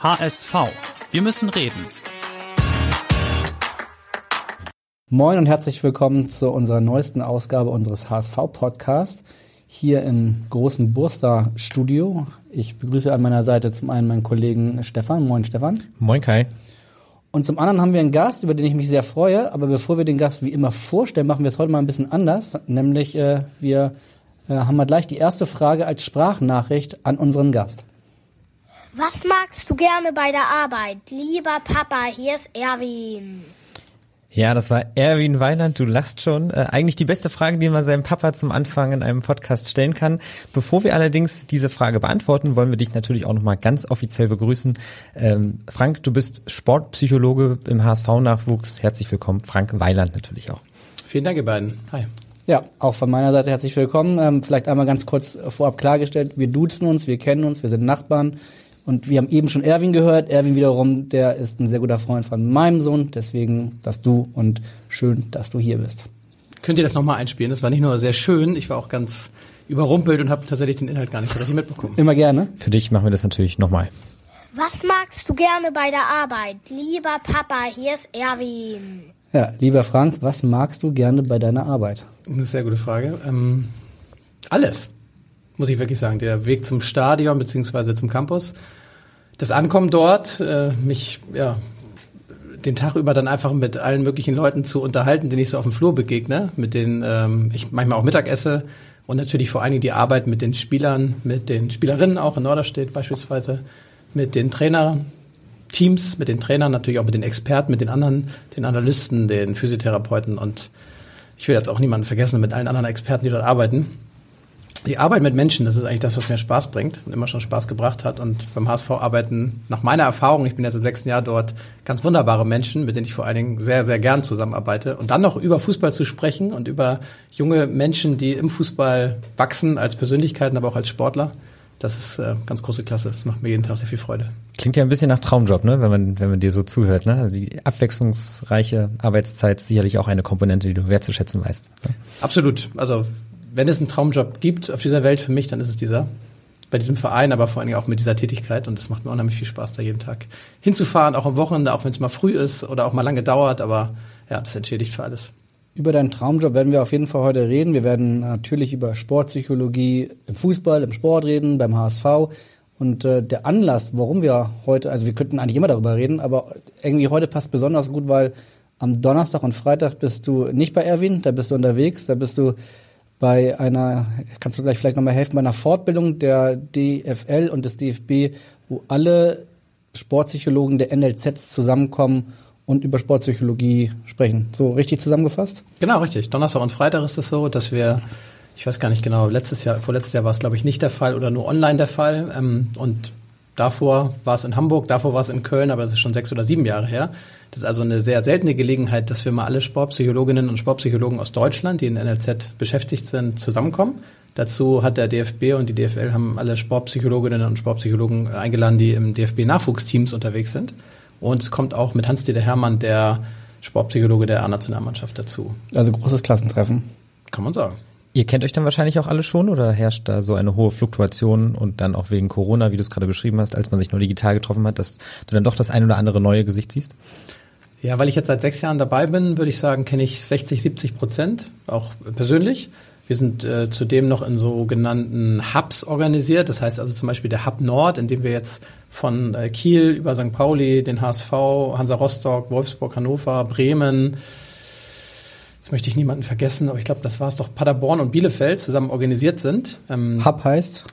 HSV. Wir müssen reden. Moin und herzlich willkommen zu unserer neuesten Ausgabe unseres HSV-Podcasts hier im großen Burster Studio. Ich begrüße an meiner Seite zum einen meinen Kollegen Stefan. Moin Stefan. Moin Kai. Und zum anderen haben wir einen Gast, über den ich mich sehr freue. Aber bevor wir den Gast wie immer vorstellen, machen wir es heute mal ein bisschen anders. Nämlich äh, wir äh, haben mal gleich die erste Frage als Sprachnachricht an unseren Gast. Was magst du gerne bei der Arbeit? Lieber Papa, hier ist Erwin. Ja, das war Erwin Weiland, du lachst schon. Äh, eigentlich die beste Frage, die man seinem Papa zum Anfang in einem Podcast stellen kann. Bevor wir allerdings diese Frage beantworten, wollen wir dich natürlich auch nochmal ganz offiziell begrüßen. Ähm, Frank, du bist Sportpsychologe im HSV-Nachwuchs. Herzlich willkommen. Frank Weiland natürlich auch. Vielen Dank, ihr beiden. Hi. Ja, auch von meiner Seite herzlich willkommen. Ähm, vielleicht einmal ganz kurz vorab klargestellt, wir duzen uns, wir kennen uns, wir sind Nachbarn. Und wir haben eben schon Erwin gehört. Erwin wiederum, der ist ein sehr guter Freund von meinem Sohn. Deswegen das Du und schön, dass du hier bist. Könnt ihr das nochmal einspielen? Das war nicht nur sehr schön, ich war auch ganz überrumpelt und habe tatsächlich den Inhalt gar nicht so richtig mitbekommen. Immer gerne. Für dich machen wir das natürlich nochmal. Was magst du gerne bei der Arbeit? Lieber Papa, hier ist Erwin. Ja, lieber Frank, was magst du gerne bei deiner Arbeit? Eine sehr gute Frage. Ähm, alles, muss ich wirklich sagen. Der Weg zum Stadion beziehungsweise zum Campus das Ankommen dort, äh, mich ja den Tag über dann einfach mit allen möglichen Leuten zu unterhalten, denen ich so auf dem Flur begegne, mit denen ähm, ich manchmal auch Mittag esse und natürlich vor allen Dingen die Arbeit mit den Spielern, mit den Spielerinnen auch in Norderstedt beispielsweise, mit den Trainerteams, mit den Trainern, natürlich auch mit den Experten, mit den anderen, den Analysten, den Physiotherapeuten und ich will jetzt auch niemanden vergessen, mit allen anderen Experten, die dort arbeiten die Arbeit mit Menschen, das ist eigentlich das, was mir Spaß bringt und immer schon Spaß gebracht hat. Und beim HSV arbeiten nach meiner Erfahrung, ich bin jetzt im sechsten Jahr dort, ganz wunderbare Menschen, mit denen ich vor allen Dingen sehr, sehr gern zusammenarbeite. Und dann noch über Fußball zu sprechen und über junge Menschen, die im Fußball wachsen, als Persönlichkeiten, aber auch als Sportler. Das ist äh, ganz große Klasse. Das macht mir jeden Tag sehr viel Freude. Klingt ja ein bisschen nach Traumjob, ne? wenn man wenn man dir so zuhört. Ne? Also die abwechslungsreiche Arbeitszeit ist sicherlich auch eine Komponente, die du wertzuschätzen weißt. Ne? Absolut. Also wenn es einen Traumjob gibt auf dieser Welt für mich, dann ist es dieser. Bei diesem Verein, aber vor allen Dingen auch mit dieser Tätigkeit. Und es macht mir unheimlich viel Spaß, da jeden Tag hinzufahren, auch am Wochenende, auch wenn es mal früh ist oder auch mal lange dauert. Aber ja, das entschädigt für alles. Über deinen Traumjob werden wir auf jeden Fall heute reden. Wir werden natürlich über Sportpsychologie im Fußball, im Sport reden, beim HSV. Und äh, der Anlass, warum wir heute, also wir könnten eigentlich immer darüber reden, aber irgendwie heute passt besonders gut, weil am Donnerstag und Freitag bist du nicht bei Erwin, da bist du unterwegs, da bist du bei einer, kannst du gleich vielleicht nochmal helfen, bei einer Fortbildung der DFL und des DFB, wo alle Sportpsychologen der NLZs zusammenkommen und über Sportpsychologie sprechen. So richtig zusammengefasst? Genau, richtig. Donnerstag und Freitag ist es so, dass wir, ich weiß gar nicht genau, letztes Jahr, vorletztes Jahr war es glaube ich nicht der Fall oder nur online der Fall. Ähm, und davor war es in Hamburg, davor war es in Köln, aber das ist schon sechs oder sieben Jahre her. Das ist also eine sehr seltene Gelegenheit, dass wir mal alle Sportpsychologinnen und Sportpsychologen aus Deutschland, die in NLZ beschäftigt sind, zusammenkommen. Dazu hat der DFB und die DFL haben alle Sportpsychologinnen und Sportpsychologen eingeladen, die im DFB-Nachwuchsteams unterwegs sind. Und es kommt auch mit Hans-Dieter Hermann, der Sportpsychologe der A-Nationalmannschaft dazu. Also großes Klassentreffen. Kann man sagen. Ihr kennt euch dann wahrscheinlich auch alle schon oder herrscht da so eine hohe Fluktuation und dann auch wegen Corona, wie du es gerade beschrieben hast, als man sich nur digital getroffen hat, dass du dann doch das ein oder andere neue Gesicht siehst? Ja, weil ich jetzt seit sechs Jahren dabei bin, würde ich sagen, kenne ich 60, 70 Prozent, auch persönlich. Wir sind äh, zudem noch in sogenannten Hubs organisiert. Das heißt also zum Beispiel der Hub Nord, in dem wir jetzt von äh, Kiel über St. Pauli, den HSV, Hansa Rostock, Wolfsburg, Hannover, Bremen, jetzt möchte ich niemanden vergessen, aber ich glaube, das war es doch, Paderborn und Bielefeld zusammen organisiert sind. Ähm, Hub heißt?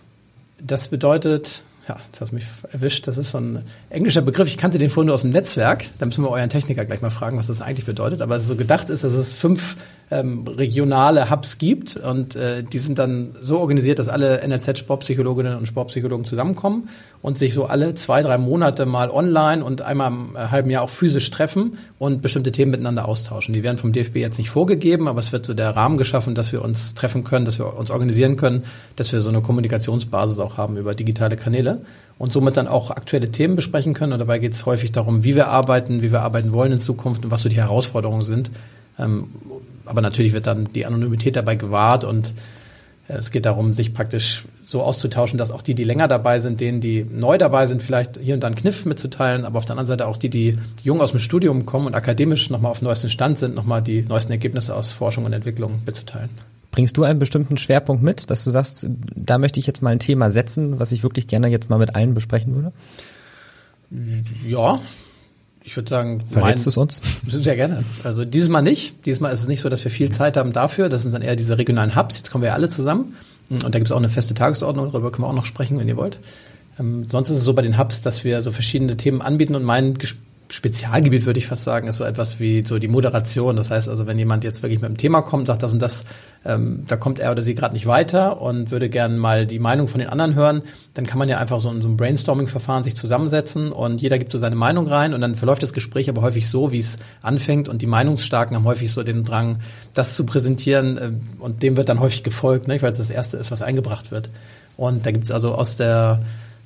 Das bedeutet, ja, jetzt hast du mich erwischt. Das ist so ein englischer Begriff. Ich kannte den vorhin nur aus dem Netzwerk. Da müssen wir euren Techniker gleich mal fragen, was das eigentlich bedeutet. Aber so gedacht ist, dass es fünf ähm, regionale Hubs gibt und äh, die sind dann so organisiert, dass alle NLZ-Sportpsychologinnen und Sportpsychologen zusammenkommen und sich so alle zwei, drei Monate mal online und einmal im halben Jahr auch physisch treffen und bestimmte Themen miteinander austauschen. Die werden vom DFB jetzt nicht vorgegeben, aber es wird so der Rahmen geschaffen, dass wir uns treffen können, dass wir uns organisieren können, dass wir so eine Kommunikationsbasis auch haben über digitale Kanäle und somit dann auch aktuelle Themen besprechen können. Und dabei geht es häufig darum, wie wir arbeiten, wie wir arbeiten wollen in Zukunft und was so die Herausforderungen sind. Ähm, aber natürlich wird dann die Anonymität dabei gewahrt und äh, es geht darum, sich praktisch so auszutauschen, dass auch die, die länger dabei sind, denen, die neu dabei sind, vielleicht hier und da einen Kniff mitzuteilen, aber auf der anderen Seite auch die, die jung aus dem Studium kommen und akademisch nochmal auf neuesten Stand sind, nochmal die neuesten Ergebnisse aus Forschung und Entwicklung mitzuteilen. Bringst du einen bestimmten Schwerpunkt mit, dass du sagst, da möchte ich jetzt mal ein Thema setzen, was ich wirklich gerne jetzt mal mit allen besprechen würde? Ja, ich würde sagen, verrätst du es uns? Sehr gerne. Also dieses Mal nicht. Dieses Mal ist es nicht so, dass wir viel Zeit haben dafür. Das sind dann eher diese regionalen Hubs. Jetzt kommen wir ja alle zusammen. Und da gibt es auch eine feste Tagesordnung, darüber können wir auch noch sprechen, wenn ihr wollt. Ähm, sonst ist es so bei den Hubs, dass wir so verschiedene Themen anbieten und mein Spezialgebiet, würde ich fast sagen, ist so etwas wie so die Moderation. Das heißt also, wenn jemand jetzt wirklich mit einem Thema kommt, sagt das und das, ähm, da kommt er oder sie gerade nicht weiter und würde gerne mal die Meinung von den anderen hören, dann kann man ja einfach so in so einem Brainstorming-Verfahren sich zusammensetzen und jeder gibt so seine Meinung rein und dann verläuft das Gespräch aber häufig so, wie es anfängt und die Meinungsstarken haben häufig so den Drang, das zu präsentieren äh, und dem wird dann häufig gefolgt, ne, weil es das Erste ist, was eingebracht wird. Und da gibt es also aus der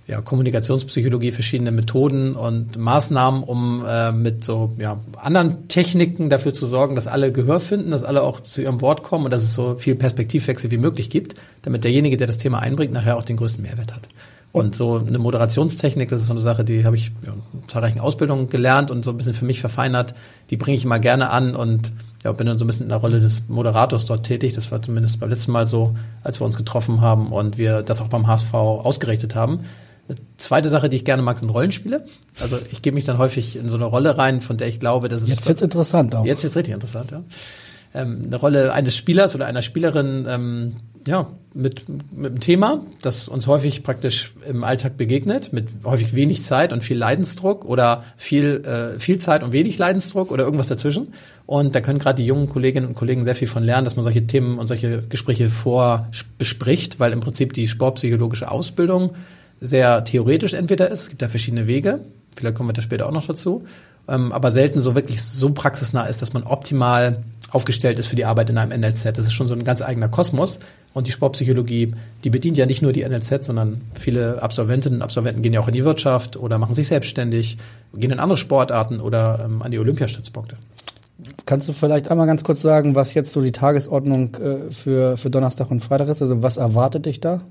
ja, Kommunikationspsychologie verschiedene Methoden und Maßnahmen, um äh, mit so ja, anderen Techniken dafür zu sorgen, dass alle Gehör finden, dass alle auch zu ihrem Wort kommen und dass es so viel Perspektivwechsel wie möglich gibt, damit derjenige, der das Thema einbringt, nachher auch den größten Mehrwert hat. Und so eine Moderationstechnik, das ist so eine Sache, die habe ich ja, in zahlreichen Ausbildungen gelernt und so ein bisschen für mich verfeinert. Die bringe ich immer gerne an und ja, bin dann so ein bisschen in der Rolle des Moderators dort tätig. Das war zumindest beim letzten Mal so, als wir uns getroffen haben und wir das auch beim HSV ausgerichtet haben Zweite Sache, die ich gerne mag, sind Rollenspiele. Also ich gebe mich dann häufig in so eine Rolle rein, von der ich glaube, dass es jetzt wird's interessant auch. Jetzt wird's richtig interessant, ja. Ähm, eine Rolle eines Spielers oder einer Spielerin, ähm, ja, mit, mit einem Thema, das uns häufig praktisch im Alltag begegnet, mit häufig wenig Zeit und viel Leidensdruck oder viel, äh, viel Zeit und wenig Leidensdruck oder irgendwas dazwischen. Und da können gerade die jungen Kolleginnen und Kollegen sehr viel von lernen, dass man solche Themen und solche Gespräche vorbespricht, weil im Prinzip die sportpsychologische Ausbildung sehr theoretisch entweder ist, es gibt da verschiedene Wege, vielleicht kommen wir da später auch noch dazu, ähm, aber selten so wirklich so praxisnah ist, dass man optimal aufgestellt ist für die Arbeit in einem NLZ. Das ist schon so ein ganz eigener Kosmos. Und die Sportpsychologie, die bedient ja nicht nur die NLZ, sondern viele Absolventinnen und Absolventen gehen ja auch in die Wirtschaft oder machen sich selbstständig, gehen in andere Sportarten oder ähm, an die Olympiastützpunkte. Kannst du vielleicht einmal ganz kurz sagen, was jetzt so die Tagesordnung äh, für, für Donnerstag und Freitag ist? Also was erwartet dich da?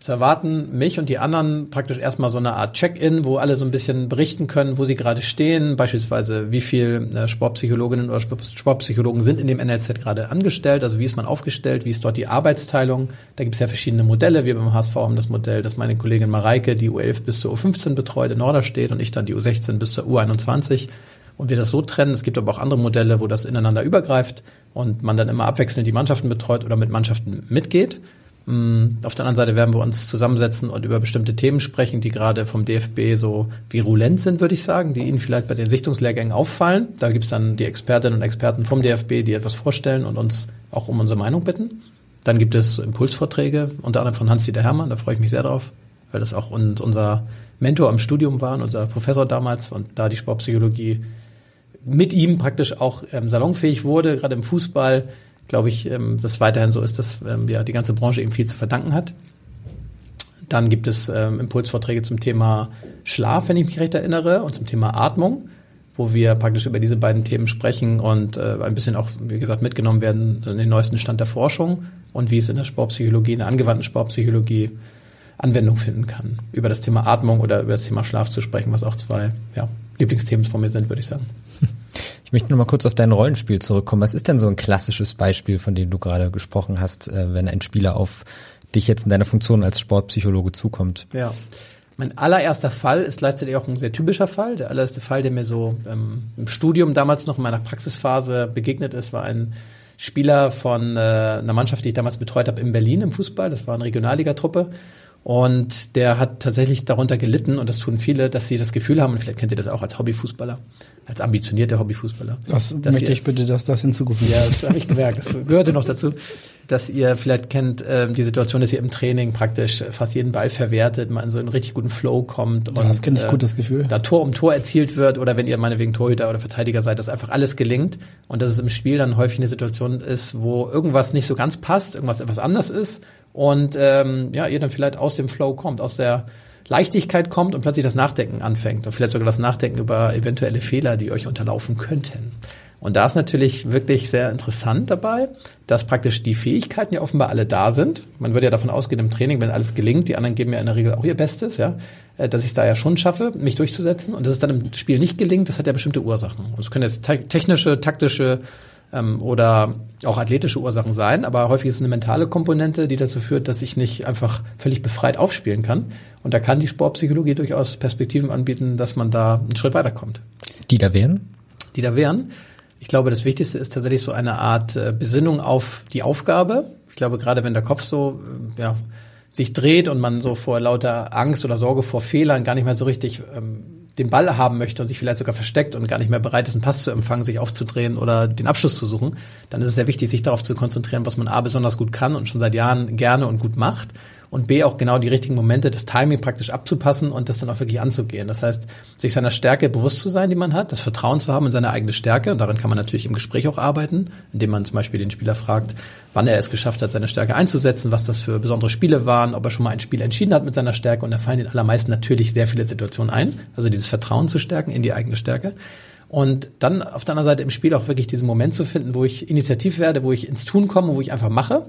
Es erwarten mich und die anderen praktisch erstmal so eine Art Check-in, wo alle so ein bisschen berichten können, wo sie gerade stehen, beispielsweise wie viel äh, Sportpsychologinnen oder Sportpsychologen sind in dem NLZ gerade angestellt, also wie ist man aufgestellt, wie ist dort die Arbeitsteilung. Da gibt es ja verschiedene Modelle. Wir beim HSV haben das Modell, dass meine Kollegin Mareike die U11 bis zur U15 betreut in Norderstedt und ich dann die U16 bis zur U21 und wir das so trennen. Es gibt aber auch andere Modelle, wo das ineinander übergreift und man dann immer abwechselnd die Mannschaften betreut oder mit Mannschaften mitgeht. Mm, auf der anderen Seite werden wir uns zusammensetzen und über bestimmte Themen sprechen, die gerade vom DFB so virulent sind, würde ich sagen, die Ihnen vielleicht bei den Sichtungslehrgängen auffallen. Da gibt es dann die Expertinnen und Experten vom DFB, die etwas vorstellen und uns auch um unsere Meinung bitten. Dann gibt es Impulsvorträge, unter anderem von Hans-Dieter Hermann, da freue ich mich sehr drauf, weil das auch unser Mentor im Studium war, unser Professor damals und da die Sportpsychologie mit ihm praktisch auch ähm, salonfähig wurde, gerade im Fußball glaube ich, ähm, dass weiterhin so ist, dass ähm, ja die ganze Branche eben viel zu verdanken hat. Dann gibt es ähm, Impulsvorträge zum Thema Schlaf, wenn ich mich recht erinnere, und zum Thema Atmung, wo wir praktisch über diese beiden Themen sprechen und äh, ein bisschen auch, wie gesagt, mitgenommen werden in den neuesten Stand der Forschung und wie es in der Sportpsychologie, in der angewandten Sportpsychologie Anwendung finden kann. Über das Thema Atmung oder über das Thema Schlaf zu sprechen, was auch zwei ja, Lieblingsthemen von mir sind, würde ich sagen. Ich möchte nur mal kurz auf dein Rollenspiel zurückkommen. Was ist denn so ein klassisches Beispiel, von dem du gerade gesprochen hast, äh, wenn ein Spieler auf dich jetzt in deiner Funktion als Sportpsychologe zukommt? Ja. Mein allererster Fall ist gleichzeitig auch ein sehr typischer Fall. Der allererste Fall, der mir so ähm, im Studium damals noch in meiner Praxisphase begegnet ist, war ein Spieler von äh, einer Mannschaft, die ich damals betreut habe in Berlin im Fußball. Das war eine Regionalligatruppe. Und der hat tatsächlich darunter gelitten, und das tun viele, dass sie das Gefühl haben, und vielleicht kennt ihr das auch als Hobbyfußballer, als ambitionierter Hobbyfußballer. Das möchte ihr- ich bitte, dass das hinzugefügt wird. ja, das habe ich gemerkt. Das gehörte noch dazu, dass ihr vielleicht kennt ähm, die Situation, dass ihr im Training praktisch fast jeden Ball verwertet, man in so einen richtig guten Flow kommt und das kenn ich äh, gut, das Gefühl. da Tor um Tor erzielt wird oder wenn ihr meinetwegen Torhüter oder Verteidiger seid, dass einfach alles gelingt und dass es im Spiel dann häufig eine Situation ist, wo irgendwas nicht so ganz passt, irgendwas etwas anders ist und ähm, ja, ihr dann vielleicht aus dem Flow kommt, aus der Leichtigkeit kommt und plötzlich das Nachdenken anfängt und vielleicht sogar das Nachdenken über eventuelle Fehler, die euch unterlaufen könnten. Und da ist natürlich wirklich sehr interessant dabei, dass praktisch die Fähigkeiten ja offenbar alle da sind. Man würde ja davon ausgehen im Training, wenn alles gelingt, die anderen geben ja in der Regel auch ihr Bestes, ja, äh, dass ich da ja schon schaffe, mich durchzusetzen. Und dass es dann im Spiel nicht gelingt, das hat ja bestimmte Ursachen. Und es können jetzt te- technische, taktische ähm, oder auch athletische Ursachen sein, aber häufig ist es eine mentale Komponente, die dazu führt, dass ich nicht einfach völlig befreit aufspielen kann. Und da kann die Sportpsychologie durchaus Perspektiven anbieten, dass man da einen Schritt weiterkommt Die da wären? die da wären. Ich glaube, das Wichtigste ist tatsächlich so eine Art äh, Besinnung auf die Aufgabe. Ich glaube, gerade wenn der Kopf so äh, ja, sich dreht und man so vor lauter Angst oder Sorge vor Fehlern gar nicht mehr so richtig ähm, den Ball haben möchte und sich vielleicht sogar versteckt und gar nicht mehr bereit ist, einen Pass zu empfangen, sich aufzudrehen oder den Abschluss zu suchen, dann ist es sehr wichtig, sich darauf zu konzentrieren, was man A besonders gut kann und schon seit Jahren gerne und gut macht und B auch genau die richtigen Momente, das Timing praktisch abzupassen und das dann auch wirklich anzugehen. Das heißt, sich seiner Stärke bewusst zu sein, die man hat, das Vertrauen zu haben in seine eigene Stärke und daran kann man natürlich im Gespräch auch arbeiten, indem man zum Beispiel den Spieler fragt, wann er es geschafft hat, seine Stärke einzusetzen, was das für besondere Spiele waren, ob er schon mal ein Spiel entschieden hat mit seiner Stärke und da fallen den allermeisten natürlich sehr viele Situationen ein. Also dieses Vertrauen zu stärken in die eigene Stärke. Und dann auf der anderen Seite im Spiel auch wirklich diesen Moment zu finden, wo ich initiativ werde, wo ich ins Tun komme, wo ich einfach mache.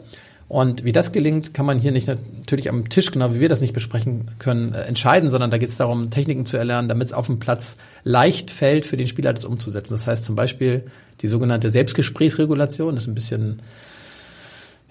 Und wie das gelingt, kann man hier nicht natürlich am Tisch, genau wie wir das nicht besprechen können, äh, entscheiden, sondern da geht es darum, Techniken zu erlernen, damit es auf dem Platz leicht fällt, für den Spieler das umzusetzen. Das heißt zum Beispiel die sogenannte Selbstgesprächsregulation, das ist ein bisschen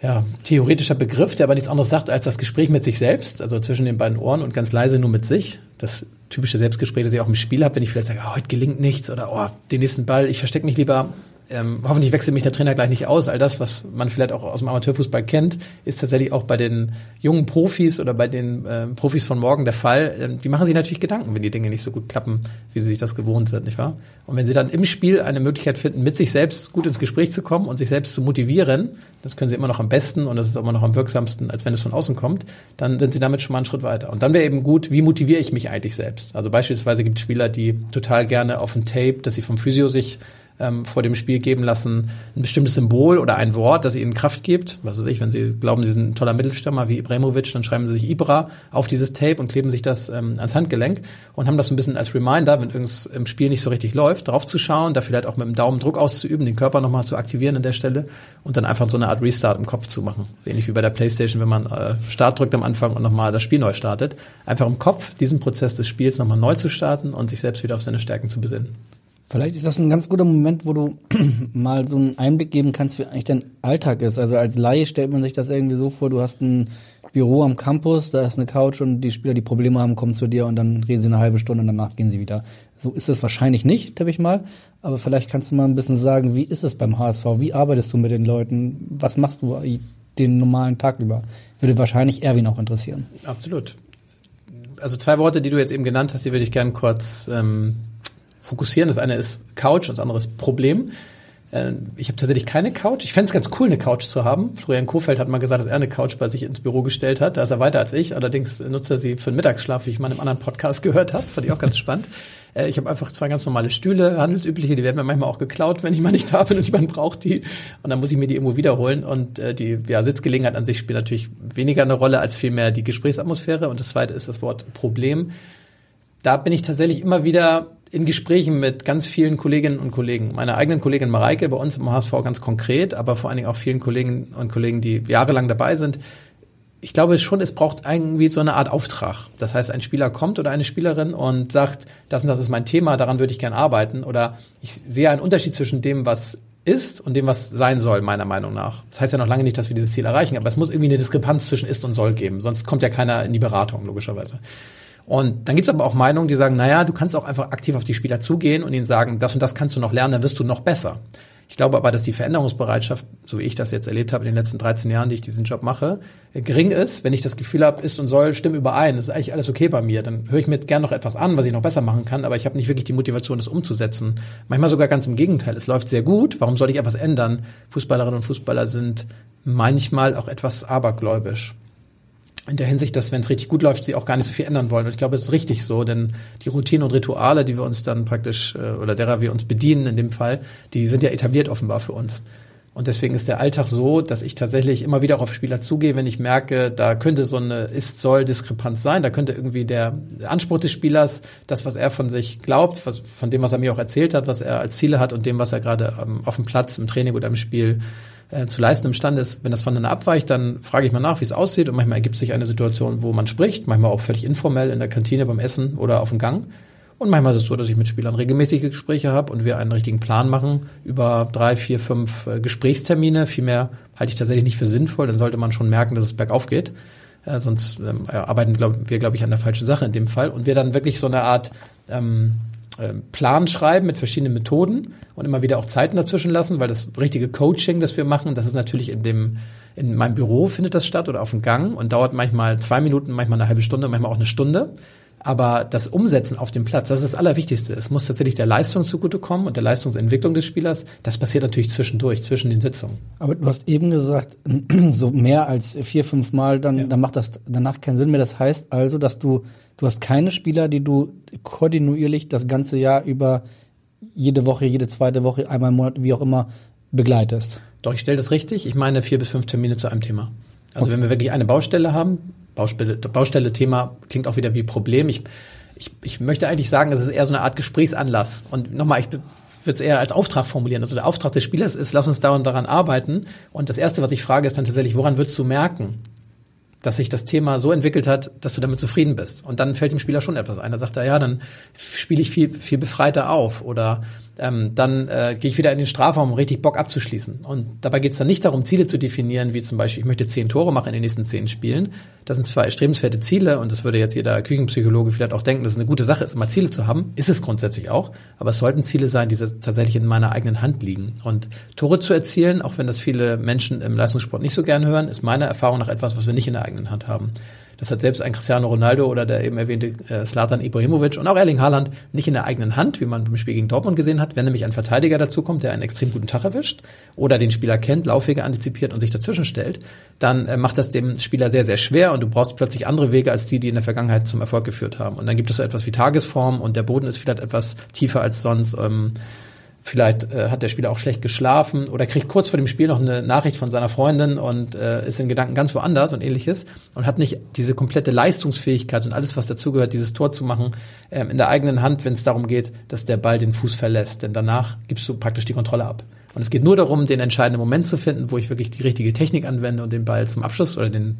ja, theoretischer Begriff, der aber nichts anderes sagt als das Gespräch mit sich selbst, also zwischen den beiden Ohren und ganz leise nur mit sich. Das typische Selbstgespräch, das ich auch im Spiel habe, wenn ich vielleicht sage, oh, heute gelingt nichts oder oh, den nächsten Ball, ich verstecke mich lieber, ähm, hoffentlich wechselt mich der Trainer gleich nicht aus. All das, was man vielleicht auch aus dem Amateurfußball kennt, ist tatsächlich auch bei den jungen Profis oder bei den ähm, Profis von morgen der Fall. Ähm, die machen sich natürlich Gedanken, wenn die Dinge nicht so gut klappen, wie sie sich das gewohnt sind, nicht wahr? Und wenn sie dann im Spiel eine Möglichkeit finden, mit sich selbst gut ins Gespräch zu kommen und sich selbst zu motivieren, das können sie immer noch am besten und das ist immer noch am wirksamsten, als wenn es von außen kommt, dann sind sie damit schon mal einen Schritt weiter. Und dann wäre eben gut, wie motiviere ich mich eigentlich selbst? Also beispielsweise gibt es Spieler, die total gerne auf ein Tape, das sie vom Physio sich ähm, vor dem Spiel geben lassen, ein bestimmtes Symbol oder ein Wort, das ihnen Kraft gibt. Was weiß ich, wenn sie glauben, sie sind ein toller Mittelstürmer wie Ibrahimovic, dann schreiben sie sich Ibra auf dieses Tape und kleben sich das ähm, ans Handgelenk und haben das so ein bisschen als Reminder, wenn irgendwas im Spiel nicht so richtig läuft, drauf zu schauen, da vielleicht auch mit dem Daumen Druck auszuüben, den Körper nochmal zu aktivieren an der Stelle und dann einfach so eine Art Restart im Kopf zu machen. Ähnlich wie bei der Playstation, wenn man äh, Start drückt am Anfang und nochmal das Spiel neu startet. Einfach im Kopf diesen Prozess des Spiels nochmal neu zu starten und sich selbst wieder auf seine Stärken zu besinnen. Vielleicht ist das ein ganz guter Moment, wo du mal so einen Einblick geben kannst, wie eigentlich dein Alltag ist. Also als Laie stellt man sich das irgendwie so vor, du hast ein Büro am Campus, da ist eine Couch und die Spieler, die Probleme haben, kommen zu dir und dann reden sie eine halbe Stunde und danach gehen sie wieder. So ist es wahrscheinlich nicht, tippe ich mal. Aber vielleicht kannst du mal ein bisschen sagen, wie ist es beim HSV? Wie arbeitest du mit den Leuten? Was machst du den normalen Tag über? Würde wahrscheinlich Erwin auch interessieren. Absolut. Also zwei Worte, die du jetzt eben genannt hast, die würde ich gerne kurz ähm, fokussieren. Das eine ist Couch und das andere ist Problem. Äh, Ich habe tatsächlich keine Couch. Ich fände es ganz cool, eine Couch zu haben. Florian Kofeld hat mal gesagt, dass er eine Couch bei sich ins Büro gestellt hat. Da ist er weiter als ich. Allerdings nutzt er sie für den Mittagsschlaf, wie ich mal in einem anderen Podcast gehört habe. Fand ich auch ganz spannend. Äh, Ich habe einfach zwei ganz normale Stühle, handelsübliche, die werden mir manchmal auch geklaut, wenn ich mal nicht da bin und jemand braucht die. Und dann muss ich mir die irgendwo wiederholen. Und äh, die ja, Sitzgelegenheit an sich spielt natürlich weniger eine Rolle als vielmehr die Gesprächsatmosphäre. Und das zweite ist das Wort Problem. Da bin ich tatsächlich immer wieder in Gesprächen mit ganz vielen Kolleginnen und Kollegen. Meiner eigenen Kollegin Mareike, bei uns im HSV ganz konkret, aber vor allen Dingen auch vielen Kolleginnen und Kollegen, die jahrelang dabei sind. Ich glaube schon, es braucht irgendwie so eine Art Auftrag. Das heißt, ein Spieler kommt oder eine Spielerin und sagt, das und das ist mein Thema, daran würde ich gern arbeiten. Oder ich sehe einen Unterschied zwischen dem, was ist und dem, was sein soll, meiner Meinung nach. Das heißt ja noch lange nicht, dass wir dieses Ziel erreichen, aber es muss irgendwie eine Diskrepanz zwischen ist und soll geben. Sonst kommt ja keiner in die Beratung, logischerweise. Und dann gibt's aber auch Meinungen, die sagen, naja, du kannst auch einfach aktiv auf die Spieler zugehen und ihnen sagen, das und das kannst du noch lernen, dann wirst du noch besser. Ich glaube aber, dass die Veränderungsbereitschaft, so wie ich das jetzt erlebt habe in den letzten 13 Jahren, die ich diesen Job mache, gering ist. Wenn ich das Gefühl habe, ist und soll, stimmen überein, ist eigentlich alles okay bei mir, dann höre ich mir gern noch etwas an, was ich noch besser machen kann, aber ich habe nicht wirklich die Motivation, das umzusetzen. Manchmal sogar ganz im Gegenteil. Es läuft sehr gut. Warum soll ich etwas ändern? Fußballerinnen und Fußballer sind manchmal auch etwas abergläubisch in der Hinsicht, dass wenn es richtig gut läuft, sie auch gar nicht so viel ändern wollen. Und ich glaube, es ist richtig so, denn die Routinen und Rituale, die wir uns dann praktisch äh, oder derer wir uns bedienen in dem Fall, die sind ja etabliert offenbar für uns. Und deswegen ist der Alltag so, dass ich tatsächlich immer wieder auf Spieler zugehe, wenn ich merke, da könnte so eine Ist-Soll-Diskrepanz sein. Da könnte irgendwie der Anspruch des Spielers, das, was er von sich glaubt, was, von dem, was er mir auch erzählt hat, was er als Ziele hat und dem, was er gerade ähm, auf dem Platz, im Training oder im Spiel äh, zu leisten imstande ist. Wenn das voneinander abweicht, dann frage ich mal nach, wie es aussieht. Und manchmal ergibt sich eine Situation, wo man spricht, manchmal auch völlig informell in der Kantine beim Essen oder auf dem Gang. Und manchmal ist es so, dass ich mit Spielern regelmäßige Gespräche habe und wir einen richtigen Plan machen über drei, vier, fünf äh, Gesprächstermine. Viel mehr halte ich tatsächlich nicht für sinnvoll. Dann sollte man schon merken, dass es bergauf geht. Äh, sonst ähm, arbeiten glaub, wir, glaube ich, an der falschen Sache in dem Fall. Und wir dann wirklich so eine Art ähm, äh, Plan schreiben mit verschiedenen Methoden und immer wieder auch Zeiten dazwischen lassen, weil das richtige Coaching, das wir machen, das ist natürlich in dem in meinem Büro findet das statt oder auf dem Gang und dauert manchmal zwei Minuten, manchmal eine halbe Stunde, manchmal auch eine Stunde. Aber das Umsetzen auf dem Platz, das ist das Allerwichtigste. Es muss tatsächlich der Leistung zugutekommen und der Leistungsentwicklung des Spielers. Das passiert natürlich zwischendurch, zwischen den Sitzungen. Aber du hast eben gesagt, so mehr als vier, fünf Mal, dann, ja. dann macht das danach keinen Sinn mehr. Das heißt also, dass du, du hast keine Spieler, die du kontinuierlich das ganze Jahr über jede Woche, jede zweite Woche, einmal im Monat, wie auch immer, begleitest. Doch, ich stelle das richtig. Ich meine vier bis fünf Termine zu einem Thema. Also okay. wenn wir wirklich eine Baustelle haben, Baustelle, Baustelle-Thema klingt auch wieder wie Problem. Ich, ich, ich möchte eigentlich sagen, es ist eher so eine Art Gesprächsanlass. Und nochmal, ich würde es eher als Auftrag formulieren. Also der Auftrag des Spielers ist, lass uns dauernd daran arbeiten. Und das Erste, was ich frage, ist dann tatsächlich, woran würdest du merken, dass sich das Thema so entwickelt hat, dass du damit zufrieden bist. Und dann fällt dem Spieler schon etwas ein. Da sagt er, ja, dann spiele ich viel, viel befreiter auf oder ähm, dann äh, gehe ich wieder in den Strafraum, um richtig Bock abzuschließen. Und dabei geht es dann nicht darum, Ziele zu definieren, wie zum Beispiel, ich möchte zehn Tore machen in den nächsten zehn Spielen. Das sind zwar erstrebenswerte Ziele und das würde jetzt jeder Küchenpsychologe vielleicht auch denken, dass es eine gute Sache ist, immer Ziele zu haben. Ist es grundsätzlich auch. Aber es sollten Ziele sein, die tatsächlich in meiner eigenen Hand liegen. Und Tore zu erzielen, auch wenn das viele Menschen im Leistungssport nicht so gern hören, ist meiner Erfahrung nach etwas, was wir nicht in der eigenen Hand haben. Das hat selbst ein Cristiano Ronaldo oder der eben erwähnte äh, Slatan Ibrahimovic und auch Erling Haaland nicht in der eigenen Hand, wie man beim Spiel gegen Dortmund gesehen hat. Wenn nämlich ein Verteidiger dazukommt, der einen extrem guten Tag erwischt oder den Spieler kennt, Laufwege antizipiert und sich dazwischen stellt, dann äh, macht das dem Spieler sehr, sehr schwer und du brauchst plötzlich andere Wege als die, die in der Vergangenheit zum Erfolg geführt haben. Und dann gibt es so etwas wie Tagesform und der Boden ist vielleicht etwas tiefer als sonst. Ähm, Vielleicht äh, hat der Spieler auch schlecht geschlafen oder kriegt kurz vor dem Spiel noch eine Nachricht von seiner Freundin und äh, ist in Gedanken ganz woanders und ähnliches und hat nicht diese komplette Leistungsfähigkeit und alles, was dazugehört, dieses Tor zu machen, äh, in der eigenen Hand, wenn es darum geht, dass der Ball den Fuß verlässt. Denn danach gibst du praktisch die Kontrolle ab. Und es geht nur darum, den entscheidenden Moment zu finden, wo ich wirklich die richtige Technik anwende und den Ball zum Abschluss oder den,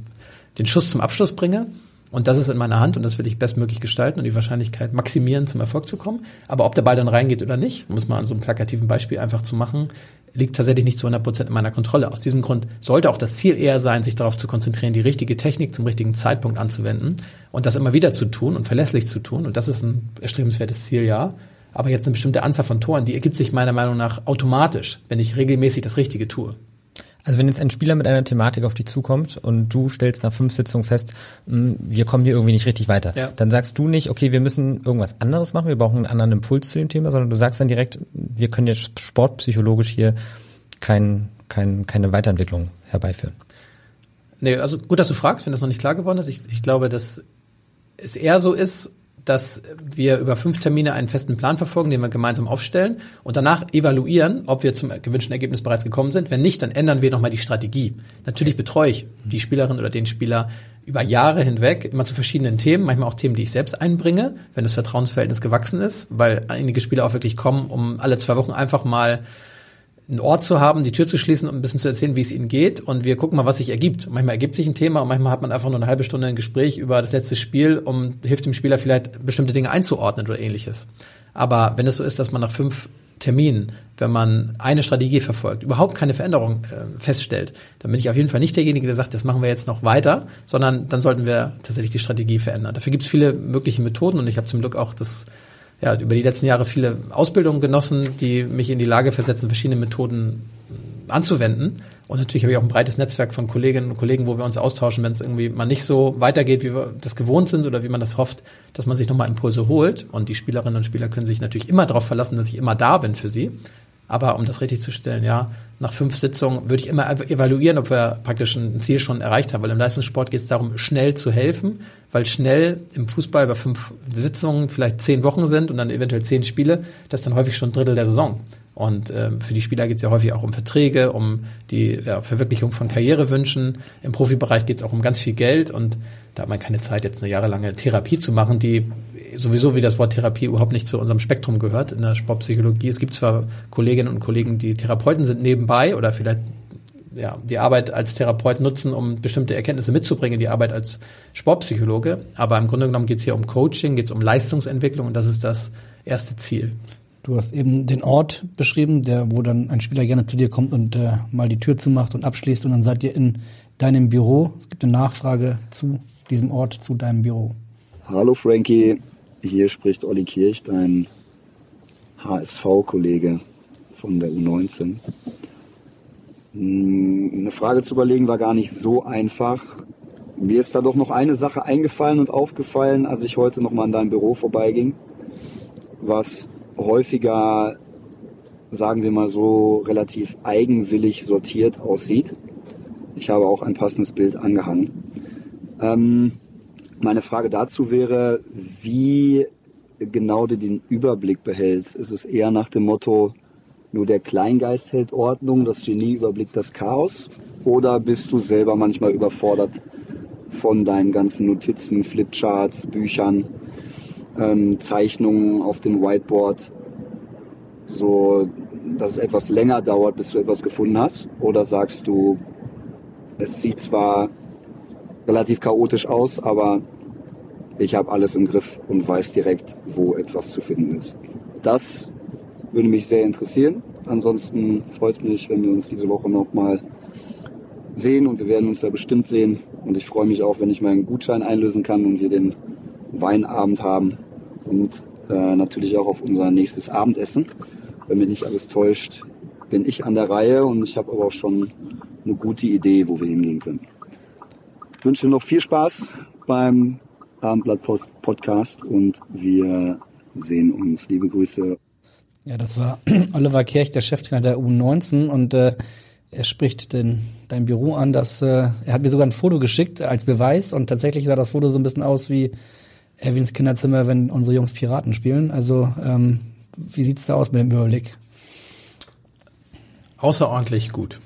den Schuss zum Abschluss bringe. Und das ist in meiner Hand und das will ich bestmöglich gestalten und die Wahrscheinlichkeit maximieren, zum Erfolg zu kommen. Aber ob der Ball dann reingeht oder nicht, um es mal an so einem plakativen Beispiel einfach zu machen, liegt tatsächlich nicht zu 100 Prozent in meiner Kontrolle. Aus diesem Grund sollte auch das Ziel eher sein, sich darauf zu konzentrieren, die richtige Technik zum richtigen Zeitpunkt anzuwenden und das immer wieder zu tun und verlässlich zu tun. Und das ist ein erstrebenswertes Ziel, ja. Aber jetzt eine bestimmte Anzahl von Toren, die ergibt sich meiner Meinung nach automatisch, wenn ich regelmäßig das Richtige tue. Also wenn jetzt ein Spieler mit einer Thematik auf dich zukommt und du stellst nach fünf Sitzungen fest, hm, wir kommen hier irgendwie nicht richtig weiter, ja. dann sagst du nicht, okay, wir müssen irgendwas anderes machen, wir brauchen einen anderen Impuls zu dem Thema, sondern du sagst dann direkt, wir können jetzt sportpsychologisch hier kein, kein, keine Weiterentwicklung herbeiführen. Nee, also gut, dass du fragst, wenn das noch nicht klar geworden ist. Ich, ich glaube, dass es eher so ist, dass wir über fünf Termine einen festen Plan verfolgen, den wir gemeinsam aufstellen und danach evaluieren, ob wir zum gewünschten Ergebnis bereits gekommen sind. Wenn nicht, dann ändern wir nochmal die Strategie. Natürlich betreue ich die Spielerin oder den Spieler über Jahre hinweg immer zu verschiedenen Themen, manchmal auch Themen, die ich selbst einbringe, wenn das Vertrauensverhältnis gewachsen ist, weil einige Spieler auch wirklich kommen, um alle zwei Wochen einfach mal einen Ort zu haben, die Tür zu schließen und ein bisschen zu erzählen, wie es ihnen geht. Und wir gucken mal, was sich ergibt. manchmal ergibt sich ein Thema und manchmal hat man einfach nur eine halbe Stunde ein Gespräch über das letzte Spiel, um hilft dem Spieler vielleicht bestimmte Dinge einzuordnen oder ähnliches. Aber wenn es so ist, dass man nach fünf Terminen, wenn man eine Strategie verfolgt, überhaupt keine Veränderung äh, feststellt, dann bin ich auf jeden Fall nicht derjenige, der sagt, das machen wir jetzt noch weiter, sondern dann sollten wir tatsächlich die Strategie verändern. Dafür gibt es viele mögliche Methoden und ich habe zum Glück auch das ja, über die letzten Jahre viele Ausbildungen genossen, die mich in die Lage versetzen, verschiedene Methoden anzuwenden. Und natürlich habe ich auch ein breites Netzwerk von Kolleginnen und Kollegen, wo wir uns austauschen, wenn es irgendwie mal nicht so weitergeht, wie wir das gewohnt sind oder wie man das hofft, dass man sich nochmal Impulse holt. Und die Spielerinnen und Spieler können sich natürlich immer darauf verlassen, dass ich immer da bin für sie. Aber um das richtig zu stellen, ja, nach fünf Sitzungen würde ich immer evaluieren, ob wir praktisch ein Ziel schon erreicht haben. Weil im Leistungssport geht es darum, schnell zu helfen, weil schnell im Fußball bei fünf Sitzungen vielleicht zehn Wochen sind und dann eventuell zehn Spiele, das ist dann häufig schon ein Drittel der Saison. Und ähm, für die Spieler geht es ja häufig auch um Verträge, um die ja, Verwirklichung von Karrierewünschen. Im Profibereich geht es auch um ganz viel Geld und da hat man keine Zeit, jetzt eine jahrelange Therapie zu machen, die sowieso wie das Wort Therapie überhaupt nicht zu unserem Spektrum gehört in der Sportpsychologie. Es gibt zwar Kolleginnen und Kollegen, die Therapeuten sind nebenbei oder vielleicht ja, die Arbeit als Therapeut nutzen, um bestimmte Erkenntnisse mitzubringen, die Arbeit als Sportpsychologe. Aber im Grunde genommen geht es hier um Coaching, geht es um Leistungsentwicklung und das ist das erste Ziel. Du hast eben den Ort beschrieben, der, wo dann ein Spieler gerne zu dir kommt und äh, mal die Tür zumacht und abschließt und dann seid ihr in deinem Büro. Es gibt eine Nachfrage zu diesem Ort, zu deinem Büro. Hallo Frankie, hier spricht Olli Kirch, dein HSV-Kollege von der U19. Hm, eine Frage zu überlegen war gar nicht so einfach. Mir ist da doch noch eine Sache eingefallen und aufgefallen, als ich heute noch mal an deinem Büro vorbeiging, was häufiger, sagen wir mal so, relativ eigenwillig sortiert aussieht. Ich habe auch ein passendes Bild angehangen. Ähm, meine Frage dazu wäre, wie genau du den Überblick behältst. Ist es eher nach dem Motto, nur der Kleingeist hält Ordnung, das Genie überblickt das Chaos? Oder bist du selber manchmal überfordert von deinen ganzen Notizen, Flipcharts, Büchern, ähm, Zeichnungen auf dem Whiteboard? So, dass es etwas länger dauert, bis du etwas gefunden hast? Oder sagst du, es sieht zwar relativ chaotisch aus, aber ich habe alles im Griff und weiß direkt, wo etwas zu finden ist. Das würde mich sehr interessieren. Ansonsten freut es mich, wenn wir uns diese Woche nochmal sehen und wir werden uns da bestimmt sehen. Und ich freue mich auch, wenn ich meinen Gutschein einlösen kann und wir den Weinabend haben und äh, natürlich auch auf unser nächstes Abendessen. Wenn mich nicht alles täuscht, bin ich an der Reihe und ich habe aber auch schon eine gute Idee, wo wir hingehen können. Ich wünsche noch viel Spaß beim Abendblatt Podcast und wir sehen uns. Liebe Grüße. Ja, das war Oliver Kirch, der Cheftrainer der U19 und äh, er spricht den, dein Büro an, dass äh, er hat mir sogar ein Foto geschickt als Beweis und tatsächlich sah das Foto so ein bisschen aus wie Erwins Kinderzimmer, wenn unsere Jungs Piraten spielen. Also ähm, wie sieht's da aus mit dem Überblick? Außerordentlich gut.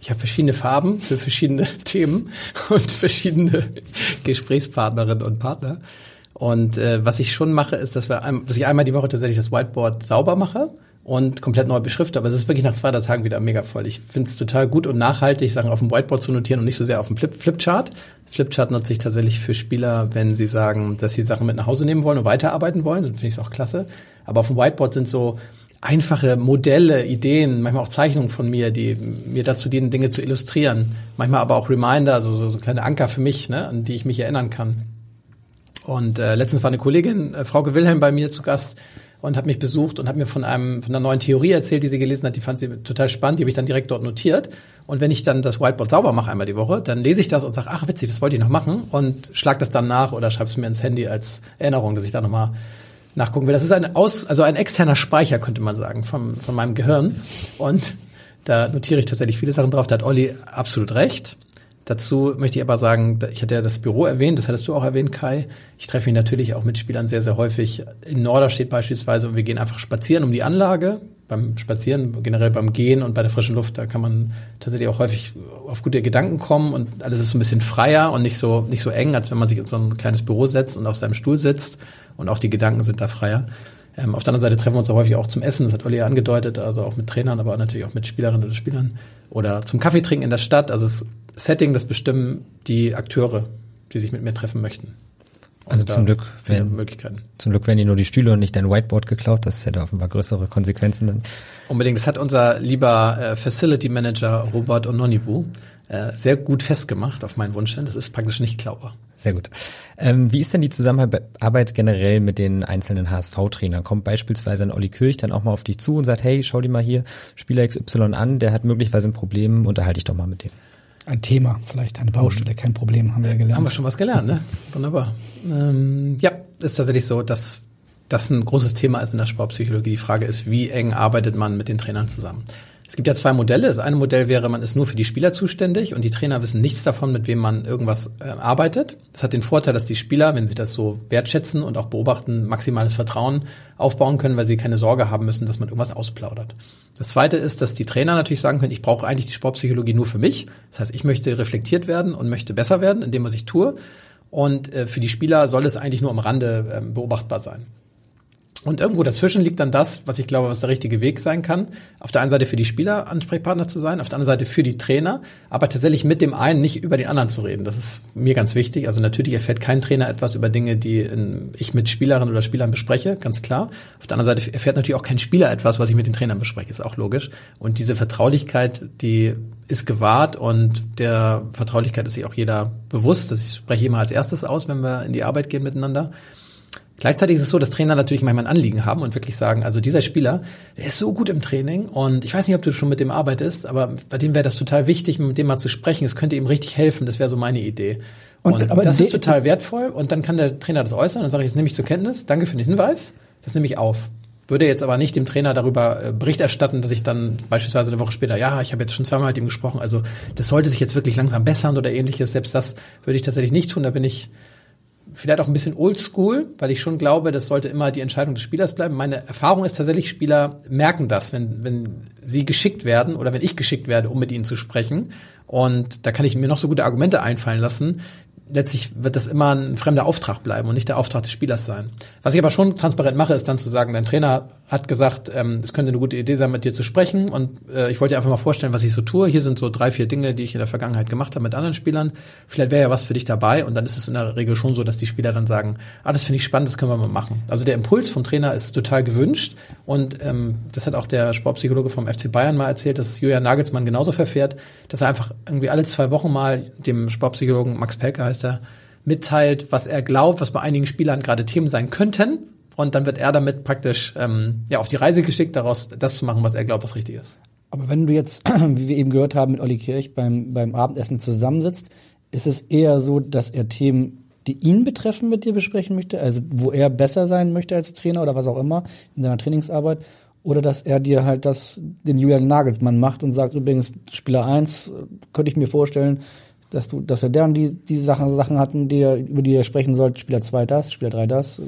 Ich habe verschiedene Farben für verschiedene Themen und verschiedene Gesprächspartnerinnen und Partner. Und äh, was ich schon mache, ist, dass wir ein, dass ich einmal die Woche tatsächlich das Whiteboard sauber mache und komplett neu beschrifte. Aber es ist wirklich nach zwei, drei Tagen wieder mega voll. Ich finde es total gut und nachhaltig, Sachen auf dem Whiteboard zu notieren und nicht so sehr auf dem Flip Flipchart. Flipchart nutze ich tatsächlich für Spieler, wenn sie sagen, dass sie Sachen mit nach Hause nehmen wollen und weiterarbeiten wollen. Dann finde ich es auch klasse. Aber auf dem Whiteboard sind so einfache Modelle, Ideen, manchmal auch Zeichnungen von mir, die mir dazu dienen, Dinge zu illustrieren. Manchmal aber auch Reminder, also so, so kleine Anker für mich, ne, an die ich mich erinnern kann. Und äh, letztens war eine Kollegin, äh, Frauke Wilhelm, bei mir zu Gast und hat mich besucht und hat mir von einem von einer neuen Theorie erzählt, die sie gelesen hat. Die fand sie total spannend. Die habe ich dann direkt dort notiert. Und wenn ich dann das Whiteboard sauber mache einmal die Woche, dann lese ich das und sage, ach witzig, das wollte ich noch machen und schlag das dann nach oder schreibe es mir ins Handy als Erinnerung, dass ich da nochmal nachgucken will. Das ist ein aus, also ein externer Speicher, könnte man sagen, vom, von meinem Gehirn. Und da notiere ich tatsächlich viele Sachen drauf. Da hat Olli absolut recht. Dazu möchte ich aber sagen, ich hatte ja das Büro erwähnt, das hattest du auch erwähnt, Kai. Ich treffe mich natürlich auch mit Spielern sehr, sehr häufig. In Norderstedt beispielsweise und wir gehen einfach spazieren um die Anlage. Beim Spazieren, generell beim Gehen und bei der frischen Luft, da kann man tatsächlich auch häufig auf gute Gedanken kommen und alles ist so ein bisschen freier und nicht so, nicht so eng, als wenn man sich in so ein kleines Büro setzt und auf seinem Stuhl sitzt und auch die Gedanken sind da freier. Ähm, auf der anderen Seite treffen wir uns auch häufig auch zum Essen, das hat Olli ja angedeutet, also auch mit Trainern, aber natürlich auch mit Spielerinnen oder Spielern. Oder zum Kaffee trinken in der Stadt. Also das Setting, das bestimmen die Akteure, die sich mit mir treffen möchten. Und Also zum Glück, werden zum Glück werden die nur die Stühle und nicht dein Whiteboard geklaut. Das hätte offenbar größere Konsequenzen. Dann. Unbedingt. Das hat unser lieber äh, Facility Manager Robert Ononivu äh, sehr gut festgemacht auf meinen Wunsch hin. Das ist praktisch nicht klaubar. Sehr gut. Ähm, wie ist denn die Zusammenarbeit generell mit den einzelnen HSV-Trainern? Kommt beispielsweise ein Olli Kirch dann auch mal auf dich zu und sagt, hey, schau dir mal hier Spieler XY an, der hat möglicherweise ein Problem, unterhalte ich doch mal mit dem. Ein Thema, vielleicht eine Baustelle, kein Problem, haben wir ja gelernt. Haben wir schon was gelernt, ne? Wunderbar. Ähm, ja, ist tatsächlich so, dass das ein großes Thema ist in der Sportpsychologie. Die Frage ist, wie eng arbeitet man mit den Trainern zusammen? Es gibt ja zwei Modelle. Das eine Modell wäre, man ist nur für die Spieler zuständig und die Trainer wissen nichts davon, mit wem man irgendwas äh, arbeitet. Das hat den Vorteil, dass die Spieler, wenn sie das so wertschätzen und auch beobachten, maximales Vertrauen aufbauen können, weil sie keine Sorge haben müssen, dass man irgendwas ausplaudert. Das zweite ist, dass die Trainer natürlich sagen können, ich brauche eigentlich die Sportpsychologie nur für mich. Das heißt, ich möchte reflektiert werden und möchte besser werden in dem, was ich tue. Und äh, für die Spieler soll es eigentlich nur am Rande äh, beobachtbar sein. Und irgendwo dazwischen liegt dann das, was ich glaube, was der richtige Weg sein kann. Auf der einen Seite für die Spieler Ansprechpartner zu sein, auf der anderen Seite für die Trainer, aber tatsächlich mit dem einen nicht über den anderen zu reden. Das ist mir ganz wichtig. Also natürlich erfährt kein Trainer etwas über Dinge, die ich mit Spielerinnen oder Spielern bespreche, ganz klar. Auf der anderen Seite erfährt natürlich auch kein Spieler etwas, was ich mit den Trainern bespreche, ist auch logisch. Und diese Vertraulichkeit, die ist gewahrt und der Vertraulichkeit ist sich auch jeder bewusst. Das spreche ich immer als erstes aus, wenn wir in die Arbeit gehen miteinander. Gleichzeitig ist es so, dass Trainer natürlich manchmal ein Anliegen haben und wirklich sagen, also dieser Spieler, der ist so gut im Training und ich weiß nicht, ob du schon mit dem arbeitest, aber bei dem wäre das total wichtig, mit dem mal zu sprechen. Es könnte ihm richtig helfen. Das wäre so meine Idee. Und, und aber das ist total wertvoll und dann kann der Trainer das äußern und sage ich, das nehme ich zur Kenntnis. Danke für den Hinweis. Das nehme ich auf. Würde jetzt aber nicht dem Trainer darüber äh, Bericht erstatten, dass ich dann beispielsweise eine Woche später, ja, ich habe jetzt schon zweimal mit ihm gesprochen, also das sollte sich jetzt wirklich langsam bessern oder ähnliches. Selbst das würde ich tatsächlich nicht tun. Da bin ich vielleicht auch ein bisschen oldschool, weil ich schon glaube, das sollte immer die Entscheidung des Spielers bleiben. Meine Erfahrung ist tatsächlich, Spieler merken das, wenn, wenn sie geschickt werden oder wenn ich geschickt werde, um mit ihnen zu sprechen. Und da kann ich mir noch so gute Argumente einfallen lassen letztlich wird das immer ein fremder Auftrag bleiben und nicht der Auftrag des Spielers sein. Was ich aber schon transparent mache, ist dann zu sagen, dein Trainer hat gesagt, ähm, es könnte eine gute Idee sein, mit dir zu sprechen und äh, ich wollte dir einfach mal vorstellen, was ich so tue. Hier sind so drei, vier Dinge, die ich in der Vergangenheit gemacht habe mit anderen Spielern. Vielleicht wäre ja was für dich dabei und dann ist es in der Regel schon so, dass die Spieler dann sagen, ah, das finde ich spannend, das können wir mal machen. Also der Impuls vom Trainer ist total gewünscht und ähm, das hat auch der Sportpsychologe vom FC Bayern mal erzählt, dass Julian Nagelsmann genauso verfährt, dass er einfach irgendwie alle zwei Wochen mal dem Sportpsychologen Max Pelker heißt er, mitteilt, was er glaubt, was bei einigen Spielern gerade Themen sein könnten. Und dann wird er damit praktisch ähm, ja, auf die Reise geschickt, daraus das zu machen, was er glaubt, was richtig ist. Aber wenn du jetzt, wie wir eben gehört haben, mit Olli Kirch beim, beim Abendessen zusammensitzt, ist es eher so, dass er Themen, die ihn betreffen, mit dir besprechen möchte, also wo er besser sein möchte als Trainer oder was auch immer in seiner Trainingsarbeit, oder dass er dir halt das, den Julian Nagelsmann macht und sagt, übrigens, Spieler 1 könnte ich mir vorstellen, dass du, dass er deren die, die Sachen, Sachen hatten, die er, über die er sprechen sollte, Spieler 2 das, Spieler 3 das,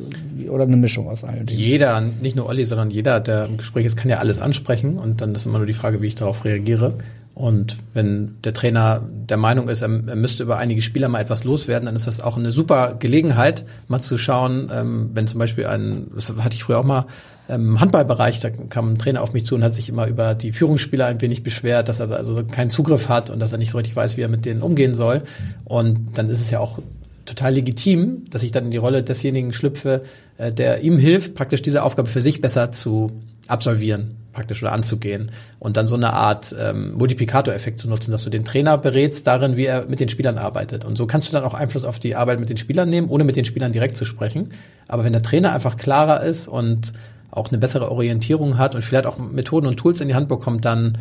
oder eine Mischung aus allen. Jeder, nicht nur Olli, sondern jeder, der im Gespräch ist, kann ja alles ansprechen und dann ist immer nur die Frage, wie ich darauf reagiere. Und wenn der Trainer der Meinung ist, er, er müsste über einige Spieler mal etwas loswerden, dann ist das auch eine super Gelegenheit, mal zu schauen, ähm, wenn zum Beispiel ein, das hatte ich früher auch mal, im Handballbereich, da kam ein Trainer auf mich zu und hat sich immer über die Führungsspieler ein wenig beschwert, dass er also keinen Zugriff hat und dass er nicht so richtig weiß, wie er mit denen umgehen soll. Und dann ist es ja auch total legitim, dass ich dann in die Rolle desjenigen schlüpfe, äh, der ihm hilft, praktisch diese Aufgabe für sich besser zu absolvieren, praktisch oder anzugehen. Und dann so eine Art ähm, Multiplikatoreffekt zu nutzen, dass du den Trainer berätst darin, wie er mit den Spielern arbeitet. Und so kannst du dann auch Einfluss auf die Arbeit mit den Spielern nehmen, ohne mit den Spielern direkt zu sprechen. Aber wenn der Trainer einfach klarer ist und auch eine bessere Orientierung hat und vielleicht auch Methoden und Tools in die Hand bekommt, dann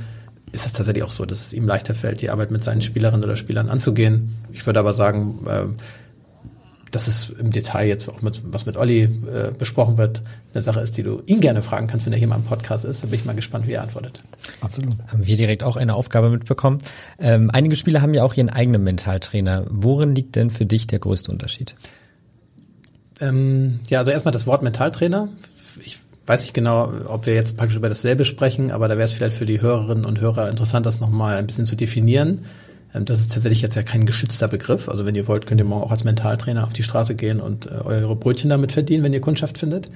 ist es tatsächlich auch so, dass es ihm leichter fällt, die Arbeit mit seinen Spielerinnen oder Spielern anzugehen. Ich würde aber sagen, äh, dass es im Detail jetzt auch mit, was mit Olli äh, besprochen wird, eine Sache ist, die du ihn gerne fragen kannst, wenn er hier mal im Podcast ist. Da bin ich mal gespannt, wie er antwortet. Absolut. Haben wir direkt auch eine Aufgabe mitbekommen. Ähm, einige Spieler haben ja auch ihren eigenen Mentaltrainer. Worin liegt denn für dich der größte Unterschied? Ähm, ja, also erstmal das Wort Mentaltrainer. Ich weiß nicht genau, ob wir jetzt praktisch über dasselbe sprechen, aber da wäre es vielleicht für die Hörerinnen und Hörer interessant, das nochmal ein bisschen zu definieren. Ähm, das ist tatsächlich jetzt ja kein geschützter Begriff. Also wenn ihr wollt, könnt ihr morgen auch als Mentaltrainer auf die Straße gehen und äh, eure Brötchen damit verdienen, wenn ihr Kundschaft findet.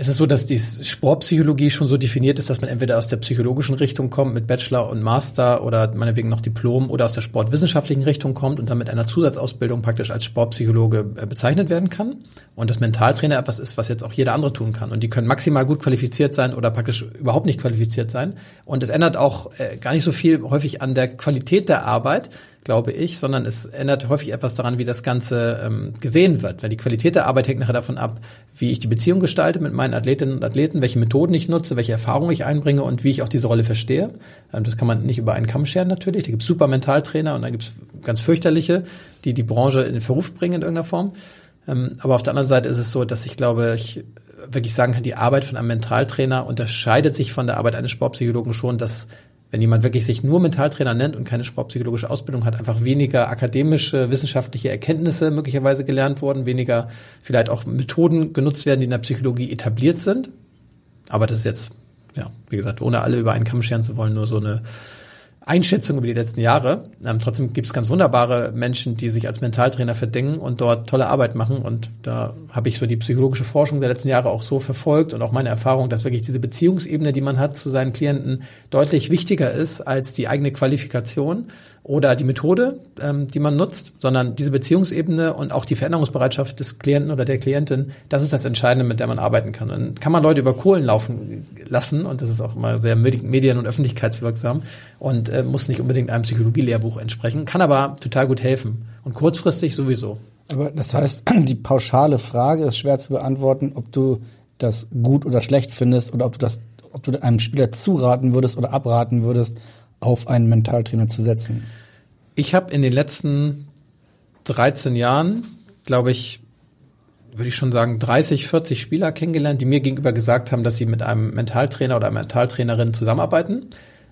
Es ist so, dass die Sportpsychologie schon so definiert ist, dass man entweder aus der psychologischen Richtung kommt mit Bachelor und Master oder meinetwegen noch Diplom oder aus der sportwissenschaftlichen Richtung kommt und dann mit einer Zusatzausbildung praktisch als Sportpsychologe äh, bezeichnet werden kann. Und das Mentaltrainer etwas ist, was jetzt auch jeder andere tun kann. Und die können maximal gut qualifiziert sein oder praktisch überhaupt nicht qualifiziert sein. Und es ändert auch äh, gar nicht so viel häufig an der Qualität der Arbeit, glaube ich, sondern es ändert häufig etwas daran, wie das Ganze ähm, gesehen wird. Weil die Qualität der Arbeit hängt nachher davon ab, wie ich die Beziehung gestalte mit meinen Athletinnen und Athleten, welche Methoden ich nutze, welche Erfahrungen ich einbringe und wie ich auch diese Rolle verstehe. Ähm, das kann man nicht über einen Kamm scheren natürlich. Da gibt es super Mentaltrainer und dann gibt es ganz fürchterliche, die die Branche in den Verruf bringen in irgendeiner Form. Ähm, aber auf der anderen Seite ist es so, dass ich glaube, ich wirklich sagen kann, die Arbeit von einem Mentaltrainer unterscheidet sich von der Arbeit eines Sportpsychologen schon, dass wenn jemand wirklich sich nur Mentaltrainer nennt und keine sportpsychologische Ausbildung hat, einfach weniger akademische, wissenschaftliche Erkenntnisse möglicherweise gelernt wurden, weniger vielleicht auch Methoden genutzt werden, die in der Psychologie etabliert sind. Aber das ist jetzt, ja, wie gesagt, ohne alle über einen Kamm scheren zu wollen, nur so eine Einschätzung über die letzten Jahre. Ähm, trotzdem gibt es ganz wunderbare Menschen, die sich als Mentaltrainer verdingen und dort tolle Arbeit machen. Und da habe ich so die psychologische Forschung der letzten Jahre auch so verfolgt und auch meine Erfahrung, dass wirklich diese Beziehungsebene, die man hat zu seinen Klienten, deutlich wichtiger ist als die eigene Qualifikation oder die Methode, ähm, die man nutzt, sondern diese Beziehungsebene und auch die Veränderungsbereitschaft des Klienten oder der Klientin, das ist das Entscheidende, mit der man arbeiten kann. Dann kann man Leute über Kohlen laufen lassen und das ist auch immer sehr medien- und öffentlichkeitswirksam und äh, muss nicht unbedingt einem Psychologielehrbuch entsprechen, kann aber total gut helfen und kurzfristig sowieso. Aber das heißt, die pauschale Frage ist schwer zu beantworten, ob du das gut oder schlecht findest oder ob du das, ob du einem Spieler zuraten würdest oder abraten würdest, auf einen Mentaltrainer zu setzen. Ich habe in den letzten 13 Jahren, glaube ich, würde ich schon sagen, 30, 40 Spieler kennengelernt, die mir gegenüber gesagt haben, dass sie mit einem Mentaltrainer oder einer Mentaltrainerin zusammenarbeiten.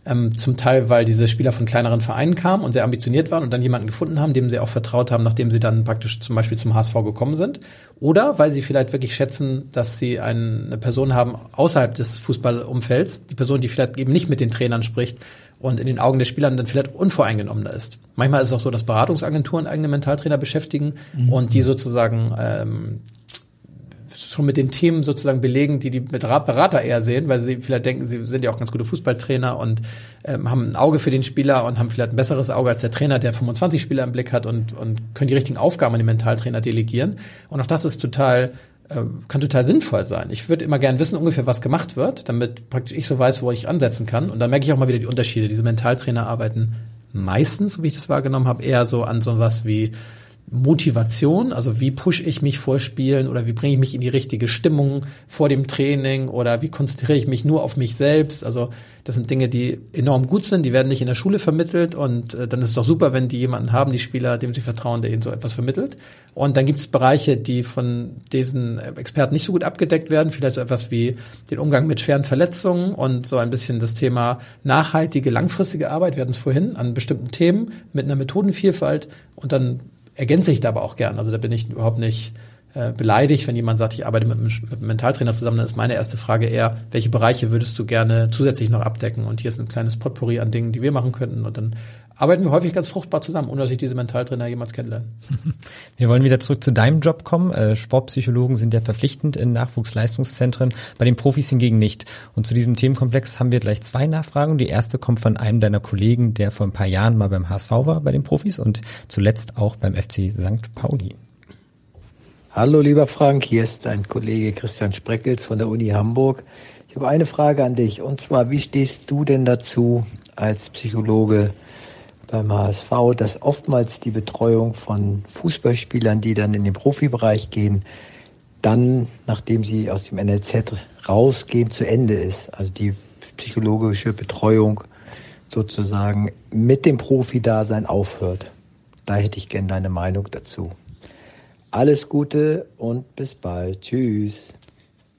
Ähm, zum Teil, weil diese Spieler von kleineren Vereinen kamen und sehr ambitioniert waren und dann jemanden gefunden haben, dem sie auch vertraut haben, nachdem sie dann praktisch zum Beispiel zum HSV gekommen sind. Oder weil sie vielleicht wirklich schätzen, dass sie eine Person haben außerhalb des Fußballumfelds, die Person, die vielleicht eben nicht mit den Trainern spricht und in den Augen der Spielern dann vielleicht unvoreingenommener ist. Manchmal ist es auch so, dass Beratungsagenturen eigene Mentaltrainer beschäftigen mhm. und die sozusagen ähm, schon mit den Themen sozusagen belegen, die die Berater eher sehen, weil sie vielleicht denken, sie sind ja auch ganz gute Fußballtrainer und ähm, haben ein Auge für den Spieler und haben vielleicht ein besseres Auge als der Trainer, der 25 Spieler im Blick hat und, und können die richtigen Aufgaben an den Mentaltrainer delegieren. Und auch das ist total kann total sinnvoll sein. Ich würde immer gern wissen, ungefähr was gemacht wird, damit praktisch ich so weiß, wo ich ansetzen kann. Und dann merke ich auch mal wieder die Unterschiede. Diese Mentaltrainer arbeiten meistens, wie ich das wahrgenommen habe, eher so an so was wie Motivation, also wie pushe ich mich vor Spielen oder wie bringe ich mich in die richtige Stimmung vor dem Training oder wie konzentriere ich mich nur auf mich selbst. Also das sind Dinge, die enorm gut sind, die werden nicht in der Schule vermittelt und äh, dann ist es doch super, wenn die jemanden haben, die Spieler, dem sie vertrauen, der ihnen so etwas vermittelt. Und dann gibt es Bereiche, die von diesen Experten nicht so gut abgedeckt werden, vielleicht so etwas wie den Umgang mit schweren Verletzungen und so ein bisschen das Thema nachhaltige, langfristige Arbeit, wir hatten es vorhin, an bestimmten Themen mit einer Methodenvielfalt und dann ergänze ich da aber auch gern. Also da bin ich überhaupt nicht äh, beleidigt, wenn jemand sagt, ich arbeite mit mit einem Mentaltrainer zusammen, dann ist meine erste Frage eher, welche Bereiche würdest du gerne zusätzlich noch abdecken? Und hier ist ein kleines Potpourri an Dingen, die wir machen könnten. Und dann arbeiten wir häufig ganz fruchtbar zusammen, ohne dass ich diese Mentaltrainer jemals kennenlerne. Wir wollen wieder zurück zu deinem Job kommen. Äh, Sportpsychologen sind ja verpflichtend in Nachwuchsleistungszentren, bei den Profis hingegen nicht. Und zu diesem Themenkomplex haben wir gleich zwei Nachfragen. Die erste kommt von einem deiner Kollegen, der vor ein paar Jahren mal beim HSV war, bei den Profis und zuletzt auch beim FC St. Pauli. Hallo lieber Frank, hier ist dein Kollege Christian Spreckels von der Uni Hamburg. Ich habe eine Frage an dich und zwar, wie stehst du denn dazu als Psychologe, beim HSV, dass oftmals die Betreuung von Fußballspielern, die dann in den Profibereich gehen, dann, nachdem sie aus dem NLZ rausgehen, zu Ende ist. Also die psychologische Betreuung sozusagen mit dem Profi-Dasein aufhört. Da hätte ich gerne deine Meinung dazu. Alles Gute und bis bald. Tschüss.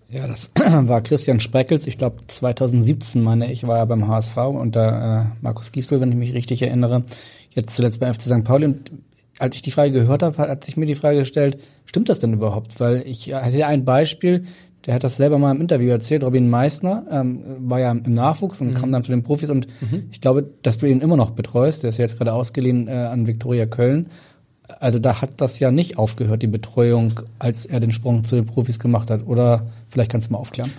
Ja, das war Christian Spreckels. Ich glaube 2017 meine ich war er beim HSV unter äh, Markus Giesel, wenn ich mich richtig erinnere. Jetzt zuletzt beim FC St. Pauli. Und als ich die Frage gehört habe, hat sich mir die Frage gestellt: Stimmt das denn überhaupt? Weil ich hatte ein Beispiel. Der hat das selber mal im Interview erzählt. Robin Meissner ähm, war ja im Nachwuchs und mhm. kam dann zu den Profis. Und mhm. ich glaube, dass du ihn immer noch betreust. Der ist ja jetzt gerade ausgeliehen äh, an Viktoria Köln also da hat das ja nicht aufgehört, die Betreuung, als er den Sprung zu den Profis gemacht hat. Oder vielleicht kannst du mal aufklären.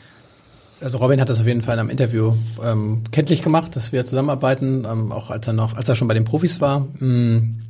Also Robin hat das auf jeden Fall in einem Interview ähm, kenntlich gemacht, dass wir zusammenarbeiten, ähm, auch als er noch, als er schon bei den Profis war. Hm.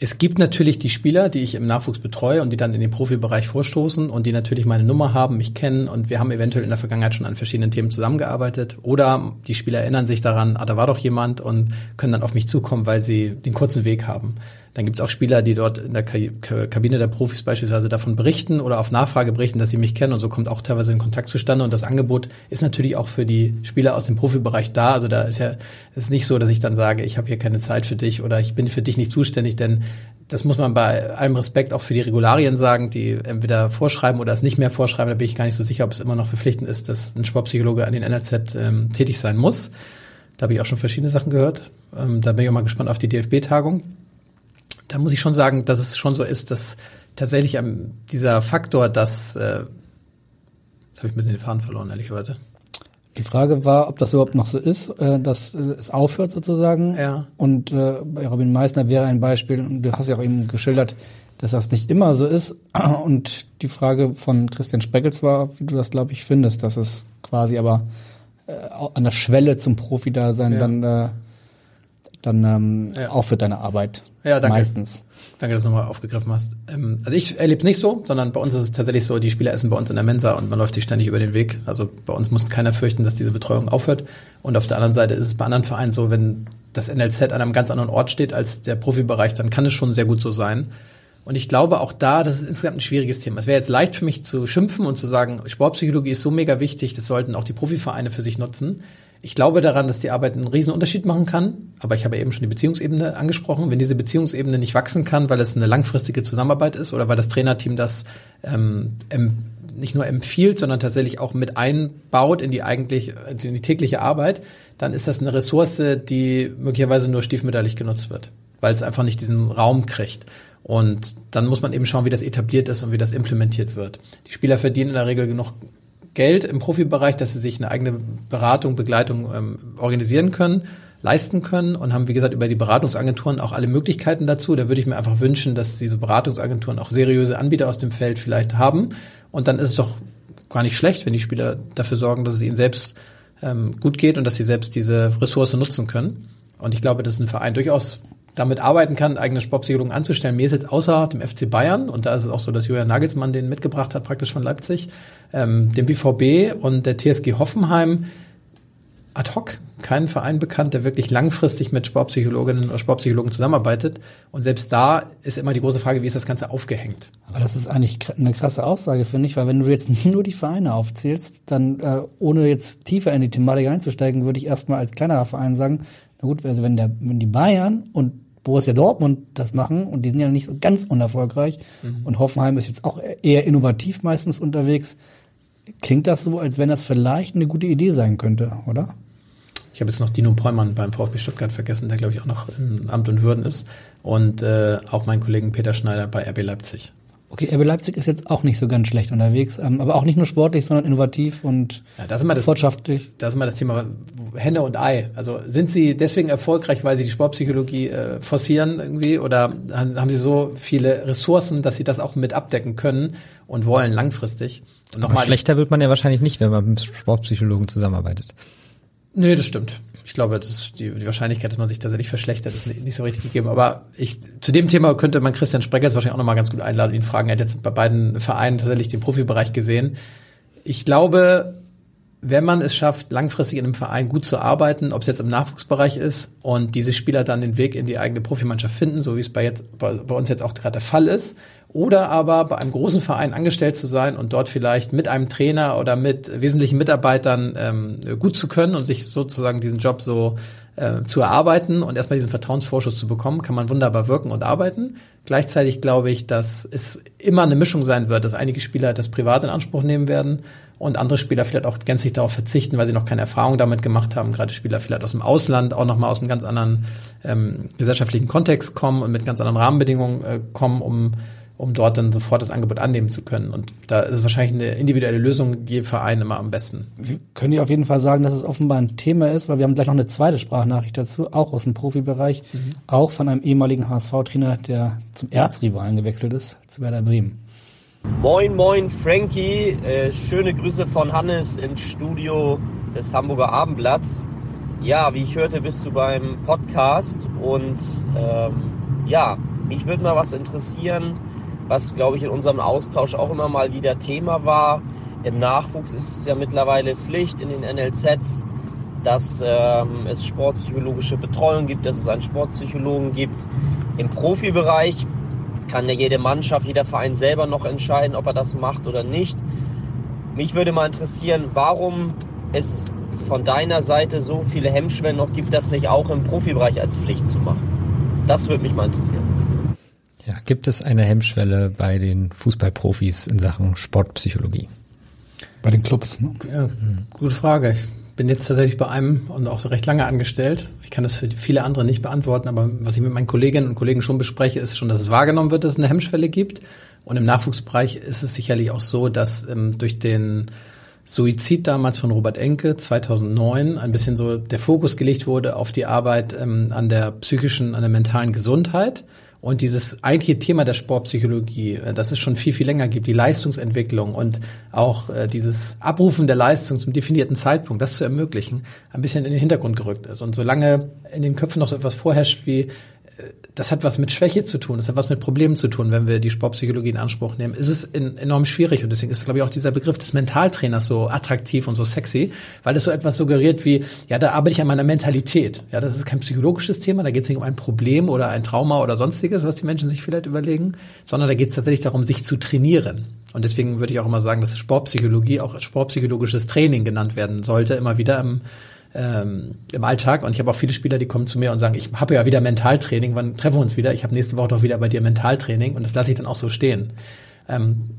Es gibt natürlich die Spieler, die ich im Nachwuchs betreue und die dann in den Profibereich vorstoßen und die natürlich meine Nummer haben, mich kennen und wir haben eventuell in der Vergangenheit schon an verschiedenen Themen zusammengearbeitet. Oder die Spieler erinnern sich daran, ah, da war doch jemand und können dann auf mich zukommen, weil sie den kurzen Weg haben. Dann gibt es auch Spieler, die dort in der Kabine der Profis beispielsweise davon berichten oder auf Nachfrage berichten, dass sie mich kennen und so kommt auch teilweise ein Kontakt zustande und das Angebot ist natürlich auch für die Spieler aus dem Profibereich da. Also da ist ja ist nicht so, dass ich dann sage, ich habe hier keine Zeit für dich oder ich bin für dich nicht zuständig, denn das muss man bei allem Respekt auch für die Regularien sagen, die entweder vorschreiben oder es nicht mehr vorschreiben. Da bin ich gar nicht so sicher, ob es immer noch verpflichtend ist, dass ein Sportpsychologe an den NRZ ähm, tätig sein muss. Da habe ich auch schon verschiedene Sachen gehört. Ähm, da bin ich auch mal gespannt auf die DFB-Tagung da muss ich schon sagen, dass es schon so ist, dass tatsächlich dieser Faktor, dass äh, jetzt habe ich ein bisschen den Faden verloren, ehrlicherweise. Die Frage war, ob das überhaupt noch so ist, äh, dass äh, es aufhört sozusagen. Ja. Und äh, bei Robin Meissner wäre ein Beispiel, und du hast ja auch eben geschildert, dass das nicht immer so ist. Und die Frage von Christian Speckels war, wie du das, glaube ich, findest, dass es quasi aber äh, an der Schwelle zum Profi-Dasein ja. dann, äh, dann ähm, ja. aufhört deine Arbeit. Ja, danke. Meistens. Danke, dass du nochmal aufgegriffen hast. Ähm, also ich erlebe es nicht so, sondern bei uns ist es tatsächlich so, die Spieler essen bei uns in der Mensa und man läuft sich ständig über den Weg. Also bei uns muss keiner fürchten, dass diese Betreuung aufhört. Und auf der anderen Seite ist es bei anderen Vereinen so, wenn das NLZ an einem ganz anderen Ort steht als der Profibereich, dann kann es schon sehr gut so sein. Und ich glaube auch da, das ist insgesamt ein schwieriges Thema. Es wäre jetzt leicht für mich zu schimpfen und zu sagen, Sportpsychologie ist so mega wichtig, das sollten auch die Profivereine für sich nutzen. Ich glaube daran, dass die Arbeit einen riesen Unterschied machen kann, aber ich habe eben schon die Beziehungsebene angesprochen. Wenn diese Beziehungsebene nicht wachsen kann, weil es eine langfristige Zusammenarbeit ist oder weil das Trainerteam das ähm, nicht nur empfiehlt, sondern tatsächlich auch mit einbaut in die eigentlich in die tägliche Arbeit, dann ist das eine Ressource, die möglicherweise nur stiefmütterlich genutzt wird, weil es einfach nicht diesen Raum kriegt. Und dann muss man eben schauen, wie das etabliert ist und wie das implementiert wird. Die Spieler verdienen in der Regel genug Geld im Profibereich, dass sie sich eine eigene Beratung, Begleitung ähm, organisieren können, leisten können und haben, wie gesagt, über die Beratungsagenturen auch alle Möglichkeiten dazu. Da würde ich mir einfach wünschen, dass diese Beratungsagenturen auch seriöse Anbieter aus dem Feld vielleicht haben. Und dann ist es doch gar nicht schlecht, wenn die Spieler dafür sorgen, dass es ihnen selbst ähm, gut geht und dass sie selbst diese Ressource nutzen können. Und ich glaube, dass ein Verein durchaus damit arbeiten kann, eigene Sportpsychologen anzustellen. Mir ist jetzt außer dem FC Bayern, und da ist es auch so, dass Julian Nagelsmann den mitgebracht hat, praktisch von Leipzig, ähm, dem BVB und der TSG Hoffenheim ad hoc keinen Verein bekannt, der wirklich langfristig mit Sportpsychologinnen oder Sportpsychologen zusammenarbeitet. Und selbst da ist immer die große Frage, wie ist das Ganze aufgehängt? Aber das ist eigentlich eine krasse Aussage, finde ich, weil wenn du jetzt nur die Vereine aufzählst, dann äh, ohne jetzt tiefer in die Thematik einzusteigen, würde ich erstmal als kleinerer Verein sagen, na gut, also wenn der, wenn die Bayern und Borussia Dortmund das machen und die sind ja nicht so ganz unerfolgreich mhm. und Hoffenheim ist jetzt auch eher innovativ meistens unterwegs. Klingt das so, als wenn das vielleicht eine gute Idee sein könnte, oder? Ich habe jetzt noch Dino Pollmann beim VfB Stuttgart vergessen, der glaube ich auch noch im Amt und Würden ist und äh, auch meinen Kollegen Peter Schneider bei RB Leipzig. Okay, RB Leipzig ist jetzt auch nicht so ganz schlecht unterwegs, ähm, aber auch nicht nur sportlich, sondern innovativ und ja, das ist immer das, fortschaftlich. Das ist immer das Thema Henne und Ei. Also sind sie deswegen erfolgreich, weil sie die Sportpsychologie äh, forcieren irgendwie oder haben sie so viele Ressourcen, dass sie das auch mit abdecken können und wollen langfristig? Und nochmal, schlechter wird man ja wahrscheinlich nicht, wenn man mit Sportpsychologen zusammenarbeitet. Nee, das stimmt ich glaube, das ist die, die Wahrscheinlichkeit, dass man sich tatsächlich verschlechtert, ist nicht, nicht so richtig gegeben. Aber ich, zu dem Thema könnte man Christian Spreckers wahrscheinlich auch nochmal ganz gut einladen ihn fragen. Er hat jetzt bei beiden Vereinen tatsächlich den Profibereich gesehen. Ich glaube, wenn man es schafft, langfristig in einem Verein gut zu arbeiten, ob es jetzt im Nachwuchsbereich ist und diese Spieler dann den Weg in die eigene Profimannschaft finden, so wie es bei, jetzt, bei, bei uns jetzt auch gerade der Fall ist, oder aber bei einem großen Verein angestellt zu sein und dort vielleicht mit einem Trainer oder mit wesentlichen Mitarbeitern ähm, gut zu können und sich sozusagen diesen Job so äh, zu erarbeiten und erstmal diesen Vertrauensvorschuss zu bekommen, kann man wunderbar wirken und arbeiten. Gleichzeitig glaube ich, dass es immer eine Mischung sein wird, dass einige Spieler das privat in Anspruch nehmen werden und andere Spieler vielleicht auch gänzlich darauf verzichten, weil sie noch keine Erfahrung damit gemacht haben. Gerade Spieler vielleicht aus dem Ausland auch nochmal aus einem ganz anderen ähm, gesellschaftlichen Kontext kommen und mit ganz anderen Rahmenbedingungen äh, kommen, um um dort dann sofort das Angebot annehmen zu können. Und da ist es wahrscheinlich eine individuelle Lösung je Verein immer am besten. Wir können ja auf jeden Fall sagen, dass es offenbar ein Thema ist, weil wir haben gleich noch eine zweite Sprachnachricht dazu, auch aus dem Profibereich, mhm. auch von einem ehemaligen HSV-Trainer, der zum Erzrivalen gewechselt ist, zu Werder Bremen. Moin, moin, Frankie. Äh, schöne Grüße von Hannes ins Studio des Hamburger Abendblatts. Ja, wie ich hörte, bist du beim Podcast und ähm, ja, mich würde mal was interessieren, was, glaube ich, in unserem Austausch auch immer mal wieder Thema war. Im Nachwuchs ist es ja mittlerweile Pflicht in den NLZs, dass ähm, es sportpsychologische Betreuung gibt, dass es einen Sportpsychologen gibt. Im Profibereich kann ja jede Mannschaft, jeder Verein selber noch entscheiden, ob er das macht oder nicht. Mich würde mal interessieren, warum es von deiner Seite so viele Hemmschwellen noch gibt, das nicht auch im Profibereich als Pflicht zu machen. Das würde mich mal interessieren. Ja, gibt es eine Hemmschwelle bei den Fußballprofis in Sachen Sportpsychologie? Bei den Clubs, ne? Ja, gute Frage. Ich bin jetzt tatsächlich bei einem und auch so recht lange angestellt. Ich kann das für viele andere nicht beantworten, aber was ich mit meinen Kolleginnen und Kollegen schon bespreche, ist schon, dass es wahrgenommen wird, dass es eine Hemmschwelle gibt. Und im Nachwuchsbereich ist es sicherlich auch so, dass ähm, durch den Suizid damals von Robert Enke 2009 ein bisschen so der Fokus gelegt wurde auf die Arbeit ähm, an der psychischen, an der mentalen Gesundheit. Und dieses eigentliche Thema der Sportpsychologie, äh, das es schon viel, viel länger gibt, die Leistungsentwicklung und auch äh, dieses Abrufen der Leistung zum definierten Zeitpunkt, das zu ermöglichen, ein bisschen in den Hintergrund gerückt ist. Und solange in den Köpfen noch so etwas vorherrscht wie das hat was mit Schwäche zu tun, das hat was mit Problemen zu tun, wenn wir die Sportpsychologie in Anspruch nehmen, ist es in, enorm schwierig und deswegen ist, glaube ich, auch dieser Begriff des Mentaltrainers so attraktiv und so sexy, weil es so etwas suggeriert wie, ja, da arbeite ich an meiner Mentalität. Ja, das ist kein psychologisches Thema, da geht es nicht um ein Problem oder ein Trauma oder sonstiges, was die Menschen sich vielleicht überlegen, sondern da geht es tatsächlich darum, sich zu trainieren. Und deswegen würde ich auch immer sagen, dass Sportpsychologie auch sportpsychologisches Training genannt werden sollte, immer wieder im ähm, im Alltag. Und ich habe auch viele Spieler, die kommen zu mir und sagen, ich habe ja wieder Mentaltraining, wann treffen wir uns wieder? Ich habe nächste Woche doch wieder bei dir Mentaltraining und das lasse ich dann auch so stehen. Ähm,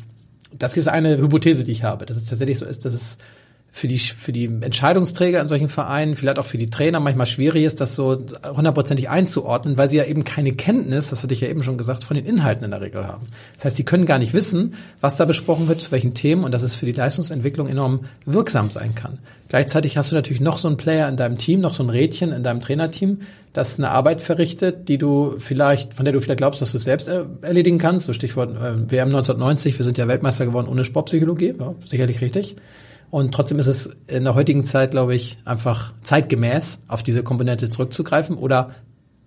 das ist eine Hypothese, die ich habe, dass es tatsächlich so ist, dass es für die, für die Entscheidungsträger in solchen Vereinen, vielleicht auch für die Trainer manchmal schwierig ist, das so hundertprozentig einzuordnen, weil sie ja eben keine Kenntnis, das hatte ich ja eben schon gesagt, von den Inhalten in der Regel haben. Das heißt, sie können gar nicht wissen, was da besprochen wird, zu welchen Themen und dass es für die Leistungsentwicklung enorm wirksam sein kann. Gleichzeitig hast du natürlich noch so einen Player in deinem Team, noch so ein Rädchen in deinem Trainerteam, das eine Arbeit verrichtet, die du vielleicht, von der du vielleicht glaubst, dass du es selbst erledigen kannst. So Stichwort äh, WM 1990, wir sind ja Weltmeister geworden ohne Sportpsychologie, ja, sicherlich richtig. Und trotzdem ist es in der heutigen Zeit, glaube ich, einfach zeitgemäß auf diese Komponente zurückzugreifen oder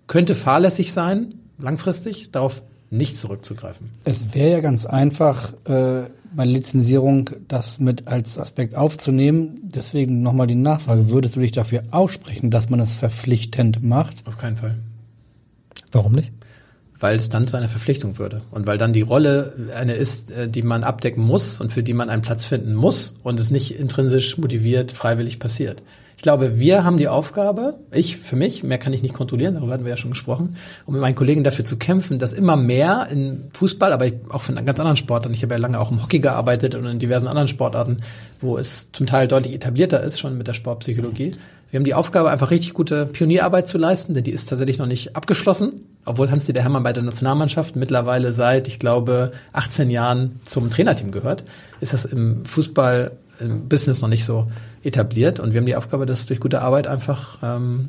könnte fahrlässig sein, langfristig, darauf nicht zurückzugreifen. Es wäre ja ganz einfach, äh, bei Lizenzierung das mit als Aspekt aufzunehmen. Deswegen nochmal die Nachfrage. Würdest du dich dafür aussprechen, dass man es verpflichtend macht? Auf keinen Fall. Warum nicht? Weil es dann zu einer Verpflichtung würde und weil dann die Rolle eine ist, äh, die man abdecken muss und für die man einen Platz finden muss und es nicht intrinsisch motiviert freiwillig passiert. Ich glaube, wir haben die Aufgabe, ich für mich, mehr kann ich nicht kontrollieren, darüber hatten wir ja schon gesprochen, um mit meinen Kollegen dafür zu kämpfen, dass immer mehr in Fußball, aber auch von ganz anderen Sportarten, ich habe ja lange auch im Hockey gearbeitet und in diversen anderen Sportarten, wo es zum Teil deutlich etablierter ist, schon mit der Sportpsychologie. Wir haben die Aufgabe, einfach richtig gute Pionierarbeit zu leisten, denn die ist tatsächlich noch nicht abgeschlossen, obwohl Hans-Dieter Hermann bei der Nationalmannschaft mittlerweile seit, ich glaube, 18 Jahren zum Trainerteam gehört, ist das im Fußball, im Business noch nicht so etabliert. Und wir haben die Aufgabe, das durch gute Arbeit einfach ähm,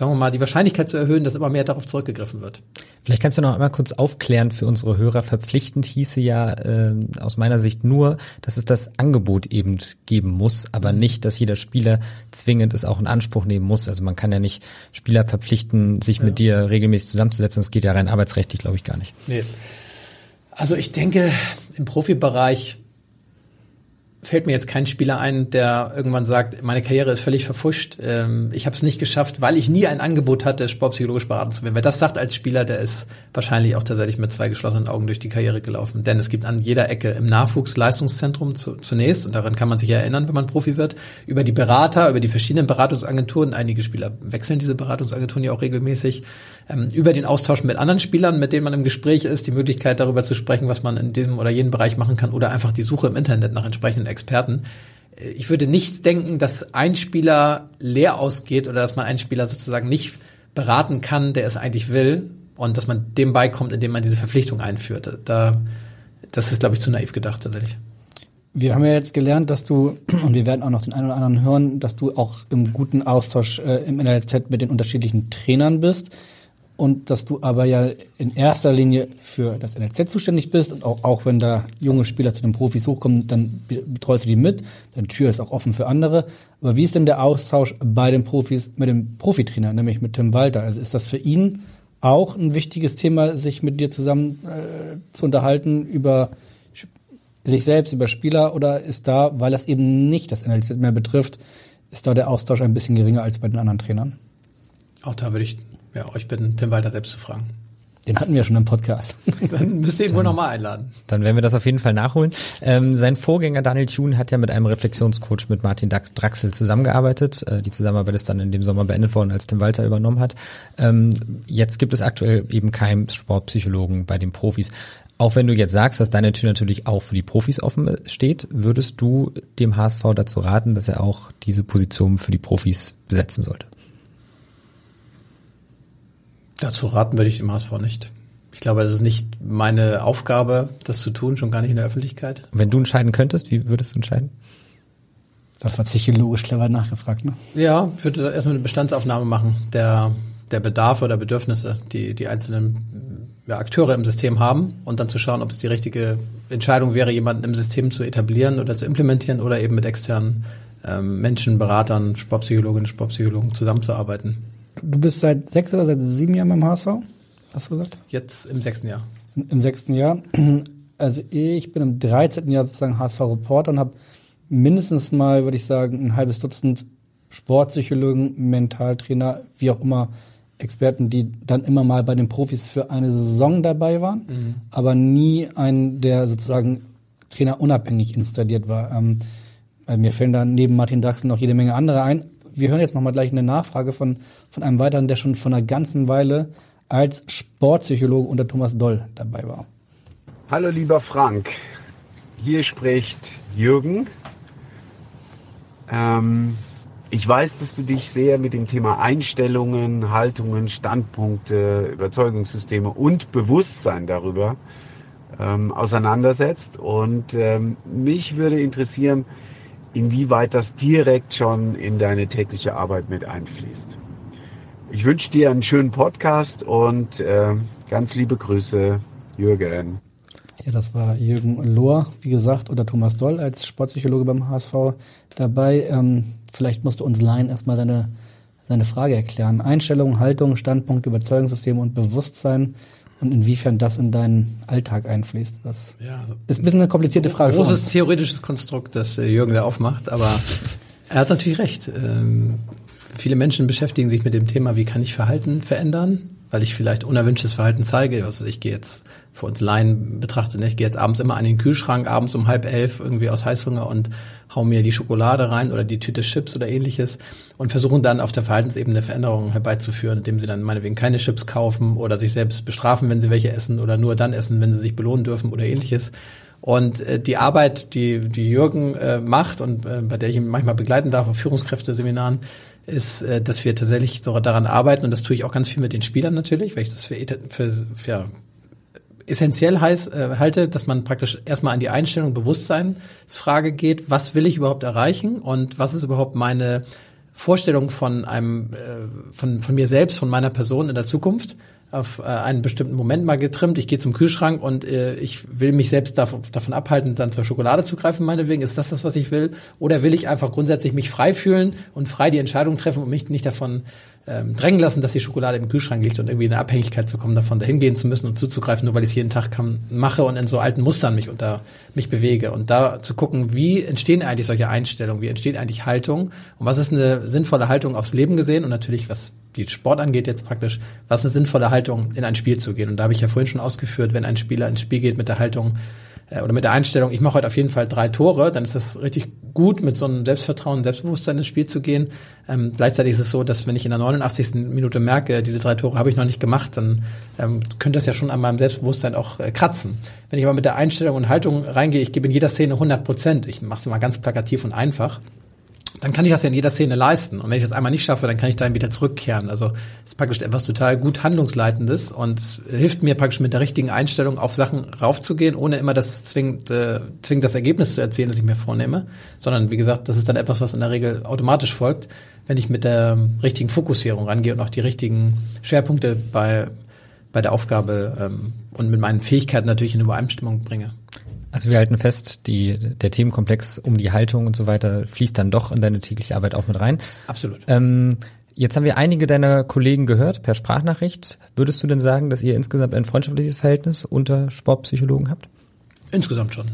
sagen wir mal, die Wahrscheinlichkeit zu erhöhen, dass immer mehr darauf zurückgegriffen wird. Vielleicht kannst du noch einmal kurz aufklären für unsere Hörer. Verpflichtend hieße ja äh, aus meiner Sicht nur, dass es das Angebot eben geben muss, aber nicht, dass jeder Spieler zwingend es auch in Anspruch nehmen muss. Also man kann ja nicht Spieler verpflichten, sich ja. mit dir regelmäßig zusammenzusetzen. Das geht ja rein arbeitsrechtlich, glaube ich, gar nicht. Nee. Also ich denke, im Profibereich fällt mir jetzt kein Spieler ein, der irgendwann sagt, meine Karriere ist völlig verfuscht. Ähm, ich habe es nicht geschafft, weil ich nie ein Angebot hatte, sportpsychologisch beraten zu werden. Wer das sagt als Spieler, der ist wahrscheinlich auch tatsächlich mit zwei geschlossenen Augen durch die Karriere gelaufen. Denn es gibt an jeder Ecke im Nachwuchsleistungszentrum zu, zunächst, und daran kann man sich ja erinnern, wenn man Profi wird, über die Berater, über die verschiedenen Beratungsagenturen, einige Spieler wechseln diese Beratungsagenturen ja auch regelmäßig, ähm, über den Austausch mit anderen Spielern, mit denen man im Gespräch ist, die Möglichkeit darüber zu sprechen, was man in diesem oder jenem Bereich machen kann oder einfach die Suche im Internet nach entsprechenden Experten. Ich würde nicht denken, dass ein Spieler leer ausgeht oder dass man einen Spieler sozusagen nicht beraten kann, der es eigentlich will und dass man dem beikommt, indem man diese Verpflichtung einführt. Da, das ist, glaube ich, zu naiv gedacht tatsächlich. Wir haben ja jetzt gelernt, dass du, und wir werden auch noch den einen oder anderen hören, dass du auch im guten Austausch äh, im NLZ mit den unterschiedlichen Trainern bist und dass du aber ja in erster Linie für das NLZ zuständig bist und auch, auch wenn da junge Spieler zu den Profis hochkommen, dann betreust du die mit, deine Tür ist auch offen für andere. Aber wie ist denn der Austausch bei den Profis mit dem Profitrainer, nämlich mit Tim Walter? Also ist das für ihn auch ein wichtiges Thema, sich mit dir zusammen äh, zu unterhalten über sich selbst, über Spieler oder ist da, weil das eben nicht das NLZ mehr betrifft, ist da der Austausch ein bisschen geringer als bei den anderen Trainern? Auch da würde ich ja, euch bitten, Tim Walter selbst zu fragen. Den hatten wir schon im Podcast. Dann müsst ihr ihn wohl nochmal einladen. Dann werden wir das auf jeden Fall nachholen. Ähm, sein Vorgänger Daniel Thune hat ja mit einem Reflexionscoach mit Martin Draxel zusammengearbeitet. Äh, die Zusammenarbeit ist dann in dem Sommer beendet worden, als Tim Walter übernommen hat. Ähm, jetzt gibt es aktuell eben keinen Sportpsychologen bei den Profis. Auch wenn du jetzt sagst, dass deine Tür natürlich auch für die Profis offen steht, würdest du dem HSV dazu raten, dass er auch diese Position für die Profis besetzen sollte? Dazu raten würde ich dem HSV nicht. Ich glaube, es ist nicht meine Aufgabe, das zu tun, schon gar nicht in der Öffentlichkeit. Wenn du entscheiden könntest, wie würdest du entscheiden? Das war psychologisch clever nachgefragt, ne? Ja, ich würde erstmal eine Bestandsaufnahme machen der, der Bedarfe oder Bedürfnisse, die die einzelnen ja, Akteure im System haben und dann zu schauen, ob es die richtige Entscheidung wäre, jemanden im System zu etablieren oder zu implementieren oder eben mit externen ähm, Menschen, Beratern, Sportpsychologinnen, Sportpsychologen zusammenzuarbeiten. Du bist seit sechs oder seit sieben Jahren beim HSV? Hast du gesagt? Jetzt im sechsten Jahr. Im, im sechsten Jahr. Also ich bin im 13. Jahr sozusagen HSV-Reporter und habe mindestens mal, würde ich sagen, ein halbes Dutzend Sportpsychologen, Mentaltrainer, wie auch immer, Experten, die dann immer mal bei den Profis für eine Saison dabei waren, mhm. aber nie einen, der sozusagen trainerunabhängig installiert war. Ähm, mir fällen da neben Martin Draxel noch jede Menge andere ein wir hören jetzt nochmal gleich eine Nachfrage von, von einem weiteren, der schon von einer ganzen Weile als Sportpsychologe unter Thomas Doll dabei war. Hallo lieber Frank, hier spricht Jürgen. Ähm, ich weiß, dass du dich sehr mit dem Thema Einstellungen, Haltungen, Standpunkte, Überzeugungssysteme und Bewusstsein darüber ähm, auseinandersetzt. Und ähm, mich würde interessieren, inwieweit das direkt schon in deine tägliche Arbeit mit einfließt. Ich wünsche dir einen schönen Podcast und äh, ganz liebe Grüße, Jürgen. Ja, das war Jürgen Lohr, wie gesagt, oder Thomas Doll als Sportpsychologe beim HSV dabei. Ähm, vielleicht musst du uns Laien erstmal seine, seine Frage erklären. Einstellung, Haltung, Standpunkt, Überzeugungssystem und Bewusstsein und inwiefern das in deinen Alltag einfließt. Das ja, also ist ein bisschen eine komplizierte Frage. Großes theoretisches Konstrukt, das äh, Jürgen da aufmacht, aber er hat natürlich recht. Ähm, viele Menschen beschäftigen sich mit dem Thema, wie kann ich Verhalten verändern, weil ich vielleicht unerwünschtes Verhalten zeige. Also ich gehe jetzt für uns Laien betrachtet, ne, ich gehe jetzt abends immer an den Kühlschrank, abends um halb elf irgendwie aus Heißhunger und hau mir die Schokolade rein oder die Tüte Chips oder ähnliches und versuchen dann auf der Verhaltensebene Veränderungen herbeizuführen, indem sie dann meinetwegen keine Chips kaufen oder sich selbst bestrafen, wenn sie welche essen oder nur dann essen, wenn sie sich belohnen dürfen oder ähnliches. Und äh, die Arbeit, die, die Jürgen äh, macht und äh, bei der ich ihn manchmal begleiten darf auf Führungskräfteseminaren, ist, äh, dass wir tatsächlich so daran arbeiten und das tue ich auch ganz viel mit den Spielern natürlich, weil ich das für, für, für essentiell heiß, äh, halte, dass man praktisch erstmal an die Einstellung Bewusstseinsfrage geht, was will ich überhaupt erreichen und was ist überhaupt meine Vorstellung von einem, äh, von, von mir selbst, von meiner Person in der Zukunft auf äh, einen bestimmten Moment mal getrimmt. Ich gehe zum Kühlschrank und äh, ich will mich selbst davon, davon abhalten, dann zur Schokolade zu greifen, meinetwegen. Ist das das, was ich will? Oder will ich einfach grundsätzlich mich frei fühlen und frei die Entscheidung treffen und mich nicht davon ähm, drängen lassen, dass die Schokolade im Kühlschrank liegt und irgendwie in eine Abhängigkeit zu kommen, davon dahin gehen zu müssen und zuzugreifen, nur weil ich es jeden Tag kann, mache und in so alten Mustern mich unter mich bewege. Und da zu gucken, wie entstehen eigentlich solche Einstellungen, wie entsteht eigentlich Haltung und was ist eine sinnvolle Haltung aufs Leben gesehen und natürlich, was die Sport angeht, jetzt praktisch, was ist eine sinnvolle Haltung, in ein Spiel zu gehen. Und da habe ich ja vorhin schon ausgeführt, wenn ein Spieler ins Spiel geht mit der Haltung, äh, oder mit der Einstellung, ich mache heute auf jeden Fall drei Tore, dann ist das richtig gut, mit so einem Selbstvertrauen, Selbstbewusstsein ins Spiel zu gehen. Ähm, gleichzeitig ist es so, dass wenn ich in der 89. Minute merke, diese drei Tore habe ich noch nicht gemacht, dann ähm, könnte das ja schon an meinem Selbstbewusstsein auch äh, kratzen. Wenn ich aber mit der Einstellung und Haltung reingehe, ich gebe in jeder Szene 100 Prozent, ich mache es mal ganz plakativ und einfach, dann kann ich das ja in jeder Szene leisten. Und wenn ich das einmal nicht schaffe, dann kann ich dahin wieder zurückkehren. Also es ist praktisch etwas total gut Handlungsleitendes und hilft mir praktisch mit der richtigen Einstellung auf Sachen raufzugehen, ohne immer das zwingend, äh, zwingend das Ergebnis zu erzielen, das ich mir vornehme. Sondern wie gesagt, das ist dann etwas, was in der Regel automatisch folgt, wenn ich mit der richtigen Fokussierung rangehe und auch die richtigen Schwerpunkte bei, bei der Aufgabe ähm, und mit meinen Fähigkeiten natürlich in Übereinstimmung bringe. Also wir halten fest, die, der Themenkomplex um die Haltung und so weiter fließt dann doch in deine tägliche Arbeit auch mit rein. Absolut. Ähm, Jetzt haben wir einige deiner Kollegen gehört per Sprachnachricht. Würdest du denn sagen, dass ihr insgesamt ein freundschaftliches Verhältnis unter Sportpsychologen habt? Insgesamt schon,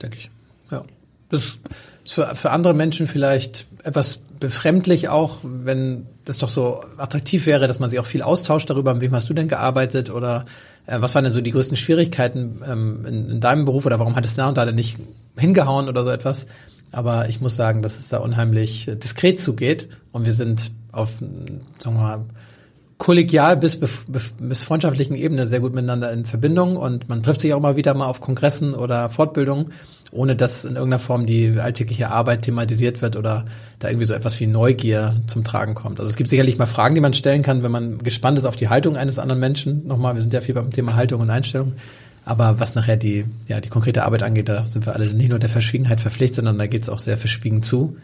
denke ich. Ja. Das ist für, für andere Menschen vielleicht etwas befremdlich auch, wenn das doch so attraktiv wäre, dass man sich auch viel austauscht darüber, mit wem hast du denn gearbeitet oder äh, was waren denn so die größten Schwierigkeiten ähm, in, in deinem Beruf oder warum hat es da und da denn nicht hingehauen oder so etwas. Aber ich muss sagen, dass es da unheimlich äh, diskret zugeht und wir sind auf, sagen wir mal, kollegial bis, bis freundschaftlichen Ebene sehr gut miteinander in Verbindung und man trifft sich auch mal wieder mal auf Kongressen oder Fortbildungen, ohne dass in irgendeiner Form die alltägliche Arbeit thematisiert wird oder da irgendwie so etwas wie Neugier zum Tragen kommt. Also es gibt sicherlich mal Fragen, die man stellen kann, wenn man gespannt ist auf die Haltung eines anderen Menschen. Nochmal, wir sind ja viel beim Thema Haltung und Einstellung. Aber was nachher die, ja, die konkrete Arbeit angeht, da sind wir alle nicht nur der Verschwiegenheit verpflichtet, sondern da geht es auch sehr verschwiegen zu.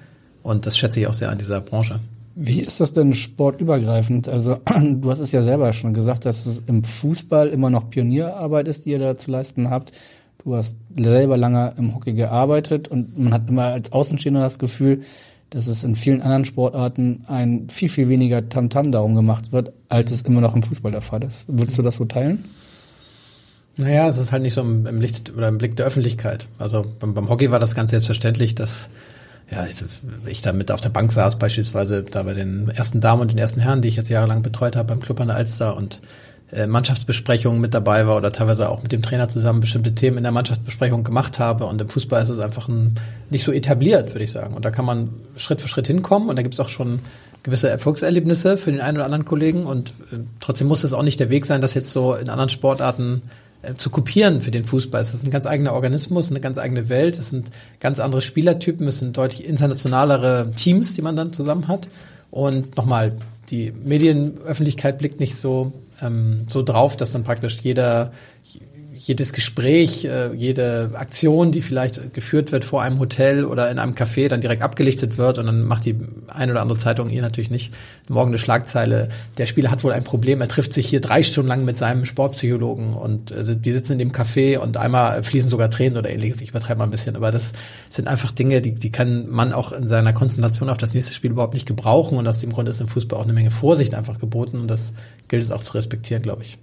Und das schätze ich auch sehr an dieser Branche. Wie ist das denn sportübergreifend? Also du hast es ja selber schon gesagt, dass es im Fußball immer noch Pionierarbeit ist, die ihr da zu leisten habt. Du hast selber lange im Hockey gearbeitet und man hat immer als Außenstehender das Gefühl, dass es in vielen anderen Sportarten ein viel, viel weniger Tamtam -Tam darum gemacht wird, als es immer noch im Fußball der Fall ist. Würdest du das so teilen? Naja, es ist halt nicht so im, im Licht oder im Blick der Öffentlichkeit. Also beim, beim Hockey war das ganz selbstverständlich, dass ja, ich, ich da mit auf der Bank saß, beispielsweise da bei den ersten Damen und den ersten Herren, die ich jetzt jahrelang betreut habe beim Club an der Alster und Mannschaftsbesprechungen mit dabei war oder teilweise auch mit dem Trainer zusammen bestimmte Themen in der Mannschaftsbesprechung gemacht habe. Und im Fußball ist es einfach ein, nicht so etabliert, würde ich sagen. Und da kann man Schritt für Schritt hinkommen und da gibt es auch schon gewisse Erfolgserlebnisse für den einen oder anderen Kollegen. Und äh, trotzdem muss es auch nicht der Weg sein, dass jetzt so in anderen Sportarten äh, zu kopieren für den Fußball. Es ist ein ganz eigener Organismus, eine ganz eigene Welt. Es sind ganz andere Spielertypen. Es sind deutlich internationalere Teams, die man dann zusammen hat. Und nochmal, die Medienöffentlichkeit blickt nicht so, ähm, so drauf, dass dann praktisch jeder jedes Gespräch, äh, jede Aktion, die vielleicht geführt wird vor einem Hotel oder in einem Café, dann direkt abgelichtet wird und dann macht die ein oder andere Zeitung ihr natürlich nicht morgen eine Schlagzeile. Der Spieler hat wohl ein Problem, er trifft sich hier drei Stunden lang mit seinem Sportpsychologen und äh, die sitzen in dem Café und einmal fließen sogar Tränen oder ähnliches. Ich übertreibe mal ein bisschen, aber das sind einfach Dinge, die, die kann man auch in seiner Konzentration auf das nächste Spiel überhaupt nicht gebrauchen und aus dem Grund ist im Fußball auch eine Menge Vorsicht einfach geboten und das gilt es auch zu respektieren, glaube ich.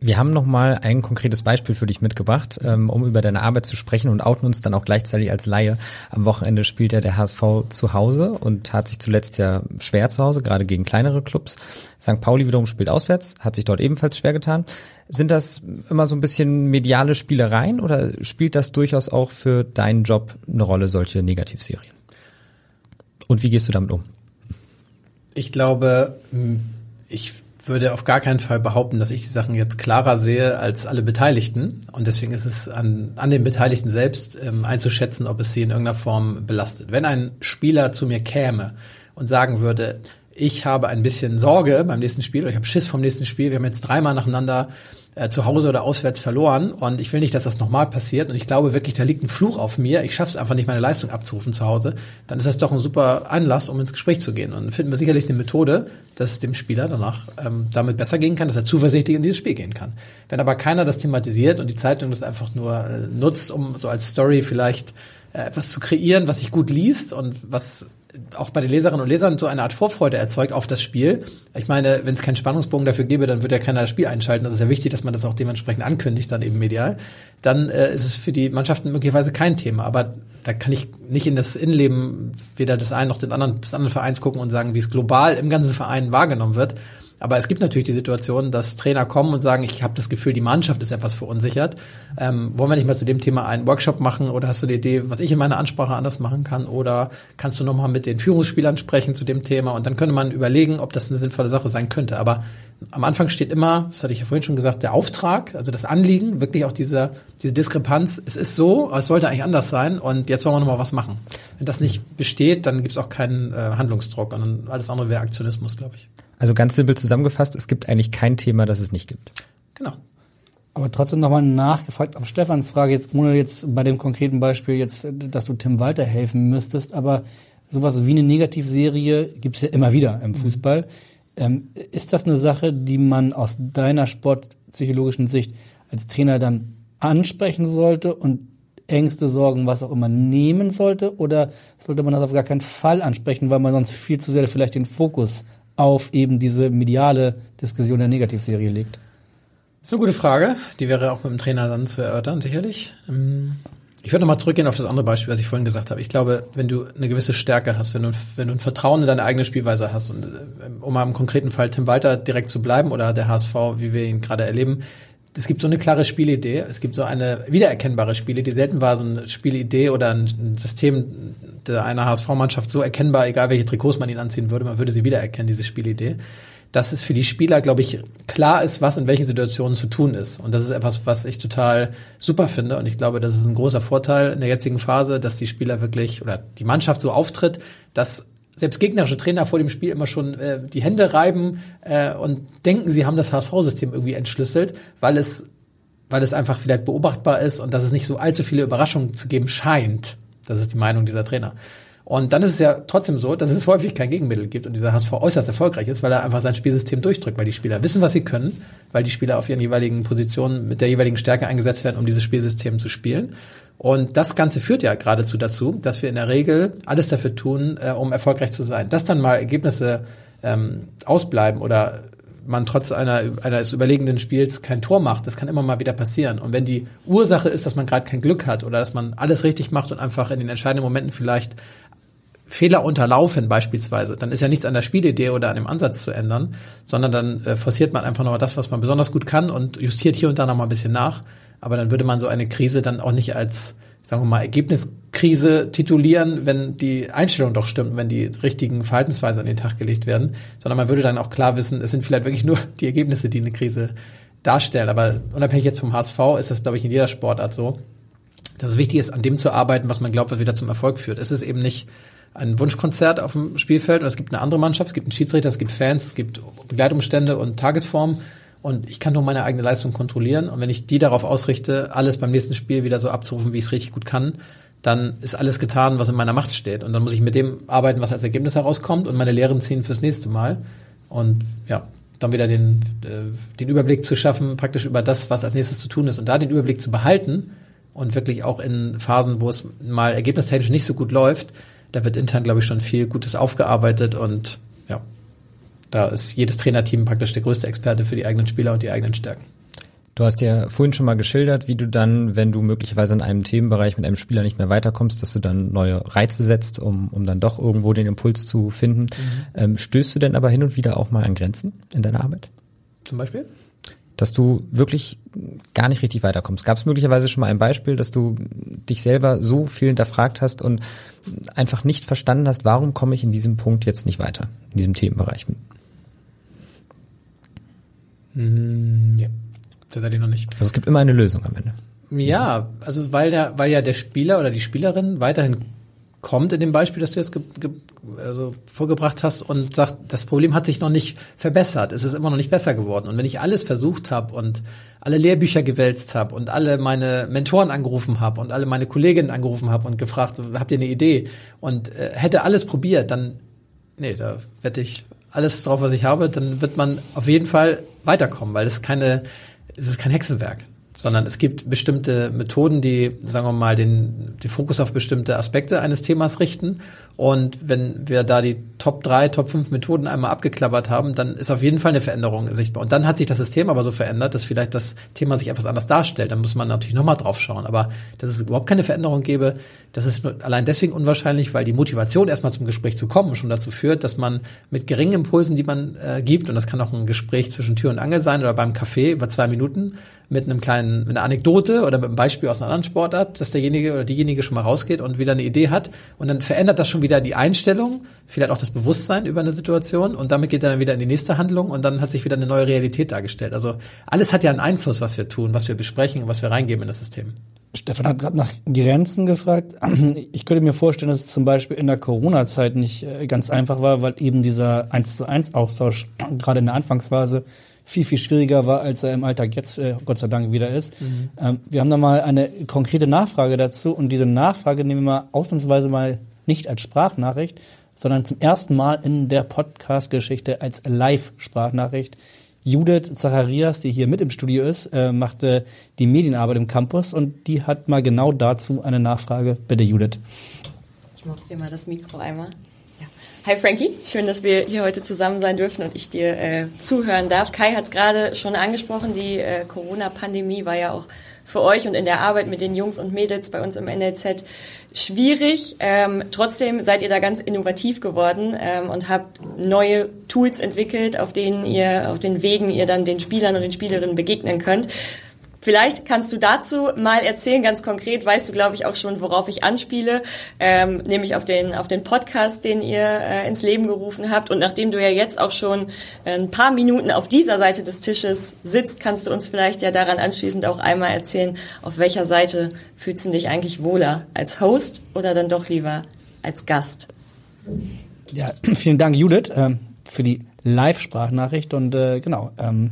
Wir haben noch mal ein konkretes Beispiel für dich mitgebracht, ähm, um über deine Arbeit zu sprechen und outen uns dann auch gleichzeitig als Laie. Am Wochenende spielt ja der HSV zu Hause und tat sich zuletzt ja schwer zu Hause, gerade gegen kleinere Clubs. St. Pauli wiederum spielt auswärts, hat sich dort ebenfalls schwer getan. Sind das immer so ein bisschen mediale Spielereien oder spielt das durchaus auch für deinen Job eine Rolle, solche Negativserien? Und wie gehst du damit um? Ich glaube, ich würde auf gar keinen Fall behaupten, dass ich die Sachen jetzt klarer sehe als alle Beteiligten. Und deswegen ist es an, an den Beteiligten selbst ähm, einzuschätzen, ob es sie in irgendeiner Form belastet. Wenn ein Spieler zu mir käme und sagen würde, ich habe ein bisschen Sorge beim nächsten Spiel, oder ich habe Schiss vom nächsten Spiel, wir haben jetzt dreimal nacheinander äh, zu Hause oder auswärts verloren und ich will nicht, dass das nochmal passiert und ich glaube wirklich, da liegt ein Fluch auf mir, ich schaffe es einfach nicht, meine Leistung abzurufen zu Hause, dann ist das doch ein super Anlass, um ins Gespräch zu gehen. Und dann finden wir sicherlich eine Methode, dass dem Spieler danach ähm, damit besser gehen kann, dass er zuversichtlich in dieses Spiel gehen kann. Wenn aber keiner das thematisiert und die Zeitung das einfach nur äh, nutzt, um so als Story vielleicht äh, etwas zu kreieren, was sich gut liest und was auch bei den Leserinnen und Lesern so eine Art Vorfreude erzeugt auf das Spiel. Ich meine, wenn es keinen Spannungsbogen dafür gäbe, dann würde ja keiner das Spiel einschalten. Das ist ja wichtig, dass man das auch dementsprechend ankündigt, dann eben medial. Dann äh, ist es für die Mannschaften möglicherweise kein Thema. Aber da kann ich nicht in das Innenleben weder des einen noch des anderen, des anderen Vereins gucken und sagen, wie es global im ganzen Verein wahrgenommen wird. Aber es gibt natürlich die Situation, dass Trainer kommen und sagen, ich habe das Gefühl, die Mannschaft ist etwas verunsichert. Ähm, wollen wir nicht mal zu dem Thema einen Workshop machen oder hast du die Idee, was ich in meiner Ansprache anders machen kann? Oder kannst du nochmal mit den Führungsspielern sprechen zu dem Thema? Und dann könnte man überlegen, ob das eine sinnvolle Sache sein könnte. Aber am Anfang steht immer, das hatte ich ja vorhin schon gesagt, der Auftrag, also das Anliegen, wirklich auch diese, diese Diskrepanz. Es ist so, es sollte eigentlich anders sein und jetzt wollen wir nochmal was machen. Wenn das nicht besteht, dann gibt es auch keinen äh, Handlungsdruck und alles andere wäre Aktionismus, glaube ich. Also ganz simpel zusammengefasst, es gibt eigentlich kein Thema, das es nicht gibt. Genau. Aber trotzdem nochmal nachgefragt auf Stefans Frage, jetzt ohne jetzt bei dem konkreten Beispiel jetzt, dass du Tim Walter helfen müsstest, aber sowas wie eine Negativserie gibt es ja immer wieder im Fußball. Mhm. Ähm, ist das eine Sache, die man aus deiner sportpsychologischen Sicht als Trainer dann ansprechen sollte und Ängste, Sorgen, was auch immer nehmen sollte? Oder sollte man das auf gar keinen Fall ansprechen, weil man sonst viel zu sehr vielleicht den Fokus auf eben diese mediale Diskussion der Negativserie legt? Das gute Frage. Die wäre auch mit dem Trainer dann zu erörtern, sicherlich. Ähm, ich würde nochmal zurückgehen auf das andere Beispiel, was ich vorhin gesagt habe. Ich glaube, wenn du eine gewisse Stärke hast, wenn du, wenn du ein Vertrauen in deine eigene Spielweise hast und äh, um mal im konkreten Fall Tim Walter direkt zu bleiben oder der HSV, wie wir ihn gerade erleben, es gibt so eine klare Spielidee, es gibt so eine wiedererkennbare Spielidee, die selten war so eine Spielidee oder ein System einer HSV-Mannschaft so erkennbar, egal welche Trikots man ihn anziehen würde, man würde sie wiedererkennen, diese Spielidee dass es für die Spieler, glaube ich, klar ist, was in welchen Situationen zu tun ist. Und das ist etwas, was ich total super finde. Und ich glaube, das ist ein großer Vorteil in der jetzigen Phase, dass die Spieler wirklich oder die Mannschaft so auftritt, dass selbst gegnerische Trainer vor dem Spiel immer schon äh, die Hände reiben äh, und denken, sie haben das HSV-System irgendwie entschlüsselt, weil es, weil es einfach vielleicht beobachtbar ist und dass es nicht so allzu viele Überraschungen zu geben scheint. Das ist die Meinung dieser Trainer. Und dann ist es ja trotzdem so, dass es häufig kein Gegenmittel gibt und dieser HSV äußerst erfolgreich ist, weil er einfach sein Spielsystem durchdrückt, weil die Spieler wissen, was sie können, weil die Spieler auf ihren jeweiligen Positionen mit der jeweiligen Stärke eingesetzt werden, um dieses Spielsystem zu spielen. Und das Ganze führt ja geradezu dazu, dass wir in der Regel alles dafür tun, äh, um erfolgreich zu sein. Dass dann mal Ergebnisse ähm, ausbleiben oder man trotz einer, eines überlegenen Spiels kein Tor macht, das kann immer mal wieder passieren. Und wenn die Ursache ist, dass man gerade kein Glück hat oder dass man alles richtig macht und einfach in den entscheidenden Momenten vielleicht Fehler unterlaufen beispielsweise, dann ist ja nichts an der Spielidee oder an dem Ansatz zu ändern, sondern dann äh, forciert man einfach nochmal das, was man besonders gut kann und justiert hier und da nochmal ein bisschen nach. Aber dann würde man so eine Krise dann auch nicht als, sagen wir mal, Ergebniskrise titulieren, wenn die Einstellung doch stimmt, wenn die richtigen Verhaltensweisen an den Tag gelegt werden, sondern man würde dann auch klar wissen, es sind vielleicht wirklich nur die Ergebnisse, die eine Krise darstellen. Aber unabhängig jetzt vom HSV ist das, glaube ich, in jeder Sportart so, dass es wichtig ist, an dem zu arbeiten, was man glaubt, was wieder zum Erfolg führt. Es ist eben nicht ein Wunschkonzert auf dem Spielfeld. Und es gibt eine andere Mannschaft, es gibt einen Schiedsrichter, es gibt Fans, es gibt Begleitumstände und Tagesform. Und ich kann nur meine eigene Leistung kontrollieren. Und wenn ich die darauf ausrichte, alles beim nächsten Spiel wieder so abzurufen, wie ich es richtig gut kann, dann ist alles getan, was in meiner Macht steht. Und dann muss ich mit dem arbeiten, was als Ergebnis herauskommt. Und meine Lehren ziehen fürs nächste Mal. Und ja, dann wieder den, äh, den Überblick zu schaffen, praktisch über das, was als nächstes zu tun ist. Und da den Überblick zu behalten und wirklich auch in Phasen, wo es mal ergebnistechnisch nicht so gut läuft, da wird intern, glaube ich, schon viel Gutes aufgearbeitet und ja, da ist jedes Trainerteam praktisch der größte Experte für die eigenen Spieler und die eigenen Stärken. Du hast ja vorhin schon mal geschildert, wie du dann, wenn du möglicherweise in einem Themenbereich mit einem Spieler nicht mehr weiterkommst, dass du dann neue Reize setzt, um, um dann doch irgendwo den Impuls zu finden. Mhm. Ähm, stößt du denn aber hin und wieder auch mal an Grenzen in deiner Arbeit? Zum Beispiel? Dass du wirklich gar nicht richtig weiterkommst. Gab es möglicherweise schon mal ein Beispiel, dass du dich selber so viel hinterfragt hast und einfach nicht verstanden hast, warum komme ich in diesem Punkt jetzt nicht weiter, in diesem Themenbereich? Mm, ja, tatsächlich noch nicht. Also es gibt immer eine Lösung am Ende. Ja, also weil der, weil ja der Spieler oder die Spielerin weiterhin kommt in dem Beispiel, das du jetzt also vorgebracht hast und sagt, das Problem hat sich noch nicht verbessert, es ist immer noch nicht besser geworden. Und wenn ich alles versucht habe und alle Lehrbücher gewälzt habe und alle meine Mentoren angerufen habe und alle meine Kolleginnen angerufen habe und gefragt, habt ihr eine Idee? Und äh, hätte alles probiert, dann, nee, da wette ich alles drauf, was ich habe, dann wird man auf jeden Fall weiterkommen, weil es keine, es ist kein Hexenwerk sondern es gibt bestimmte Methoden, die, sagen wir mal, den, den Fokus auf bestimmte Aspekte eines Themas richten. Und wenn wir da die Top 3, Top 5 Methoden einmal abgeklappert haben, dann ist auf jeden Fall eine Veränderung sichtbar. Und dann hat sich das System aber so verändert, dass vielleicht das Thema sich etwas anders darstellt. Dann muss man natürlich nochmal drauf schauen. Aber dass es überhaupt keine Veränderung gäbe, das ist allein deswegen unwahrscheinlich, weil die Motivation erstmal zum Gespräch zu kommen schon dazu führt, dass man mit geringen Impulsen, die man äh, gibt, und das kann auch ein Gespräch zwischen Tür und Angel sein oder beim Café über zwei Minuten, mit einem kleinen, mit einer Anekdote oder mit einem Beispiel aus einer anderen Sportart, dass derjenige oder diejenige schon mal rausgeht und wieder eine Idee hat. Und dann verändert das schon wieder die Einstellung, vielleicht auch das Bewusstsein über eine Situation und damit geht er dann wieder in die nächste Handlung und dann hat sich wieder eine neue Realität dargestellt. Also alles hat ja einen Einfluss, was wir tun, was wir besprechen, was wir reingeben in das System. Stefan hat gerade nach Grenzen gefragt. Ich könnte mir vorstellen, dass es zum Beispiel in der Corona-Zeit nicht äh, ganz einfach war, weil eben dieser 1 zu 1 Austausch gerade in der Anfangsphase viel, viel schwieriger war, als er im Alltag jetzt, äh, Gott sei Dank, wieder ist. Mhm. Ähm, wir haben da mal eine konkrete Nachfrage dazu und diese Nachfrage nehmen wir mal ausnahmsweise mal nicht als Sprachnachricht, sondern zum ersten Mal in der Podcast-Geschichte als Live-Sprachnachricht. Judith Zacharias, die hier mit im Studio ist, äh, machte die Medienarbeit im Campus und die hat mal genau dazu eine Nachfrage. Bitte, Judith. Ich mopse dir mal das Mikro einmal. Hi Frankie, schön, dass wir hier heute zusammen sein dürfen und ich dir äh, zuhören darf. Kai hat es gerade schon angesprochen, die äh, Corona-Pandemie war ja auch für euch und in der Arbeit mit den Jungs und Mädels bei uns im NLZ schwierig. Ähm, trotzdem seid ihr da ganz innovativ geworden ähm, und habt neue Tools entwickelt, auf denen ihr, auf den Wegen ihr dann den Spielern und den Spielerinnen begegnen könnt. Vielleicht kannst du dazu mal erzählen, ganz konkret, weißt du, glaube ich, auch schon, worauf ich anspiele, ähm, nämlich auf den, auf den Podcast, den ihr äh, ins Leben gerufen habt. Und nachdem du ja jetzt auch schon äh, ein paar Minuten auf dieser Seite des Tisches sitzt, kannst du uns vielleicht ja daran anschließend auch einmal erzählen, auf welcher Seite fühlst du dich eigentlich wohler? Als Host oder dann doch lieber als Gast? Ja, vielen Dank, Judith, ähm, für die Live-Sprachnachricht und äh, genau. Ähm,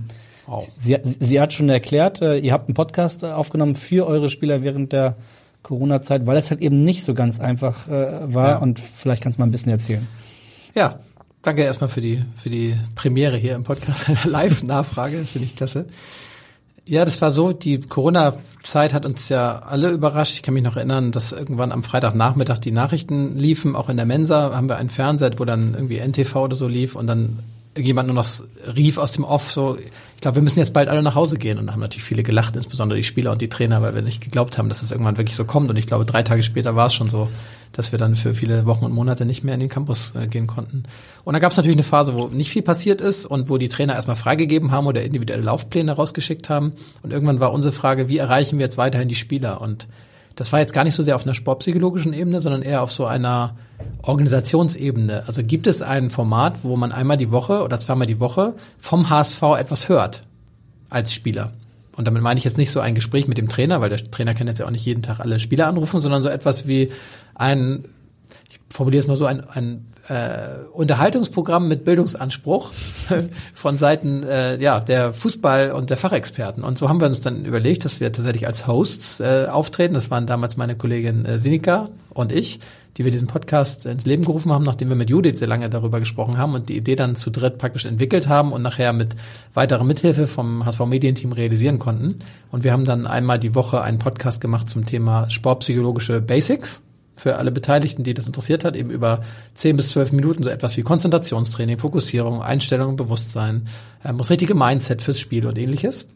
Wow. Sie, sie hat schon erklärt, äh, ihr habt einen Podcast aufgenommen für eure Spieler während der Corona-Zeit, weil es halt eben nicht so ganz einfach äh, war. Ja. Und vielleicht kannst du mal ein bisschen erzählen. Ja, danke erstmal für die, für die Premiere hier im Podcast. Eine Live-Nachfrage, finde ich klasse. Ja, das war so, die Corona-Zeit hat uns ja alle überrascht. Ich kann mich noch erinnern, dass irgendwann am Freitagnachmittag die Nachrichten liefen, auch in der Mensa haben wir einen Fernseher, wo dann irgendwie NTV oder so lief und dann jemand nur noch rief aus dem Off so, ich glaube, wir müssen jetzt bald alle nach Hause gehen. Und da haben natürlich viele gelacht, insbesondere die Spieler und die Trainer, weil wir nicht geglaubt haben, dass es irgendwann wirklich so kommt. Und ich glaube, drei Tage später war es schon so, dass wir dann für viele Wochen und Monate nicht mehr in den Campus äh, gehen konnten. Und da gab es natürlich eine Phase, wo nicht viel passiert ist und wo die Trainer erstmal freigegeben haben oder individuelle Laufpläne rausgeschickt haben. Und irgendwann war unsere Frage, wie erreichen wir jetzt weiterhin die Spieler? Und das war jetzt gar nicht so sehr auf einer sportpsychologischen Ebene, sondern eher auf so einer Organisationsebene. Also gibt es ein Format, wo man einmal die Woche oder zweimal die Woche vom HSV etwas hört als Spieler? Und damit meine ich jetzt nicht so ein Gespräch mit dem Trainer, weil der Trainer kann jetzt ja auch nicht jeden Tag alle Spieler anrufen, sondern so etwas wie ein, ich formuliere es mal so, ein, ein äh, Unterhaltungsprogramm mit Bildungsanspruch von Seiten äh, ja der Fußball und der Fachexperten. Und so haben wir uns dann überlegt, dass wir tatsächlich als Hosts äh, auftreten. Das waren damals meine Kollegin äh, Sinika und ich, die wir diesen Podcast ins Leben gerufen haben, nachdem wir mit Judith sehr lange darüber gesprochen haben und die Idee dann zu dritt praktisch entwickelt haben und nachher mit weiterer Mithilfe vom HSV Medienteam realisieren konnten. Und wir haben dann einmal die Woche einen Podcast gemacht zum Thema sportpsychologische Basics für alle Beteiligten, die das interessiert hat, eben über zehn bis zwölf Minuten so etwas wie Konzentrationstraining, Fokussierung, Einstellung, Bewusstsein, äh, das richtige Mindset fürs Spiel und ähnliches.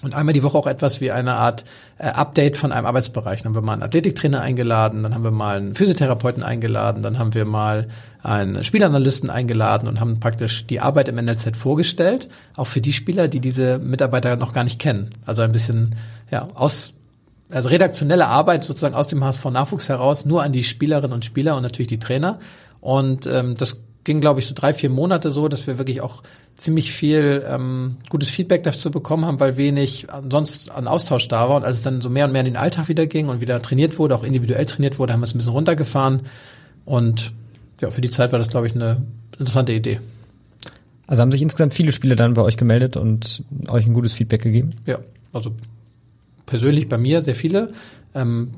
Und einmal die Woche auch etwas wie eine Art äh, Update von einem Arbeitsbereich. Dann haben wir mal einen Athletiktrainer eingeladen, dann haben wir mal einen Physiotherapeuten eingeladen, dann haben wir mal einen Spielanalysten eingeladen und haben praktisch die Arbeit im NLZ vorgestellt, auch für die Spieler, die diese Mitarbeiter noch gar nicht kennen. Also ein bisschen ja, aus also redaktionelle Arbeit sozusagen aus dem HSV Nachwuchs heraus nur an die Spielerinnen und Spieler und natürlich die Trainer. Und ähm, das ging, glaube ich, so drei, vier Monate so, dass wir wirklich auch ziemlich viel ähm, gutes Feedback dazu bekommen haben, weil wenig sonst an Austausch da war. Und als es dann so mehr und mehr in den Alltag wieder ging und wieder trainiert wurde, auch individuell trainiert wurde, haben wir es ein bisschen runtergefahren. Und ja, für die Zeit war das, glaube ich, eine interessante Idee. Also haben sich insgesamt viele Spieler dann bei euch gemeldet und euch ein gutes Feedback gegeben? Ja, also persönlich bei mir sehr viele. Ähm,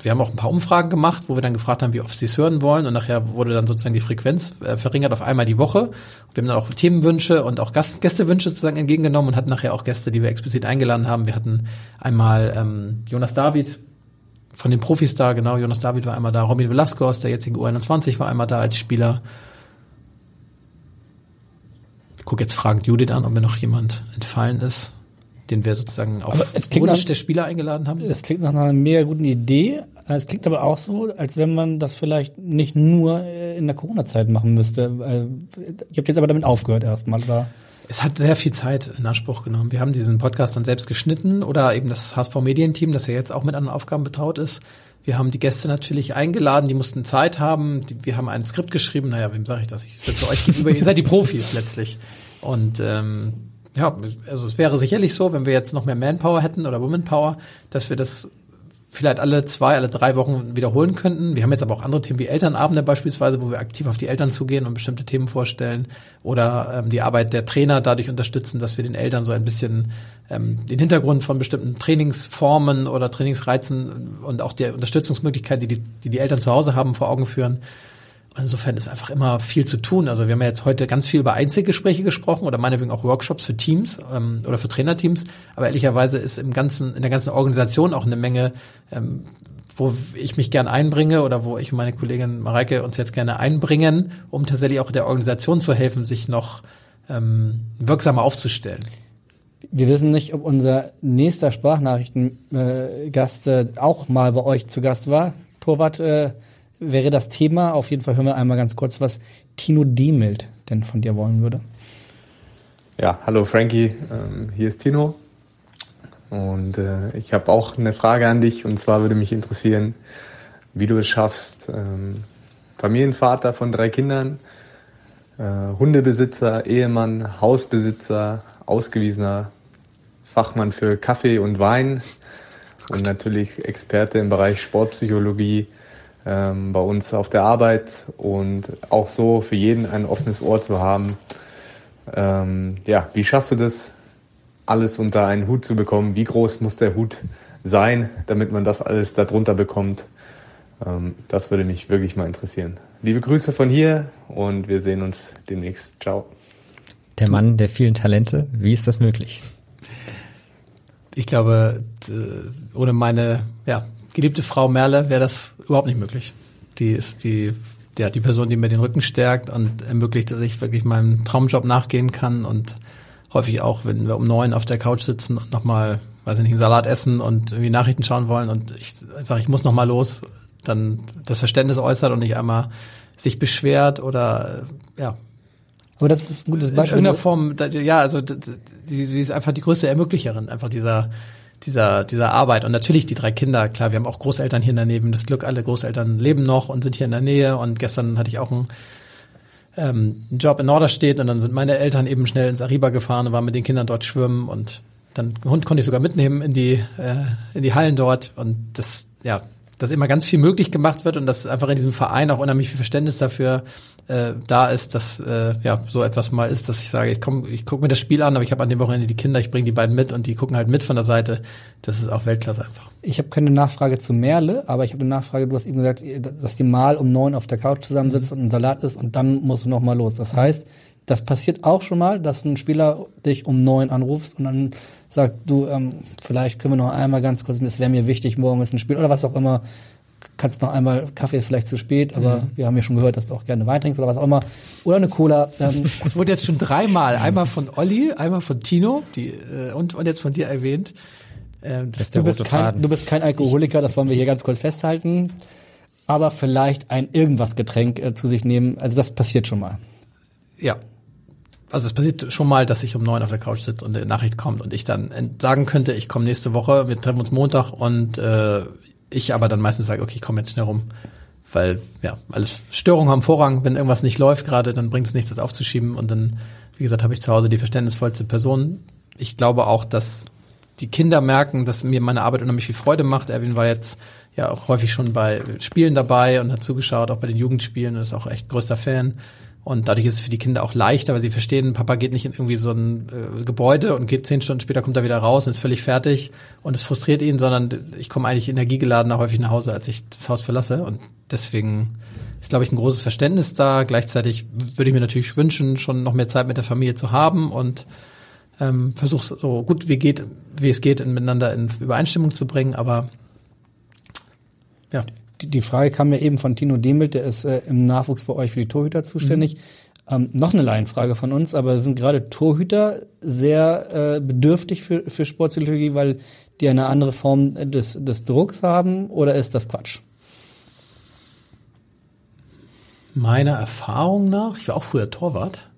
wir haben auch ein paar Umfragen gemacht, wo wir dann gefragt haben, wie oft sie es hören wollen. Und nachher wurde dann sozusagen die Frequenz äh, verringert auf einmal die Woche. Wir haben dann auch Themenwünsche und auch Gast Gästewünsche sozusagen entgegengenommen und hatten nachher auch Gäste, die wir explizit eingeladen haben. Wir hatten einmal ähm, Jonas David von den Profis da, genau, Jonas David war einmal da, Robin Velasco aus der jetzigen U21 war einmal da als Spieler. Ich gucke jetzt fragend Judith an, ob mir noch jemand entfallen ist den wir sozusagen auf Wunsch der Spieler eingeladen haben. Es klingt nach einer mega guten Idee. Es klingt aber auch so, als wenn man das vielleicht nicht nur äh, in der Corona-Zeit machen müsste. Ich habe jetzt aber damit aufgehört erstmal. Oder? Es hat sehr viel Zeit in Anspruch genommen. Wir haben diesen Podcast dann selbst geschnitten oder eben das HSV Medienteam, das ja jetzt auch mit anderen Aufgaben betraut ist. Wir haben die Gäste natürlich eingeladen, die mussten Zeit haben. Wir haben ein Skript geschrieben. Naja, wem sage ich das? Ich zu euch gegenüber. Ihr seid die Profis letztlich. Und ähm, ja, also es wäre sicherlich so, wenn wir jetzt noch mehr Manpower hätten oder Womanpower, dass wir das vielleicht alle zwei, alle drei Wochen wiederholen könnten. Wir haben jetzt aber auch andere Themen wie Elternabende beispielsweise, wo wir aktiv auf die Eltern zugehen und bestimmte Themen vorstellen oder ähm, die Arbeit der Trainer dadurch unterstützen, dass wir den Eltern so ein bisschen ähm, den Hintergrund von bestimmten Trainingsformen oder Trainingsreizen und auch der Unterstützungsmöglichkeit, die die, die, die Eltern zu Hause haben, vor Augen führen. Insofern ist einfach immer viel zu tun. Also wir haben ja jetzt heute ganz viel über Einzelgespräche gesprochen oder meinetwegen auch Workshops für Teams ähm, oder für Trainerteams. Aber ehrlicherweise ist im ganzen, in der ganzen Organisation auch eine Menge ähm, wo ich mich gern einbringe oder wo ich und meine Kollegin Mareike uns jetzt gerne einbringen, um tatsächlich auch der Organisation zu helfen, sich noch ähm, wirksamer aufzustellen. Wir wissen nicht, ob unser nächster Sprachnachrichtengast äh, auch mal bei euch zu Gast war. Torwart äh, wäre das Thema. Auf jeden Fall hören wir einmal ganz kurz, was Tino Demild denn von dir wollen würde. Ja, hallo Frankie, ähm, hier ist Tino. Und äh, ich habe auch eine Frage an dich und zwar würde mich interessieren, wie du es schaffst, ähm, Familienvater von drei Kindern, äh, Hundebesitzer, Ehemann, Hausbesitzer, ausgewiesener Fachmann für Kaffee und Wein und natürlich Experte im Bereich Sportpsychologie bei uns auf der Arbeit und auch so für jeden ein offenes Ohr zu haben. Ähm, ja, wie schaffst du das, alles unter einen Hut zu bekommen? Wie groß muss der Hut sein, damit man das alles darunter bekommt? Ähm, das würde mich wirklich mal interessieren. Liebe Grüße von hier und wir sehen uns demnächst. Ciao. Der Mann der vielen Talente, wie ist das möglich? Ich glaube, ohne meine ja, geliebte Frau Merle wäre das überhaupt nicht möglich. Die ist die, ja, die Person, die mir den Rücken stärkt und ermöglicht, dass ich wirklich meinem Traumjob nachgehen kann und häufig auch, wenn wir um neun auf der Couch sitzen und nochmal, weiß ich nicht, einen Salat essen und irgendwie Nachrichten schauen wollen und ich sage, ich muss nochmal los, dann das Verständnis äußert und nicht einmal sich beschwert oder ja. Aber das ist ein gutes Beispiel. In irgendeiner Form, ja, also sie, sie ist einfach die größte Ermöglicherin, einfach dieser dieser, dieser Arbeit. Und natürlich die drei Kinder, klar, wir haben auch Großeltern hier Nähe, das Glück, alle Großeltern leben noch und sind hier in der Nähe. Und gestern hatte ich auch einen, ähm, einen Job in Norderstedt und dann sind meine Eltern eben schnell ins Ariba gefahren und waren mit den Kindern dort schwimmen und dann Hund konnte ich sogar mitnehmen in die, äh, in die Hallen dort. Und das, ja, dass immer ganz viel möglich gemacht wird und dass einfach in diesem Verein auch unheimlich viel Verständnis dafür äh, da ist, dass äh, ja so etwas mal ist, dass ich sage, ich komm, ich gucke mir das Spiel an, aber ich habe an dem Wochenende die Kinder, ich bringe die beiden mit und die gucken halt mit von der Seite. Das ist auch Weltklasse einfach. Ich habe keine Nachfrage zu Merle, aber ich habe eine Nachfrage, du hast eben gesagt, dass die mal um neun auf der Couch zusammensitzt mhm. und ein Salat ist und dann musst du noch mal los. Das heißt, das passiert auch schon mal, dass ein Spieler dich um neun anruft und dann sagt, du, ähm, vielleicht können wir noch einmal ganz kurz, es wäre mir wichtig, morgen ist ein Spiel oder was auch immer, kannst noch einmal, Kaffee ist vielleicht zu spät, aber mhm. wir haben ja schon gehört, dass du auch gerne Wein trinkst oder was auch immer. Oder eine Cola. Ähm. Das wurde jetzt schon dreimal, einmal von Olli, einmal von Tino die, äh, und, und jetzt von dir erwähnt. Ähm, das du, bist kein, du bist kein Alkoholiker, das wollen wir hier ganz kurz festhalten. Aber vielleicht ein irgendwas Getränk äh, zu sich nehmen, also das passiert schon mal. Ja, also es passiert schon mal, dass ich um neun auf der Couch sitze und eine Nachricht kommt und ich dann sagen könnte, ich komme nächste Woche, wir treffen uns Montag und äh, ich aber dann meistens sage, okay, ich komme jetzt schnell rum. Weil, ja, alles Störungen haben Vorrang. Wenn irgendwas nicht läuft gerade, dann bringt es nichts, das aufzuschieben. Und dann, wie gesagt, habe ich zu Hause die verständnisvollste Person. Ich glaube auch, dass die Kinder merken, dass mir meine Arbeit unheimlich viel Freude macht. Erwin war jetzt ja auch häufig schon bei Spielen dabei und hat zugeschaut, auch bei den Jugendspielen und ist auch echt größter Fan. Und dadurch ist es für die Kinder auch leichter, weil sie verstehen, Papa geht nicht in irgendwie so ein äh, Gebäude und geht zehn Stunden später, kommt er wieder raus und ist völlig fertig und es frustriert ihn, sondern ich komme eigentlich energiegeladener häufig nach Hause, als ich das Haus verlasse. Und deswegen ist, glaube ich, ein großes Verständnis da. Gleichzeitig würde ich mir natürlich wünschen, schon noch mehr Zeit mit der Familie zu haben und ähm, versuche so gut wie geht, wie es geht, in, miteinander in Übereinstimmung zu bringen. Aber ja die, Frage kam mir eben von Tino Demelt, der ist äh, im Nachwuchs bei euch für die Torhüter zuständig. Mhm. Ähm, noch eine Laienfrage von uns, aber sind gerade Torhüter sehr äh, bedürftig für, für Sportpsychologie, weil die eine andere Form des, des Drucks haben oder ist das Quatsch? Meiner Erfahrung nach, ich war auch früher Torwart,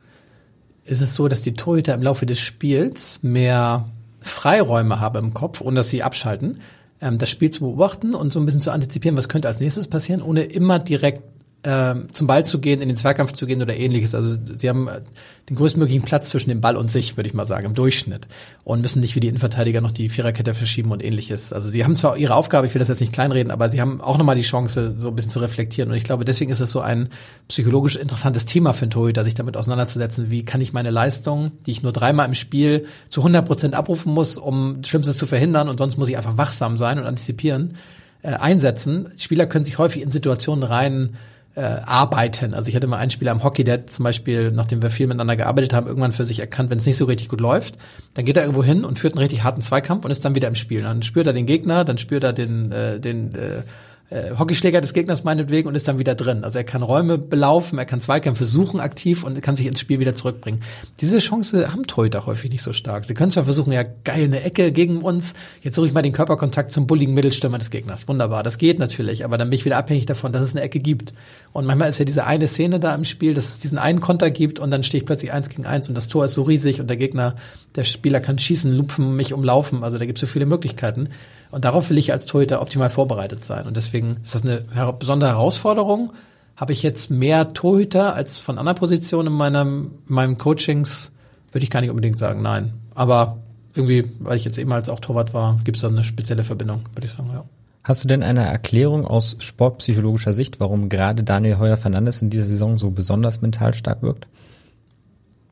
ist es so, dass die Torhüter im Laufe des Spiels mehr Freiräume haben im Kopf und dass sie abschalten das Spiel zu beobachten und so ein bisschen zu antizipieren, was könnte als nächstes passieren, ohne immer direkt ähm, zum Ball zu gehen, in den Zweikampf zu gehen oder ähnliches. Also sie haben äh, den größtmöglichen Platz zwischen dem Ball und sich, würde ich mal sagen, im Durchschnitt. Und müssen nicht wie die Innenverteidiger noch die Viererkette verschieben und ähnliches. Also sie haben zwar ihre Aufgabe, ich will das jetzt nicht kleinreden, aber sie haben auch nochmal die Chance, so ein bisschen zu reflektieren. Und ich glaube, deswegen ist es so ein psychologisch interessantes Thema für einen Torhüter, sich damit auseinanderzusetzen, wie kann ich meine Leistung, die ich nur dreimal im Spiel zu 100 Prozent abrufen muss, um Schlimmstes zu verhindern und sonst muss ich einfach wachsam sein und antizipieren, äh, einsetzen. Spieler können sich häufig in Situationen rein äh, arbeiten. Also ich hatte mal einen Spieler im Hockey, der zum Beispiel, nachdem wir viel miteinander gearbeitet haben, irgendwann für sich erkannt, wenn es nicht so richtig gut läuft, dann geht er irgendwo hin und führt einen richtig harten Zweikampf und ist dann wieder im Spiel. Dann spürt er den Gegner, dann spürt er den, äh, den äh, äh, Hockeyschläger des Gegners meinetwegen und ist dann wieder drin. Also er kann Räume belaufen, er kann Zweikämpfe suchen aktiv und kann sich ins Spiel wieder zurückbringen. Diese Chance haben Torhüter häufig nicht so stark. Sie können zwar versuchen, ja geil, eine Ecke gegen uns, jetzt suche ich mal den Körperkontakt zum bulligen Mittelstürmer des Gegners. Wunderbar, das geht natürlich, aber dann bin ich wieder abhängig davon, dass es eine Ecke gibt. Und manchmal ist ja diese eine Szene da im Spiel, dass es diesen einen Konter gibt und dann stehe ich plötzlich eins gegen eins und das Tor ist so riesig und der Gegner, der Spieler kann schießen, lupfen, mich umlaufen. Also da gibt es so viele Möglichkeiten. Und darauf will ich als Torhüter optimal vorbereitet sein. Und deswegen ist das eine her besondere Herausforderung. Habe ich jetzt mehr Torhüter als von anderen Positionen in meinem, in meinem Coachings? Würde ich gar nicht unbedingt sagen, nein. Aber irgendwie, weil ich jetzt eben als auch Torwart war, gibt es da eine spezielle Verbindung, würde ich sagen, ja. Hast du denn eine Erklärung aus sportpsychologischer Sicht, warum gerade Daniel Heuer Fernandes in dieser Saison so besonders mental stark wirkt?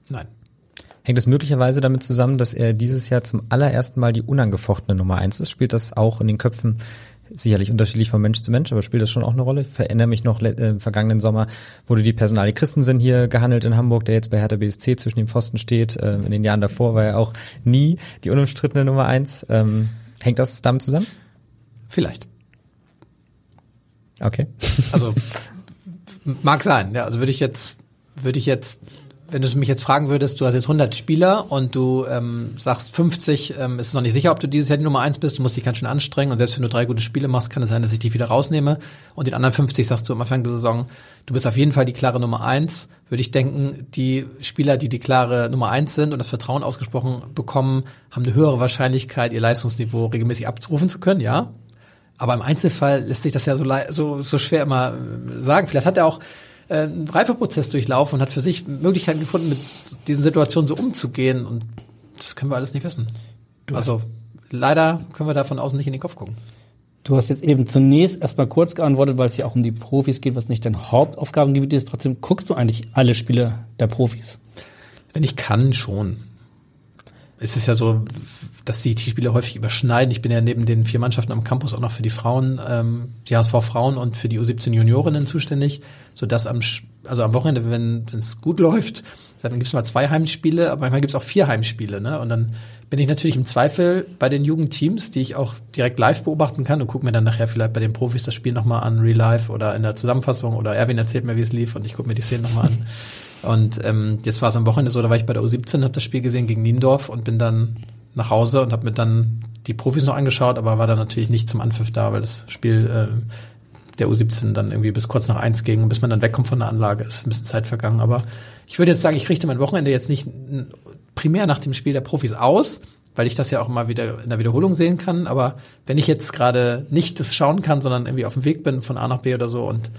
Nein. Hängt es möglicherweise damit zusammen, dass er dieses Jahr zum allerersten Mal die unangefochtene Nummer eins ist? Spielt das auch in den Köpfen sicherlich unterschiedlich von Mensch zu Mensch, aber spielt das schon auch eine Rolle? Ich verinnere mich noch, äh, vergangenen Sommer wurde die Personalie Christensen hier gehandelt in Hamburg, der jetzt bei Hertha BSC zwischen dem Pfosten steht. Äh, in den Jahren davor war er auch nie die unumstrittene Nummer eins. Ähm, hängt das damit zusammen? Vielleicht. Okay. Also mag sein. Ja, also würde ich jetzt würde ich jetzt wenn du mich jetzt fragen würdest, du hast jetzt 100 Spieler und du ähm, sagst 50, ähm, ist es noch nicht sicher, ob du dieses Jahr die Nummer eins bist, du musst dich ganz schön anstrengen und selbst wenn du drei gute Spiele machst, kann es sein, dass ich dich wieder rausnehme und den anderen 50 sagst du am Anfang der Saison, du bist auf jeden Fall die klare Nummer eins, würde ich denken, die Spieler, die die klare Nummer eins sind und das Vertrauen ausgesprochen bekommen, haben eine höhere Wahrscheinlichkeit, ihr Leistungsniveau regelmäßig abrufen zu können, ja. Aber im Einzelfall lässt sich das ja so, so, so schwer immer äh, sagen. Vielleicht hat er auch äh, einen Reifeprozess durchlaufen und hat für sich Möglichkeiten gefunden, mit diesen Situationen so umzugehen. Und das können wir alles nicht wissen. Du also leider können wir da von außen nicht in den Kopf gucken. Du hast jetzt eben zunächst erstmal kurz geantwortet, weil es ja auch um die Profis geht, was nicht dein Hauptaufgabengebiet ist. Trotzdem guckst du eigentlich alle Spiele der Profis. Wenn ich kann, schon. Es ist ja so, dass die Spiele häufig überschneiden. Ich bin ja neben den vier Mannschaften am Campus auch noch für die Frauen, ähm, die HSV Frauen und für die U17 Juniorinnen zuständig, so dass am also am Wochenende, wenn es gut läuft, dann gibt es mal zwei Heimspiele, aber manchmal gibt es auch vier Heimspiele, ne? Und dann bin ich natürlich im Zweifel bei den Jugendteams, die ich auch direkt live beobachten kann und gucke mir dann nachher vielleicht bei den Profis das Spiel nochmal an, real life oder in der Zusammenfassung oder Erwin erzählt mir, wie es lief und ich gucke mir die Szenen nochmal an. Und ähm, jetzt war es am Wochenende so, da war ich bei der U17, habe das Spiel gesehen gegen Niendorf und bin dann nach Hause und habe mir dann die Profis noch angeschaut, aber war dann natürlich nicht zum Anpfiff da, weil das Spiel äh, der U17 dann irgendwie bis kurz nach eins ging und bis man dann wegkommt von der Anlage, ist ein bisschen Zeit vergangen. Aber ich würde jetzt sagen, ich richte mein Wochenende jetzt nicht primär nach dem Spiel der Profis aus, weil ich das ja auch mal wieder in der Wiederholung sehen kann. Aber wenn ich jetzt gerade nicht das schauen kann, sondern irgendwie auf dem Weg bin von A nach B oder so und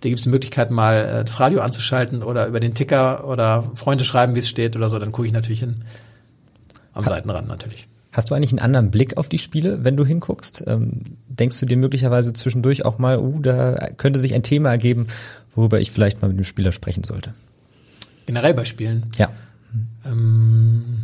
da gibt es die Möglichkeit, mal äh, das Radio anzuschalten oder über den Ticker oder Freunde schreiben, wie es steht oder so, dann gucke ich natürlich hin. Am ha Seitenrand natürlich. Hast du eigentlich einen anderen Blick auf die Spiele, wenn du hinguckst? Ähm, denkst du dir möglicherweise zwischendurch auch mal, uh, da könnte sich ein Thema ergeben, worüber ich vielleicht mal mit dem Spieler sprechen sollte? Generell bei Spielen? Ja. Ähm,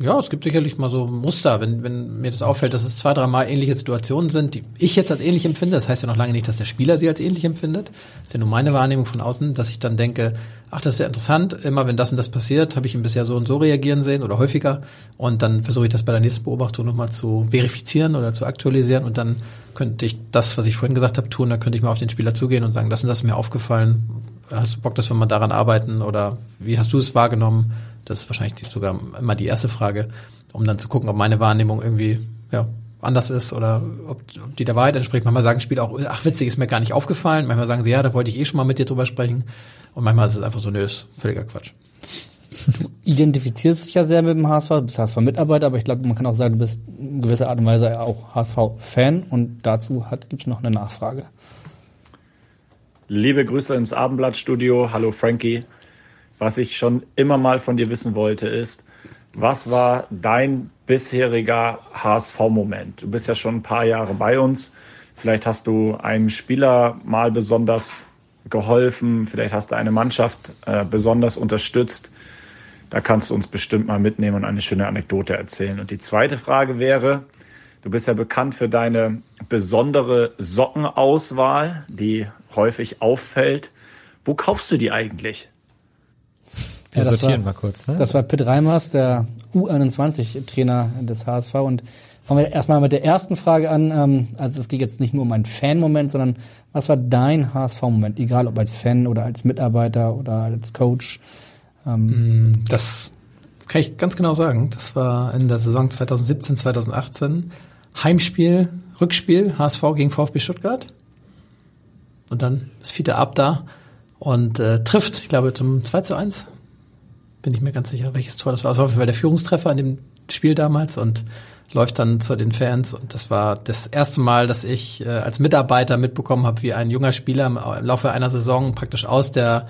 ja, es gibt sicherlich mal so Muster, wenn, wenn mir das auffällt, dass es zwei, dreimal ähnliche Situationen sind, die ich jetzt als ähnlich empfinde. Das heißt ja noch lange nicht, dass der Spieler sie als ähnlich empfindet. Das ist ja nur meine Wahrnehmung von außen, dass ich dann denke, ach, das ist ja interessant, immer wenn das und das passiert, habe ich ihn bisher so und so reagieren sehen oder häufiger. Und dann versuche ich das bei der nächsten Beobachtung nochmal zu verifizieren oder zu aktualisieren und dann könnte ich das, was ich vorhin gesagt habe, tun, dann könnte ich mal auf den Spieler zugehen und sagen, das und das ist mir aufgefallen. Hast du Bock, dass wir mal daran arbeiten oder wie hast du es wahrgenommen? Das ist wahrscheinlich sogar immer die erste Frage, um dann zu gucken, ob meine Wahrnehmung irgendwie ja, anders ist oder ob, ob die der Wahrheit entspricht. Manchmal sagen Spieler auch, ach witzig, ist mir gar nicht aufgefallen. Manchmal sagen sie, ja, da wollte ich eh schon mal mit dir drüber sprechen. Und manchmal ist es einfach so, nö, ist völliger Quatsch. Du identifizierst dich ja sehr mit dem HSV, du bist HSV-Mitarbeiter, aber ich glaube, man kann auch sagen, du bist in gewisser Art und Weise auch HSV-Fan und dazu gibt es noch eine Nachfrage. Liebe Grüße ins Abendblattstudio. Hallo Frankie. Was ich schon immer mal von dir wissen wollte, ist, was war dein bisheriger HSV-Moment? Du bist ja schon ein paar Jahre bei uns. Vielleicht hast du einem Spieler mal besonders geholfen, vielleicht hast du eine Mannschaft äh, besonders unterstützt. Da kannst du uns bestimmt mal mitnehmen und eine schöne Anekdote erzählen. Und die zweite Frage wäre, Du bist ja bekannt für deine besondere Sockenauswahl, die häufig auffällt. Wo kaufst du die eigentlich? Wir das sortieren war, mal kurz. Ne? Das war Pitt Reimers, der U21-Trainer des HSV. Und fangen wir erstmal mit der ersten Frage an. Ähm, Also es geht jetzt nicht nur um einen Fan-Moment, sondern was war dein HSV-Moment? Egal ob als Fan oder als Mitarbeiter oder als Coach. Ähm, Das kann ich ganz genau sagen. Das war in der Saison 2017, 2018. Heimspiel, Rückspiel, HSV gegen VfB Stuttgart. Und dann ist Fiete ab da und äh, trifft, ich glaube, zum 2 zu 1. Bin ich mir ganz sicher, welches Tor das war. Das war auf jeden Fall der Führungstreffer in dem Spiel damals und läuft dann zu den Fans. Und das war das erste Mal, dass ich äh, als Mitarbeiter mitbekommen habe, wie ein junger Spieler im, im Laufe einer Saison praktisch aus der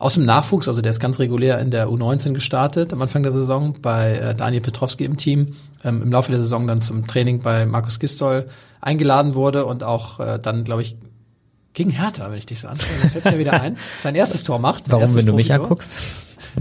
aus dem Nachwuchs, also der ist ganz regulär in der U19 gestartet am Anfang der Saison bei äh, Daniel Petrowski im Team, ähm, im Laufe der Saison dann zum Training bei Markus Gistol eingeladen wurde und auch äh, dann, glaube ich, gegen Hertha, wenn ich dich so anschaue, dann fällt mir wieder ein, sein erstes Tor macht. Warum, wenn du mich anguckst?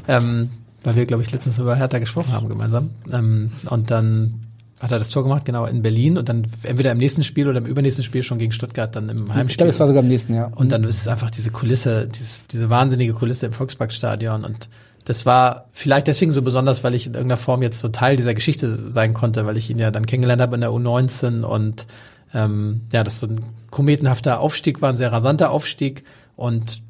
Ähm, weil wir, glaube ich, letztens über Hertha gesprochen haben gemeinsam. Ähm, und dann hat er das Tor gemacht, genau, in Berlin und dann entweder im nächsten Spiel oder im übernächsten Spiel schon gegen Stuttgart, dann im Heimspiel. ich glaube, es war sogar im nächsten Jahr. Und dann ist es einfach diese Kulisse, dieses, diese wahnsinnige Kulisse im Volksparkstadion und das war vielleicht deswegen so besonders, weil ich in irgendeiner Form jetzt so Teil dieser Geschichte sein konnte, weil ich ihn ja dann kennengelernt habe in der U19 und ähm, ja, das so ein kometenhafter Aufstieg war, ein sehr rasanter Aufstieg und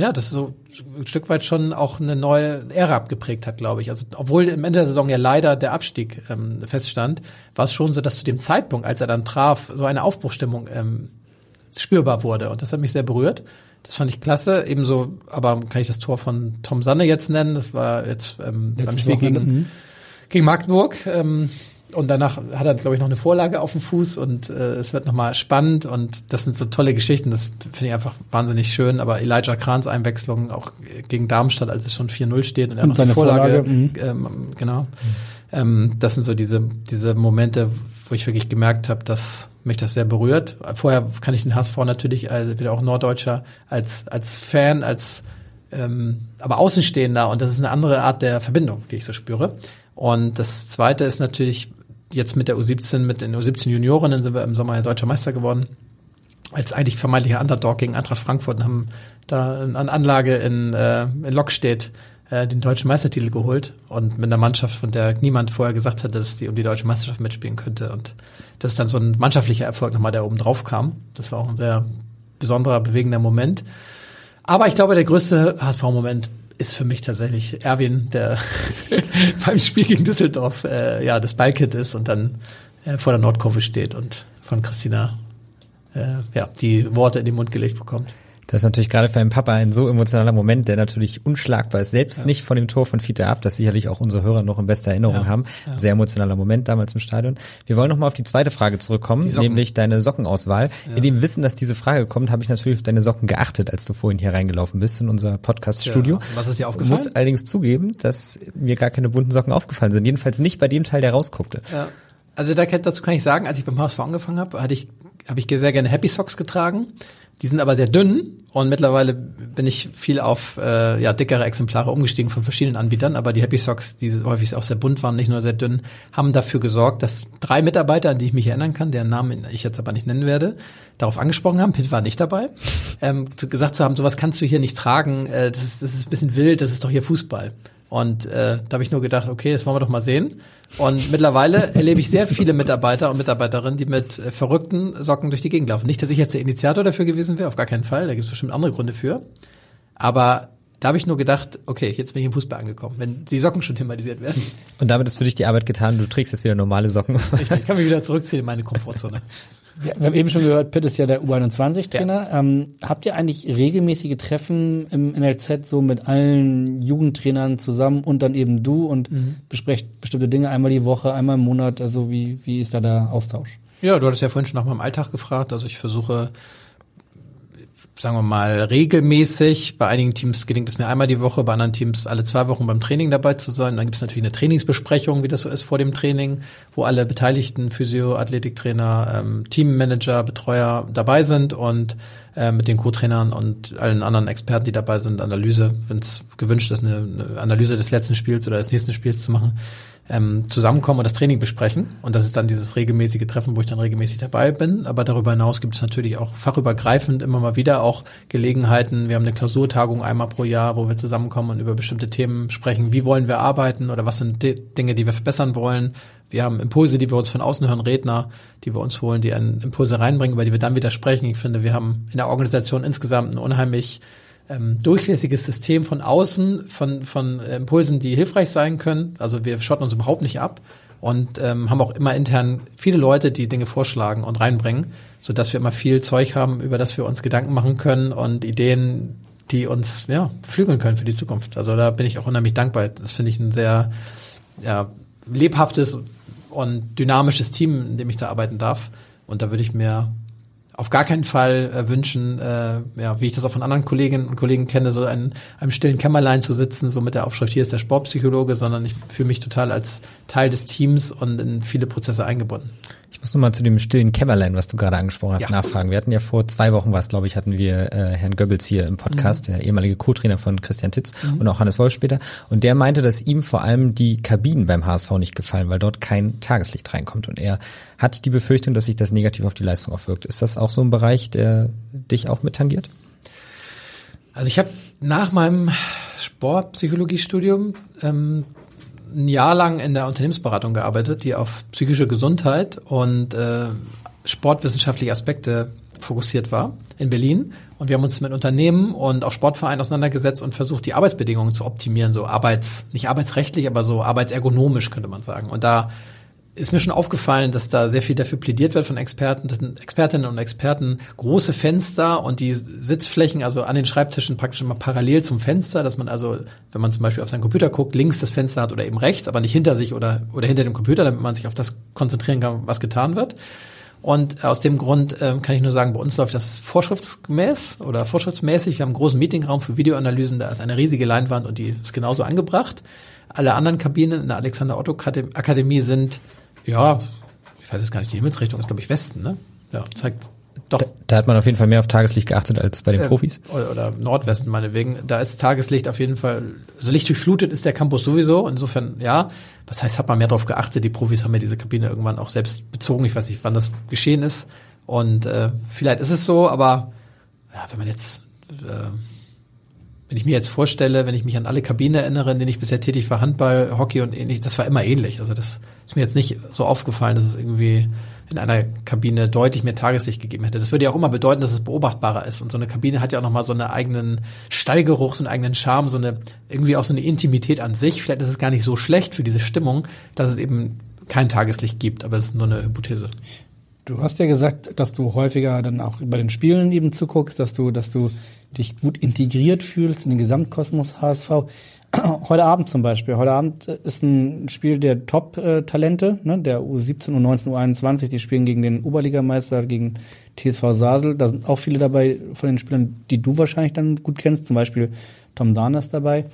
ja, das ist so ein Stück weit schon auch eine neue Ära abgeprägt hat, glaube ich. Also obwohl am Ende der Saison ja leider der Abstieg ähm, feststand, war es schon so, dass zu dem Zeitpunkt, als er dann traf, so eine Aufbruchstimmung ähm, spürbar wurde. Und das hat mich sehr berührt. Das fand ich klasse. Ebenso, aber kann ich das Tor von Tom Sanne jetzt nennen? Das war jetzt ähm, beim Spiel gegen, mhm. gegen Magdeburg. Ähm, und danach hat er, glaube ich, noch eine Vorlage auf dem Fuß und äh, es wird nochmal spannend und das sind so tolle Geschichten, das finde ich einfach wahnsinnig schön. Aber Elijah Krahns Einwechslung auch gegen Darmstadt, als es schon 4-0 steht und er Und noch die seine Vorlage, Vorlage, mhm. ähm, genau. Ähm, das sind so diese, diese Momente, wo ich wirklich gemerkt habe, dass mich das sehr berührt. Vorher kann ich den HSV natürlich, also wieder auch Norddeutscher, als, als Fan, als ähm, aber Außenstehender und das ist eine andere Art der Verbindung, die ich so spüre. Und das zweite ist natürlich jetzt mit der U17, mit den U17 Juniorinnen sind wir im Sommer ja deutscher Meister geworden. Als eigentlich vermeintlicher Underdog gegen Eintracht Frankfurt und haben da eine Anlage in, äh, in Lockstedt äh, den deutschen Meistertitel geholt und mit einer Mannschaft, von der niemand vorher gesagt hatte, dass die um die deutsche Meisterschaft mitspielen könnte. Und das ist dann so ein mannschaftlicher Erfolg nochmal, der oben drauf kam. Das war auch ein sehr besonderer, bewegender Moment. Aber ich glaube, der größte HSV-Moment ist für mich tatsächlich Erwin, der beim Spiel gegen Düsseldorf äh, ja das Ballkit ist und dann äh, vor der Nordkurve steht und von Christina äh, ja die Worte in den Mund gelegt bekommt. Das ist natürlich gerade für einen Papa ein so emotionaler Moment, der natürlich unschlagbar ist. Selbst Ja. nicht von dem Tor von Fiete ab, das sicherlich auch unsere Hörer noch in bester Erinnerung Ja, haben. ja. Sehr emotionaler Moment damals im Stadion. Wir wollen nochmal auf die zweite Frage zurückkommen, nämlich deine Sockenauswahl. In dem Wissen, dass diese Frage kommt, habe ich natürlich auf deine Socken geachtet, als du vorhin hier reingelaufen bist in unser Podcast-Studio. Was ist dir Ich aufgefallen? muss allerdings zugeben, dass mir gar keine bunten Socken aufgefallen sind. Jedenfalls nicht bei dem Teil, der rausguckte. Ja. Also dazu kann ich sagen, als ich beim HSV angefangen habe, hatte ich, habe ich sehr gerne Happy Socks getragen. Die sind aber sehr dünn und mittlerweile bin ich viel auf äh, ja, dickere Exemplare umgestiegen von verschiedenen Anbietern. Aber die Happy Socks, die häufig auch sehr bunt waren, nicht nur sehr dünn, haben dafür gesorgt, dass drei Mitarbeiter, an die ich mich erinnern kann, deren Namen ich jetzt aber nicht nennen werde, darauf angesprochen haben. Pitt war nicht dabei. Ähm, gesagt zu haben, sowas kannst du hier nicht tragen. Äh, das, ist, das ist ein bisschen wild. Das ist doch hier Fußball. Und äh, da habe ich nur gedacht, okay, das wollen wir doch mal sehen. Und mittlerweile erlebe ich sehr viele Mitarbeiter und Mitarbeiterinnen, die mit äh, verrückten Socken durch die Gegend laufen. Nicht, dass ich jetzt der Initiator dafür gewesen wäre, auf gar keinen Fall. Da gibt es bestimmt andere Gründe für. Aber da habe ich nur gedacht, okay, jetzt bin ich im Fußball angekommen, wenn die Socken schon thematisiert werden. Und damit ist für dich die Arbeit getan. Du trägst jetzt wieder normale Socken. Ich, ich kann mich wieder zurückziehen in meine Komfortzone. Wir, wir haben eben schon gehört, Pitt ist ja der U21-Trainer. Ähm, habt ihr eigentlich regelmäßige Treffen im NLZ so mit allen Jugendtrainern zusammen und dann eben du und Mhm. besprecht bestimmte Dinge einmal die Woche, einmal im Monat? Also wie, wie ist da der Austausch? Ja, du hattest ja vorhin schon nach meinem Alltag gefragt. Also ich versuche, sagen wir mal, regelmäßig. Bei einigen Teams gelingt es mir einmal die Woche, bei anderen Teams alle zwei Wochen beim Training dabei zu sein. Dann gibt es natürlich eine Trainingsbesprechung, wie das so ist vor dem Training, wo alle Beteiligten, Physio, Athletiktrainer, ähm, Teammanager, Betreuer dabei sind und äh, mit den Co-Trainern und allen anderen Experten, die dabei sind, Analyse, wenn es gewünscht ist, eine, eine Analyse des letzten Spiels oder des nächsten Spiels zu machen ähm, zusammenkommen und das Training besprechen. Und das ist dann dieses regelmäßige Treffen, wo ich dann regelmäßig dabei bin. Aber darüber hinaus gibt es natürlich auch fachübergreifend immer mal wieder auch Gelegenheiten. Wir haben eine Klausurtagung einmal pro Jahr, wo wir zusammenkommen und über bestimmte Themen sprechen. Wie wollen wir arbeiten oder was sind die Dinge, die wir verbessern wollen? Wir haben Impulse, die wir uns von außen hören, Redner, die wir uns holen, die einen Impulse reinbringen, über die wir dann wieder sprechen. Ich finde, wir haben in der Organisation insgesamt ein unheimlich ähm, durchlässiges System von außen, von, von Impulsen, die hilfreich sein können. Also wir schotten uns überhaupt nicht ab und ähm, haben auch immer intern viele Leute, die Dinge vorschlagen und reinbringen, so dass wir immer viel Zeug haben, über das wir uns Gedanken machen können und Ideen, die uns ja flügeln können für die Zukunft. Also da bin ich auch unheimlich dankbar. Das finde ich ein sehr ja, lebhaftes und dynamisches Team, in dem ich da arbeiten darf. Und da würde ich mir auf gar keinen Fall äh, wünschen, äh, ja, wie ich das auch von anderen Kolleginnen und Kollegen kenne, so in einem stillen Kämmerlein zu sitzen, so mit der Aufschrift, hier ist der Sportpsychologe, sondern ich fühle mich total als Teil des Teams und in viele Prozesse eingebunden. Ich muss nur mal zu dem stillen Kämmerlein, was du gerade angesprochen hast, ja. nachfragen. Wir hatten ja vor zwei Wochen was, glaube ich, hatten wir äh, Herrn Goebbels hier im Podcast, mhm. der ehemalige Co-Trainer von Christian Titz mhm. und auch Hannes Wolf später. Und der meinte, dass ihm vor allem die Kabinen beim HSV nicht gefallen, weil dort kein Tageslicht reinkommt. Und er hat die Befürchtung, dass sich das negativ auf die Leistung aufwirkt. Ist das auch so ein Bereich, der dich auch mit tangiert? Also ich habe nach meinem Sportpsychologiestudium ähm, ein Jahr lang in der Unternehmensberatung gearbeitet, die auf psychische Gesundheit und äh, sportwissenschaftliche Aspekte fokussiert war in Berlin. Und wir haben uns mit Unternehmen und auch Sportvereinen auseinandergesetzt und versucht, die Arbeitsbedingungen zu optimieren, so arbeits, nicht arbeitsrechtlich, aber so arbeitsergonomisch, könnte man sagen. Und da ist mir schon aufgefallen, dass da sehr viel dafür plädiert wird von Experten, Expertinnen und Experten. Große Fenster und die Sitzflächen, also an den Schreibtischen praktisch immer parallel zum Fenster, dass man also, wenn man zum Beispiel auf seinen Computer guckt, links das Fenster hat oder eben rechts, aber nicht hinter sich oder, oder hinter dem Computer, damit man sich auf das konzentrieren kann, was getan wird. Und aus dem Grund ähm, kann ich nur sagen, bei uns läuft das vorschriftsgemäß oder vorschriftsmäßig. Wir haben einen großen Meetingraum für Videoanalysen, da ist eine riesige Leinwand und die ist genauso angebracht. Alle anderen Kabinen in der Alexander Otto Akademie sind ja, ich weiß jetzt gar nicht, die Himmelsrichtung ist, glaube ich, Westen, ne? Ja, zeigt doch. Da, da, hat man auf jeden Fall mehr auf Tageslicht geachtet als bei den äh, Profis. Oder, Nordwesten meinetwegen. Da ist Tageslicht auf jeden Fall, also lichtdurchflutet ist der Campus sowieso. Insofern, ja. Was heißt, hat man mehr darauf geachtet? Die Profis haben ja diese Kabine irgendwann auch selbst bezogen. Ich weiß nicht, wann das geschehen ist. Und äh, vielleicht ist es so, aber ja, wenn man jetzt äh, wenn ich mir jetzt vorstelle, wenn ich mich an alle Kabinen erinnere, in denen ich bisher tätig war, Handball, Hockey und ähnlich, das war immer ähnlich. Also das ist mir jetzt nicht so aufgefallen, dass es irgendwie in einer Kabine deutlich mehr Tageslicht gegeben hätte. Das würde ja auch immer bedeuten, dass es beobachtbarer ist. Und so eine Kabine hat ja auch nochmal so einen eigenen Stallgeruch, so einen eigenen Charme, so eine, irgendwie auch so eine Intimität an sich. Vielleicht ist es gar nicht so schlecht für diese Stimmung, dass es eben kein Tageslicht gibt, aber es ist nur eine Hypothese. Du hast ja gesagt, dass du häufiger dann auch bei den Spielen eben zuguckst, dass du, dass du dich gut integriert fühlst in den Gesamtkosmos HSV. Heute Abend zum Beispiel. Heute Abend ist ein Spiel der Top-Talente, ne, der U17, U19, U21. Die spielen gegen den Oberligameister, gegen TSV Sasel. Da sind auch viele dabei von den Spielern, die du wahrscheinlich dann gut kennst. Zum Beispiel Tom Dahn ist dabei.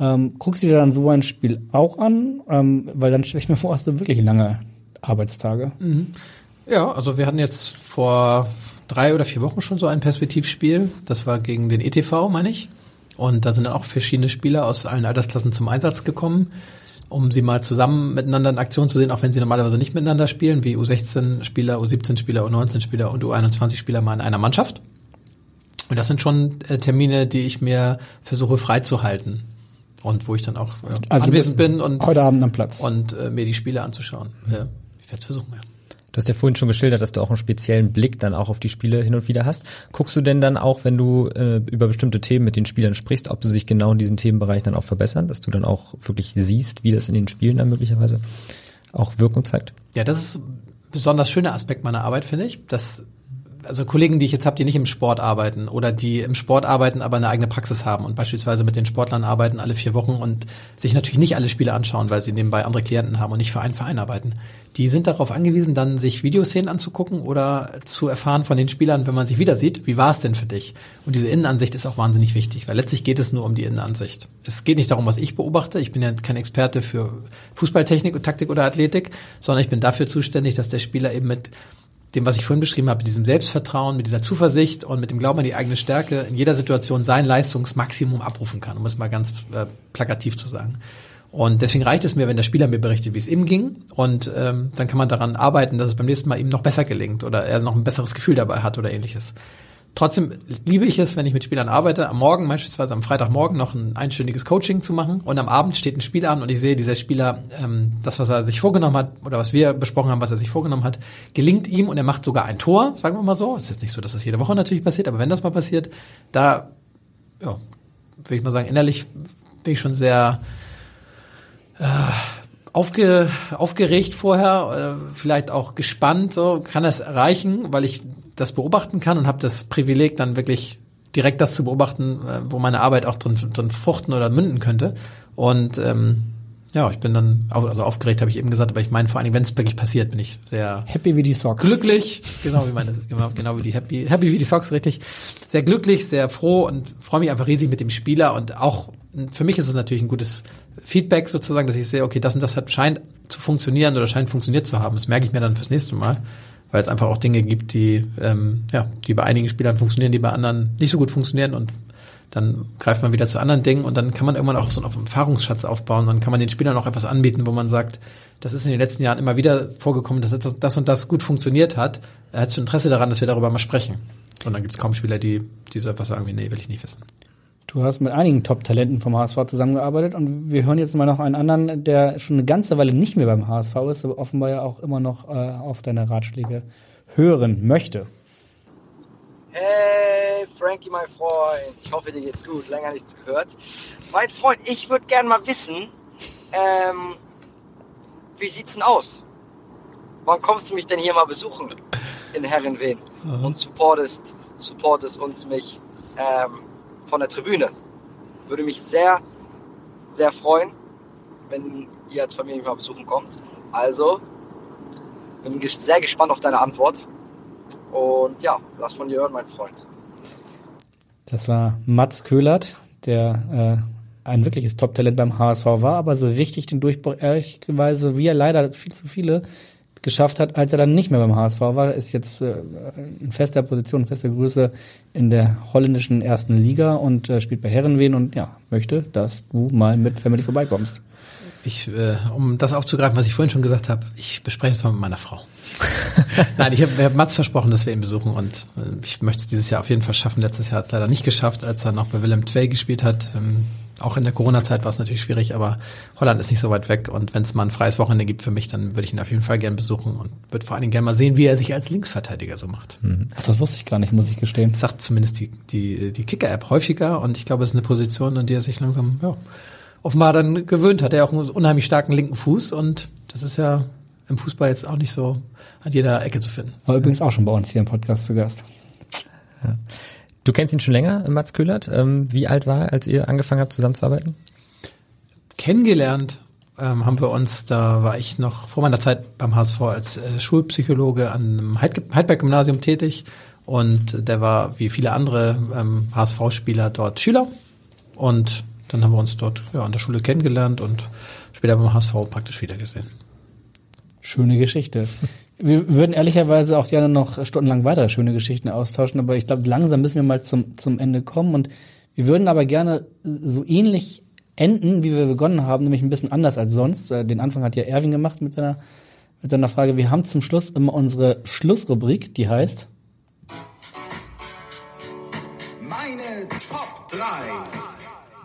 Ähm, guckst du dir dann so ein Spiel auch an? Ähm, weil dann stelle ich mir vor, hast du wirklich lange Arbeitstage. Mhm. Ja, also wir hatten jetzt vor drei oder vier Wochen schon so ein Perspektivspiel. Das war gegen den ETV, meine ich. Und da sind dann auch verschiedene Spieler aus allen Altersklassen zum Einsatz gekommen, um sie mal zusammen miteinander in Aktion zu sehen, auch wenn sie normalerweise nicht miteinander spielen, wie U16-Spieler, U17-Spieler, U19-Spieler und U21-Spieler mal in einer Mannschaft. Und das sind schon äh, Termine, die ich mir versuche freizuhalten. Und wo ich dann auch ja, also anwesend bin und heute Abend am Platz und äh, mir die Spiele anzuschauen. Ja, ich werde es versuchen, ja. Du hast ja vorhin schon geschildert, dass du auch einen speziellen Blick dann auch auf die Spiele hin und wieder hast. Guckst du denn dann auch, wenn du äh, über bestimmte Themen mit den Spielern sprichst, ob sie sich genau in diesen Themenbereich dann auch verbessern, dass du dann auch wirklich siehst, wie das in den Spielen dann möglicherweise auch Wirkung zeigt? Ja, das ist ein besonders schöner Aspekt meiner Arbeit, finde ich, dass also Kollegen, die ich jetzt habe, die nicht im Sport arbeiten oder die im Sport arbeiten, aber eine eigene Praxis haben und beispielsweise mit den Sportlern arbeiten alle vier Wochen und sich natürlich nicht alle Spiele anschauen, weil sie nebenbei andere Klienten haben und nicht für einen Verein arbeiten. Die sind darauf angewiesen, dann sich Videoszenen anzugucken oder zu erfahren von den Spielern, wenn man sich wieder sieht, wie war es denn für dich? Und diese Innenansicht ist auch wahnsinnig wichtig, weil letztlich geht es nur um die Innenansicht. Es geht nicht darum, was ich beobachte. Ich bin ja kein Experte für Fußballtechnik und Taktik oder Athletik, sondern ich bin dafür zuständig, dass der Spieler eben mit dem, was ich vorhin beschrieben habe, mit diesem Selbstvertrauen, mit dieser Zuversicht und mit dem Glauben an die eigene Stärke in jeder Situation sein Leistungsmaximum abrufen kann, um es mal ganz äh, plakativ zu sagen. Und deswegen reicht es mir, wenn der Spieler mir berichtet, wie es ihm ging. Und ähm, dann kann man daran arbeiten, dass es beim nächsten Mal ihm noch besser gelingt oder er noch ein besseres Gefühl dabei hat oder ähnliches. Trotzdem liebe ich es, wenn ich mit Spielern arbeite, am Morgen, beispielsweise am Freitagmorgen, noch ein einstündiges Coaching zu machen und am Abend steht ein Spiel an und ich sehe, dieser Spieler, ähm, das, was er sich vorgenommen hat oder was wir besprochen haben, was er sich vorgenommen hat, gelingt ihm und er macht sogar ein Tor, sagen wir mal so. Es ist jetzt nicht so, dass das jede Woche natürlich passiert, aber wenn das mal passiert, da, ja, würde ich mal sagen, innerlich bin ich schon sehr äh, aufge, aufgeregt vorher, äh, vielleicht auch gespannt, so kann das erreichen, weil ich das beobachten kann und habe das Privileg, dann wirklich direkt das zu beobachten, äh, wo meine Arbeit auch drin, drin fruchten oder münden könnte. Und ähm, ja, ich bin dann, also aufgeregt habe ich eben gesagt, aber ich meine vor allem, wenn es wirklich passiert, bin ich sehr happy wie die Socks. Glücklich, genau wie meine, genau, genau wie die happy, happy wie die Socks, richtig. Sehr glücklich, sehr froh und freue mich einfach riesig mit dem Spieler und auch für mich ist es natürlich ein gutes Feedback sozusagen, dass ich sehe, okay, das und das hat, scheint zu funktionieren oder scheint funktioniert zu haben. Das merke ich mir dann fürs nächste Mal weil es einfach auch Dinge gibt, die, ähm, ja, die bei einigen Spielern funktionieren, die bei anderen nicht so gut funktionieren und dann greift man wieder zu anderen Dingen und dann kann man irgendwann auch so einen Erfahrungsschatz aufbauen. Dann kann man den Spielern auch etwas anbieten, wo man sagt, das ist in den letzten Jahren immer wieder vorgekommen, dass das, und das gut funktioniert hat. Er hat Interesse daran, dass wir darüber mal sprechen. Und dann gibt es kaum Spieler, die, die so etwas sagen wie, nee, will ich nicht wissen. Du hast mit einigen Top-Talenten vom HSV zusammengearbeitet und wir hören jetzt mal noch einen anderen, der schon eine ganze Weile nicht mehr beim HSV ist, aber offenbar ja auch immer noch äh, auf deine Ratschläge hören möchte. Hey, Frankie, mein Freund. Ich hoffe, dir geht's gut. Länger nichts gehört. Mein Freund, ich würde gerne mal wissen, ähm, wie sieht's denn aus? Wann kommst du mich denn hier mal besuchen in Herrenwehen und supportest, supportest uns mich ähm, von der Tribüne. Würde mich sehr, sehr freuen, wenn ihr als Familie mal besuchen kommt. Also, bin sehr gespannt auf deine Antwort. Und ja, lass von dir hören, mein Freund. Das war Mats Köhlert, der äh, ein wirkliches Top-Talent beim HSV war, aber so richtig den Durchbruch, ehrlicherweise, wie er leider viel zu viele geschafft hat, als er dann nicht mehr beim HSV war, ist jetzt äh, in fester Position, in fester Größe in der holländischen ersten Liga und äh, spielt bei Herrenwehen und ja, möchte, dass du mal mit Family vorbeikommst. Ich, äh, um das aufzugreifen, was ich vorhin schon gesagt habe, ich bespreche das mal mit meiner Frau. Nein, ich habe hab Mats versprochen, dass wir ihn besuchen und äh, ich möchte es dieses Jahr auf jeden Fall schaffen. Letztes Jahr hat es leider nicht geschafft, als er noch bei Willem II gespielt hat. Ähm, auch in der Corona-Zeit war es natürlich schwierig, aber Holland ist nicht so weit weg und wenn es mal ein freies Wochenende gibt für mich, dann würde ich ihn auf jeden Fall gern besuchen und würde vor allen Dingen gerne mal sehen, wie er sich als Linksverteidiger so macht. Mhm. Ach, das wusste ich gar nicht, muss ich gestehen. Das sagt zumindest die, die, die Kicker-App häufiger und ich glaube, es ist eine Position, an die er sich langsam, ja, offenbar dann gewöhnt hat. Er hat auch einen unheimlich starken linken Fuß und das ist ja im Fußball jetzt auch nicht so an jeder Ecke zu finden. War übrigens auch schon bei uns hier im Podcast zu Gast. Ja. Du kennst ihn schon länger, Mats Köhlert. Ähm, wie alt war er, als ihr angefangen habt zusammenzuarbeiten? Kennengelernt ähm, haben wir uns, da war ich noch vor meiner Zeit beim HSV als äh, Schulpsychologe an einem Heidberg-Gymnasium tätig und der war wie viele andere ähm, HSV-Spieler dort Schüler und dann haben wir uns dort ja, an der Schule kennengelernt und später beim HSV praktisch wiedergesehen. Schöne Geschichte. Wir würden ehrlicherweise auch gerne noch stundenlang weitere schöne Geschichten austauschen, aber ich glaube, langsam müssen wir mal zum, zum Ende kommen und wir würden aber gerne so ähnlich enden, wie wir begonnen haben, nämlich ein bisschen anders als sonst. Äh, den Anfang hat ja Erwin gemacht mit seiner, mit seiner Frage. Wir haben zum Schluss immer unsere Schlussrubrik, die heißt Meine Top 3.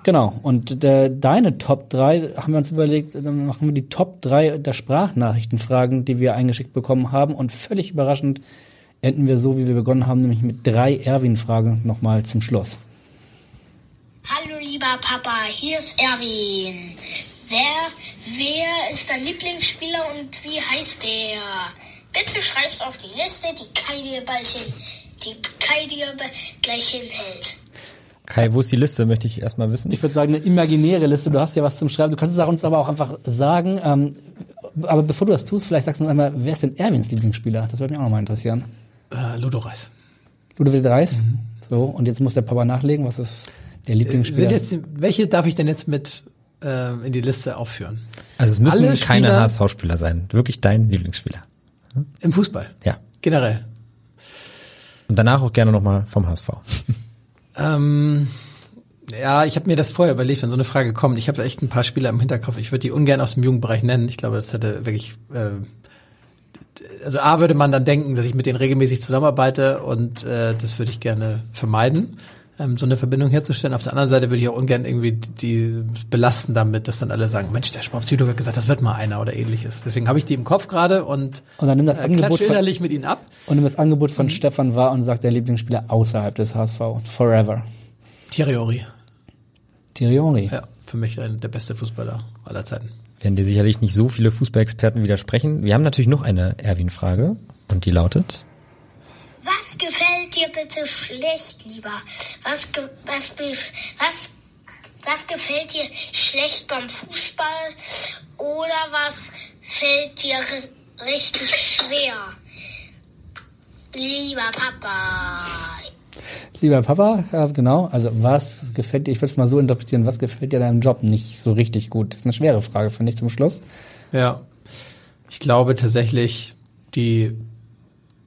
Genau, und der, deine Top 3 haben wir uns überlegt, dann machen wir die Top 3 der Sprachnachrichtenfragen, die wir eingeschickt bekommen haben. Und völlig überraschend enden wir so, wie wir begonnen haben, nämlich mit drei Erwin-Fragen nochmal zum Schluss. Hallo lieber Papa, hier ist Erwin. Wer, wer ist dein Lieblingsspieler und wie heißt der? Bitte schreib's auf die Liste, die Kai dir bald hin, die Kai dir gleich hinhält. Kai, wo ist die Liste, möchte ich erstmal wissen. Ich würde sagen, eine imaginäre Liste. Du hast ja was zum Schreiben. Du kannst es uns aber auch einfach sagen. Ähm, aber bevor du das tust, vielleicht sagst du uns einmal, wer ist denn Erwins Lieblingsspieler? Das würde mich auch nochmal interessieren. Äh, Ludo Reis. Ludo Reis? Mhm. So, und jetzt muss der Papa nachlegen, was ist der Lieblingsspieler? Äh, jetzt, welche darf ich denn jetzt mit äh, in die Liste aufführen? Also es müssen keine HSV-Spieler sein. Wirklich dein Lieblingsspieler. Im Fußball? Ja. Generell. Und danach auch gerne nochmal vom HSV. Ähm, ja, ich habe mir das vorher überlegt, wenn so eine Frage kommt. Ich habe echt ein paar Spieler im Hinterkopf. Ich würde die ungern aus dem Jugendbereich nennen. Ich glaube, das hätte wirklich. Äh, also A würde man dann denken, dass ich mit denen regelmäßig zusammenarbeite und äh, das würde ich gerne vermeiden, ähm, so eine Verbindung herzustellen. Auf der anderen Seite würde ich auch ungern irgendwie die belasten damit, dass dann alle sagen, Mensch, der Sportpsychologe hat gesagt, das wird mal einer oder ähnliches. Deswegen habe ich die im Kopf gerade und, Und dann nimm das äh, Angebot von- innerlich mit ihnen ab. Und nimm das Angebot Mhm. von Stefan wahr und sagt der Lieblingsspieler außerhalb des HSV. Forever. Thierry Thierry Ja, für mich ein, der beste Fußballer aller Zeiten. Werden dir sicherlich nicht so viele Fußballexperten widersprechen. Wir haben natürlich noch eine Erwin-Frage und die lautet, Was gefällt dir bitte schlecht, lieber? Was, ge was, be- was, was gefällt dir schlecht beim Fußball? Oder was fällt dir ri- richtig schwer? Lieber Papa. Lieber Papa, ja, genau. Also was gefällt dir, ich würde es mal so interpretieren, was gefällt dir deinem Job nicht so richtig gut? Das ist eine schwere Frage, finde ich, zum Schluss. Ja, ich glaube tatsächlich die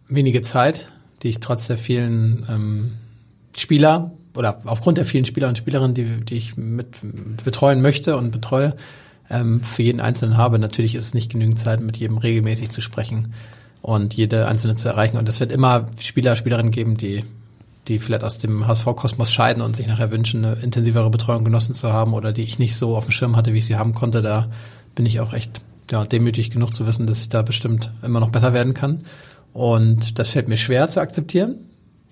wenige Zeit, die ich trotz der vielen ähm, Spieler oder aufgrund der vielen Spieler und Spielerinnen, die, die ich mit betreuen möchte und betreue, ähm, für jeden Einzelnen habe. Natürlich ist es nicht genügend Zeit, mit jedem regelmäßig zu sprechen und jede Einzelne zu erreichen. Und es wird immer Spieler, Spielerinnen geben, die die vielleicht aus dem HSV-Kosmos scheiden und sich nachher wünschen, eine intensivere Betreuung genossen zu haben oder die ich nicht so auf dem Schirm hatte, wie ich sie haben konnte. Da bin ich auch echt ja, demütig genug zu wissen, dass ich da bestimmt immer noch besser werden kann. Und das fällt mir schwer zu akzeptieren.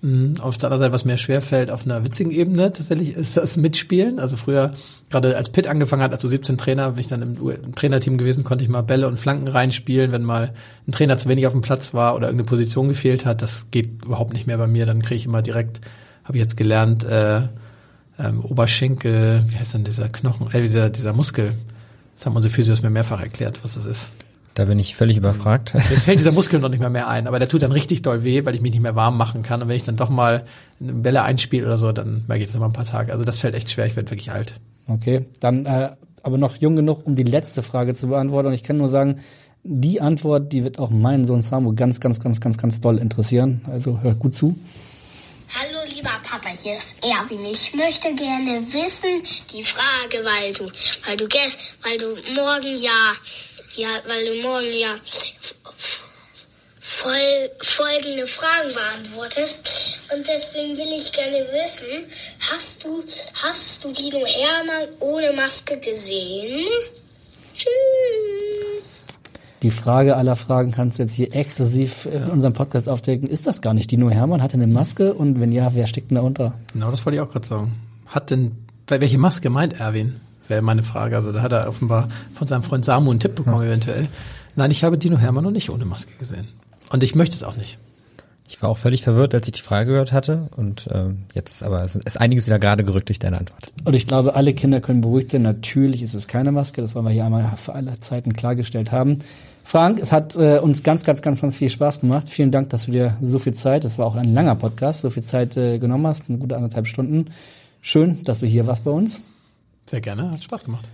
Mhm. Auf der anderen Seite, was mir schwer fällt, auf einer witzigen Ebene tatsächlich, ist das Mitspielen. Also früher, gerade als Pitt angefangen hat, als so 17 Trainer, bin ich dann im, Trainerteam gewesen, konnte ich mal Bälle und Flanken reinspielen, wenn mal ein Trainer zu wenig auf dem Platz war oder irgendeine Position gefehlt hat. Das geht überhaupt nicht mehr bei mir. Dann kriege ich immer direkt, habe ich jetzt gelernt, äh, ähm, Oberschenkel, wie heißt denn dieser Knochen, äh, dieser, dieser Muskel. Das haben unsere Physios mir mehrfach erklärt, was das ist. Da bin ich völlig überfragt. Mir fällt dieser Muskel noch nicht mehr mehr ein, aber der tut dann richtig doll weh, weil ich mich nicht mehr warm machen kann. Und wenn ich dann doch mal eine Bälle einspiele oder so, dann merke ich das immer ein paar Tage. Also das fällt echt schwer, ich werde wirklich alt. Okay, dann äh, aber noch jung genug, um die letzte Frage zu beantworten. Und ich kann nur sagen, die Antwort, die wird auch meinen Sohn Samu ganz, ganz, ganz, ganz, ganz doll interessieren. Also hör gut zu. Hallo lieber Papa, hier ist Erwin. Ich möchte gerne wissen, die Frage, weil du, weil du gest, weil du morgen ja, ja, weil du morgen ja voll, folgende Fragen beantwortest. Und deswegen will ich gerne wissen, hast du, hast du Dino Hermann ohne Maske gesehen? Tschüss. Die Frage aller Fragen kannst du jetzt hier exklusiv in unserem Podcast aufdecken. Ist das gar nicht Dino Hermann? Hat er eine Maske? Und wenn ja, wer steckt denn da unter? Genau, das wollte ich auch gerade sagen. Hat denn, bei welche Maske meint Erwin? Wäre meine Frage. Also da hat er offenbar von seinem Freund Samu einen Tipp bekommen eventuell. Nein, ich habe Dino Hermann noch nicht ohne Maske gesehen. Und ich möchte es auch nicht. Ich war auch völlig verwirrt, als ich die Frage gehört hatte. Und ähm, jetzt aber es ist einiges wieder gerade gerückt durch deine Antwort. Und ich glaube, alle Kinder können beruhigt sein. Natürlich ist es keine Maske. Das wollen wir hier einmal für alle Zeiten klargestellt haben. Frank, es hat äh, uns ganz, ganz, ganz, ganz viel Spaß gemacht. Vielen Dank, dass du dir so viel Zeit, das war auch ein langer Podcast, so viel Zeit äh, genommen hast, eine gute anderthalb Stunden. Schön, dass du hier warst bei uns. Sehr gerne, hat Spaß gemacht.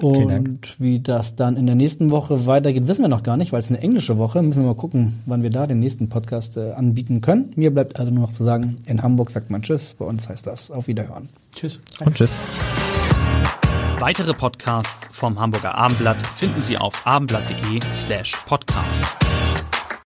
Vielen Dank. Und wie das dann in der nächsten Woche weitergeht, wissen wir noch gar nicht, weil es eine englische Woche. Müssen wir mal gucken, wann wir da den nächsten Podcast äh, anbieten können. Mir bleibt also nur noch zu sagen, in Hamburg sagt man Tschüss, bei uns heißt das Auf Wiederhören. Tschüss. Und tschüss. Weitere Podcasts vom Hamburger Abendblatt finden Sie auf abendblatt.de slash podcast.